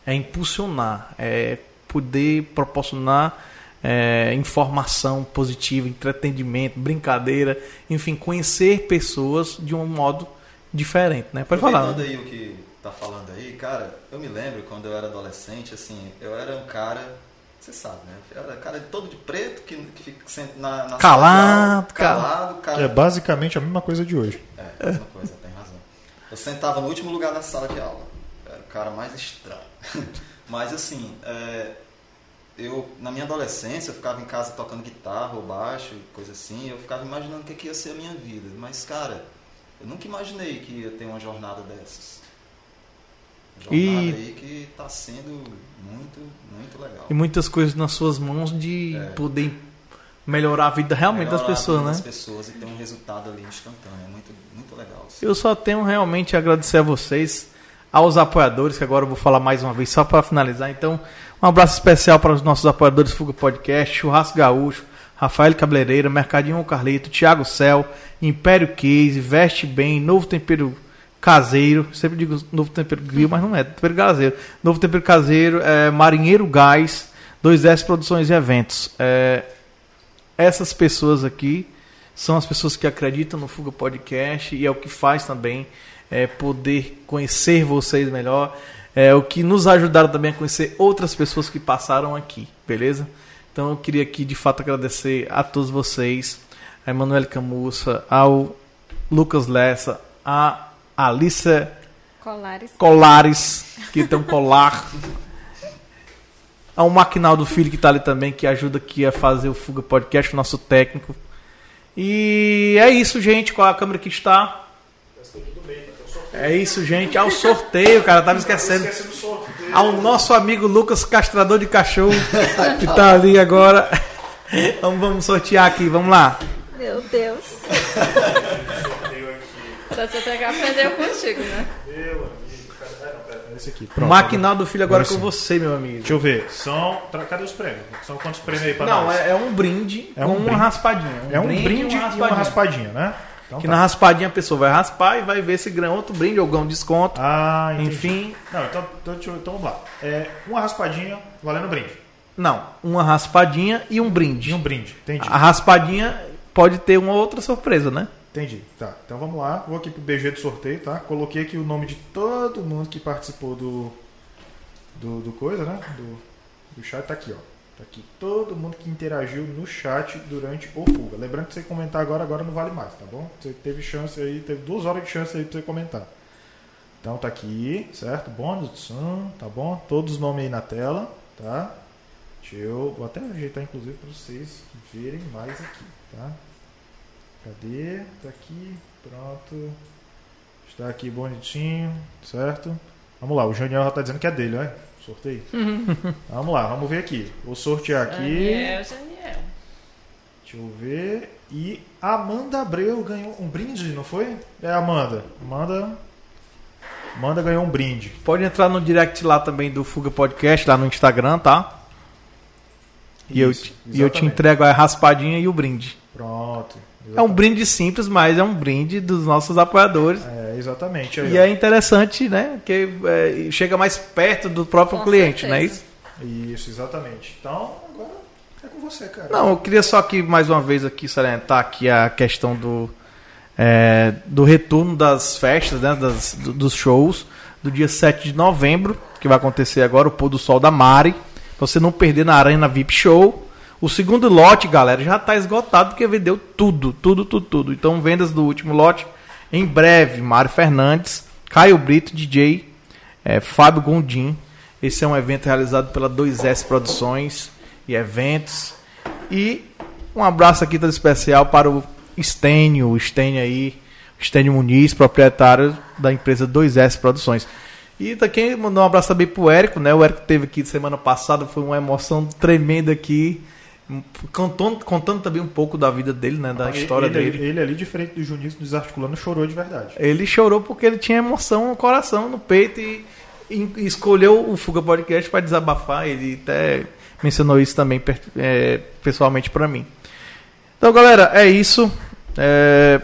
É impulsionar, é poder proporcionar é, informação positiva, entretenimento, brincadeira, enfim, conhecer pessoas de um modo diferente, né? Pode falar. Né? aí o que tá falando aí, cara, eu me lembro quando eu era adolescente, assim, eu era um cara, você sabe, né? Eu era cara todo de preto, que, que fica sempre na, na Calado, sala calado, cara. Que é basicamente a mesma coisa de hoje. É, mesma coisa, tem razão. Eu sentava no último lugar da sala de aula. Era o cara mais estranho. Mas assim, é, eu na minha adolescência eu ficava em casa tocando guitarra ou baixo, coisa assim, eu ficava imaginando o que, que ia ser a minha vida. Mas, cara, eu nunca imaginei que ia ter uma jornada dessas. Jornada E- aí que tá sendo muito, muito legal. E muitas coisas nas suas mãos de É. poder melhorar a vida realmente das Melhorar a pessoas, vida né? Das pessoas e ter um resultado ali instantâneo. É muito, muito legal. assim. Eu só tenho realmente a agradecer a vocês, aos apoiadores, que agora eu vou falar mais uma vez, só para finalizar. Então, um abraço especial para os nossos apoiadores Fuga Podcast, Churrasco Gaúcho, Rafael Cabeleireira, Mercadinho Carlito, Thiago Cel, Império Case, Veste Bem, Novo Tempero Caseiro, sempre digo Novo Tempero Grill, mas não é, Tempero Caseiro. Novo Tempero Caseiro, é, Marinheiro Gás, 2S Produções e Eventos. É, essas pessoas aqui são as pessoas que acreditam no Fuga Podcast e é o que faz também é, poder conhecer vocês melhor, é o que nos ajudaram também a conhecer outras pessoas que passaram aqui, beleza? Então eu queria aqui de fato agradecer a todos vocês, a Emanuele Camussa, ao Lucas Lessa, a Alissa Colares. Colares, que tem um colar. Ao Maquinaldo Filho que está ali também, que ajuda aqui a fazer o Fuga Podcast, o nosso técnico. E é isso, gente. Qual a câmera que está? É isso, gente. Ao sorteio, cara, tava esquecendo. Ao nosso amigo Lucas Castrador de Cachorro, que tá ali agora. Vamos, vamos sortear aqui, vamos lá. Meu Deus. Você tem que aprender contigo, né? Esse aqui. O Pronto. Maquinaldo Filho agora com você, meu amigo. Deixa eu ver. São. Cadê os prêmios? São quantos prêmios aí pra Não, nós? é, é um brinde É com um uma brinde. raspadinha. É um brinde, e e uma raspadinha, né? Então Que tá. na raspadinha a pessoa vai raspar e vai ver se ganha outro brinde ou ganha um desconto. Ah, entendi. Enfim, Não, então, então, então vamos lá. É, uma raspadinha valendo brinde. não. Uma raspadinha e um brinde. E um brinde. Entendi. A raspadinha pode ter uma outra surpresa, né? Entendi. Tá. Então vamos lá. Vou aqui pro BG do sorteio, tá? Coloquei aqui o nome de todo mundo que participou do. Do, do coisa, né? Do, do chat. Tá aqui, ó. Tá aqui. Todo mundo que interagiu no chat durante o Fuga. Lembrando que você comentar agora, agora não vale mais, tá bom? Você teve chance aí, teve duas horas de chance aí pra você comentar. Então tá aqui, certo? Bônus som, tá bom? Todos os nomes aí na tela, tá? Deixa eu. Vou até ajeitar inclusive pra vocês verem mais aqui, tá? Cadê? Tá aqui, pronto. Está aqui bonitinho, certo? Vamos lá, o Janiel já tá dizendo que é dele, né? Sorteio. vamos lá, vamos ver aqui. Vou sortear aqui. Daniel, Daniel. Deixa eu ver. E Amanda Abreu ganhou um brinde, não foi? É, Amanda. Amanda. Amanda ganhou um brinde. Pode entrar no direct lá também do Fuga Podcast, lá no Instagram, tá? E eu, Isso, te- e eu te exatamente. entrego a raspadinha e o brinde. Pronto. É um brinde simples, mas é um brinde dos nossos apoiadores. É, exatamente. E é interessante, né? Que é, chega mais perto do próprio Com cliente, não é isso? Isso, exatamente. Então, agora é com você, cara. Não, eu queria só aqui mais uma vez aqui salientar aqui a questão do é, do retorno das festas, né, das, do- dos shows. do dia 7 de novembro, que vai acontecer agora, o pôr do sol da Mari. Pra você não perder na Arena VIP Show. O segundo lote, galera, já está esgotado porque vendeu tudo, tudo, tudo, tudo. Então, vendas do último lote em breve. Mário Fernandes, Caio Brito, DJ, é, Fábio Gondim. Esse é um evento realizado pela 2S Produções e Eventos. E um abraço aqui todo especial para o Stênio, o Stênio aí, Stênio Muniz, proprietário da empresa 2S Produções. E também mandou um abraço também pro Érico, né? O Érico teve aqui semana passada, foi uma emoção tremenda aqui. Contando, contando também um pouco da vida dele, né? Da história ele, dele. Ele, ele ali, diferente do Juninho desarticulando, chorou de verdade. Ele chorou porque ele tinha emoção no coração, no peito e, e escolheu o Fuga Podcast para desabafar. Ele até mencionou isso também é, pessoalmente para mim. Então, galera, é isso. É,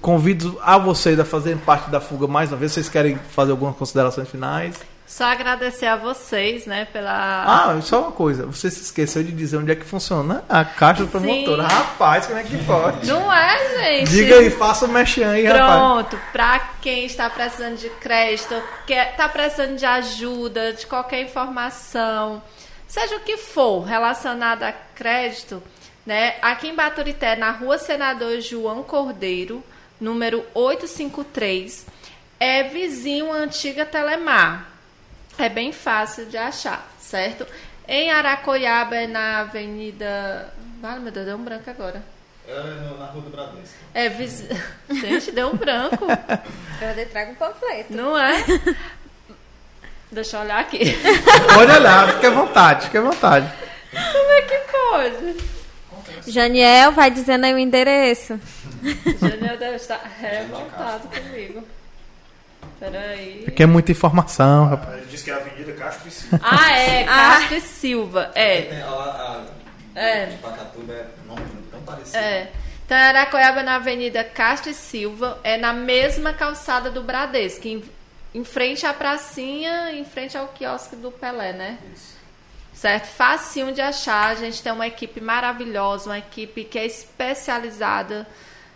convido a vocês a fazerem parte da Fuga mais uma vez. Vocês querem fazer algumas considerações finais? Só agradecer a vocês, né, pela. Ah, só uma coisa. Você se esqueceu de dizer onde é que funciona a caixa do promotor. Sim. Rapaz, como é que pode? Não é, gente? Diga aí, faça o mexer aí, rapaz. Pronto, pra quem está precisando de crédito, quer, tá precisando de ajuda, de qualquer informação, seja o que for relacionado a crédito, né? Aqui em Baturité, na rua Senador João Cordeiro, número 853, é vizinho à antiga Telemar. É bem fácil de achar, certo? Em Aracoiaba é na Avenida. Vale, meu Deus, deu um branco agora. É na Rua do Bradesco. É viz... Gente, deu um branco. Eu trago um panfleto. Não é? Deixa eu olhar aqui. Pode olhar, fique à vontade, fique à vontade. Como é que pode? Janiel vai dizendo aí o endereço. Janiel deve estar revoltado comigo. Peraí. Porque é muita informação, rapaz. Ele disse que é a Avenida Castro e Silva. Ah, é, Ah. Castro e Silva. É, Tem a, a, É. de Pacatuba é nome tão parecido. é. Então, Aracoiaba na Avenida Castro e Silva, é na mesma calçada do Bradesco, em, em frente à pracinha, em frente ao quiosque do Pelé, né? Certo? Facinho de achar. A gente tem uma equipe maravilhosa, uma equipe que é especializada,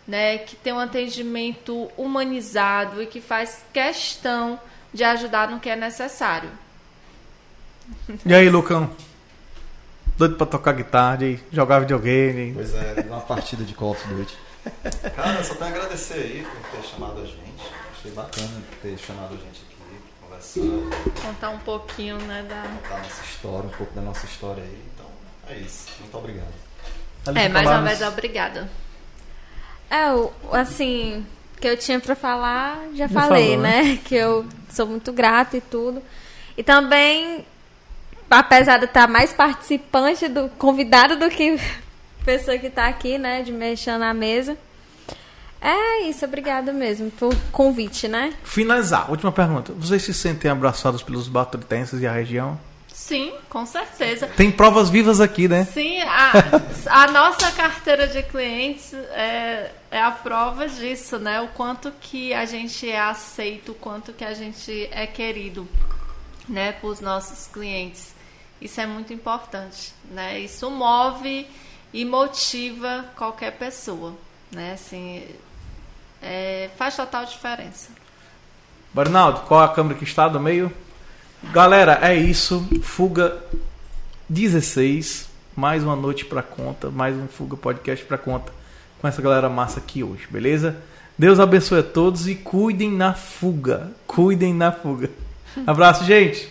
né? Que tem um atendimento humanizado e que faz questão de ajudar no que é necessário. E aí, Lucão? Doido pra tocar guitarra, e jogar videogame. Pois é, uma partida de Call of Duty. Cara, só tenho a agradecer aí por ter chamado a gente. Achei bacana ter chamado a gente aqui, conversar, Contar um pouquinho, né, da... contar a nossa história, um pouco da nossa história aí. Então, é isso. Muito obrigado. É, mais uma vez, obrigada. É, o- assim, que eu tinha pra falar, já, Já falei, falou, né? né? Que eu sou muito grata e tudo. E também, apesar de estar mais participante do convidado do que pessoa que tá aqui, né, de mexer na mesa. É isso, obrigada mesmo pelo convite, né? Finalizar, última pergunta. Vocês se sentem abraçados pelos baturitenses e a região? Sim, com certeza. Tem provas vivas aqui, né? Sim, a, a nossa carteira de clientes é, é a prova disso, né? O quanto que a gente é aceito, o quanto que a gente é querido, né, por os nossos clientes. Isso é muito importante, né? Isso move e motiva qualquer pessoa, né? Assim, é, faz total diferença. Bernardo, qual é a câmera que está do meio? Galera, é isso. Fuga 16. Mais uma noite pra conta. Mais um Fuga Podcast pra conta. Com essa galera massa aqui hoje, beleza? Deus abençoe a todos e cuidem na fuga. Cuidem na fuga. Abraço, gente.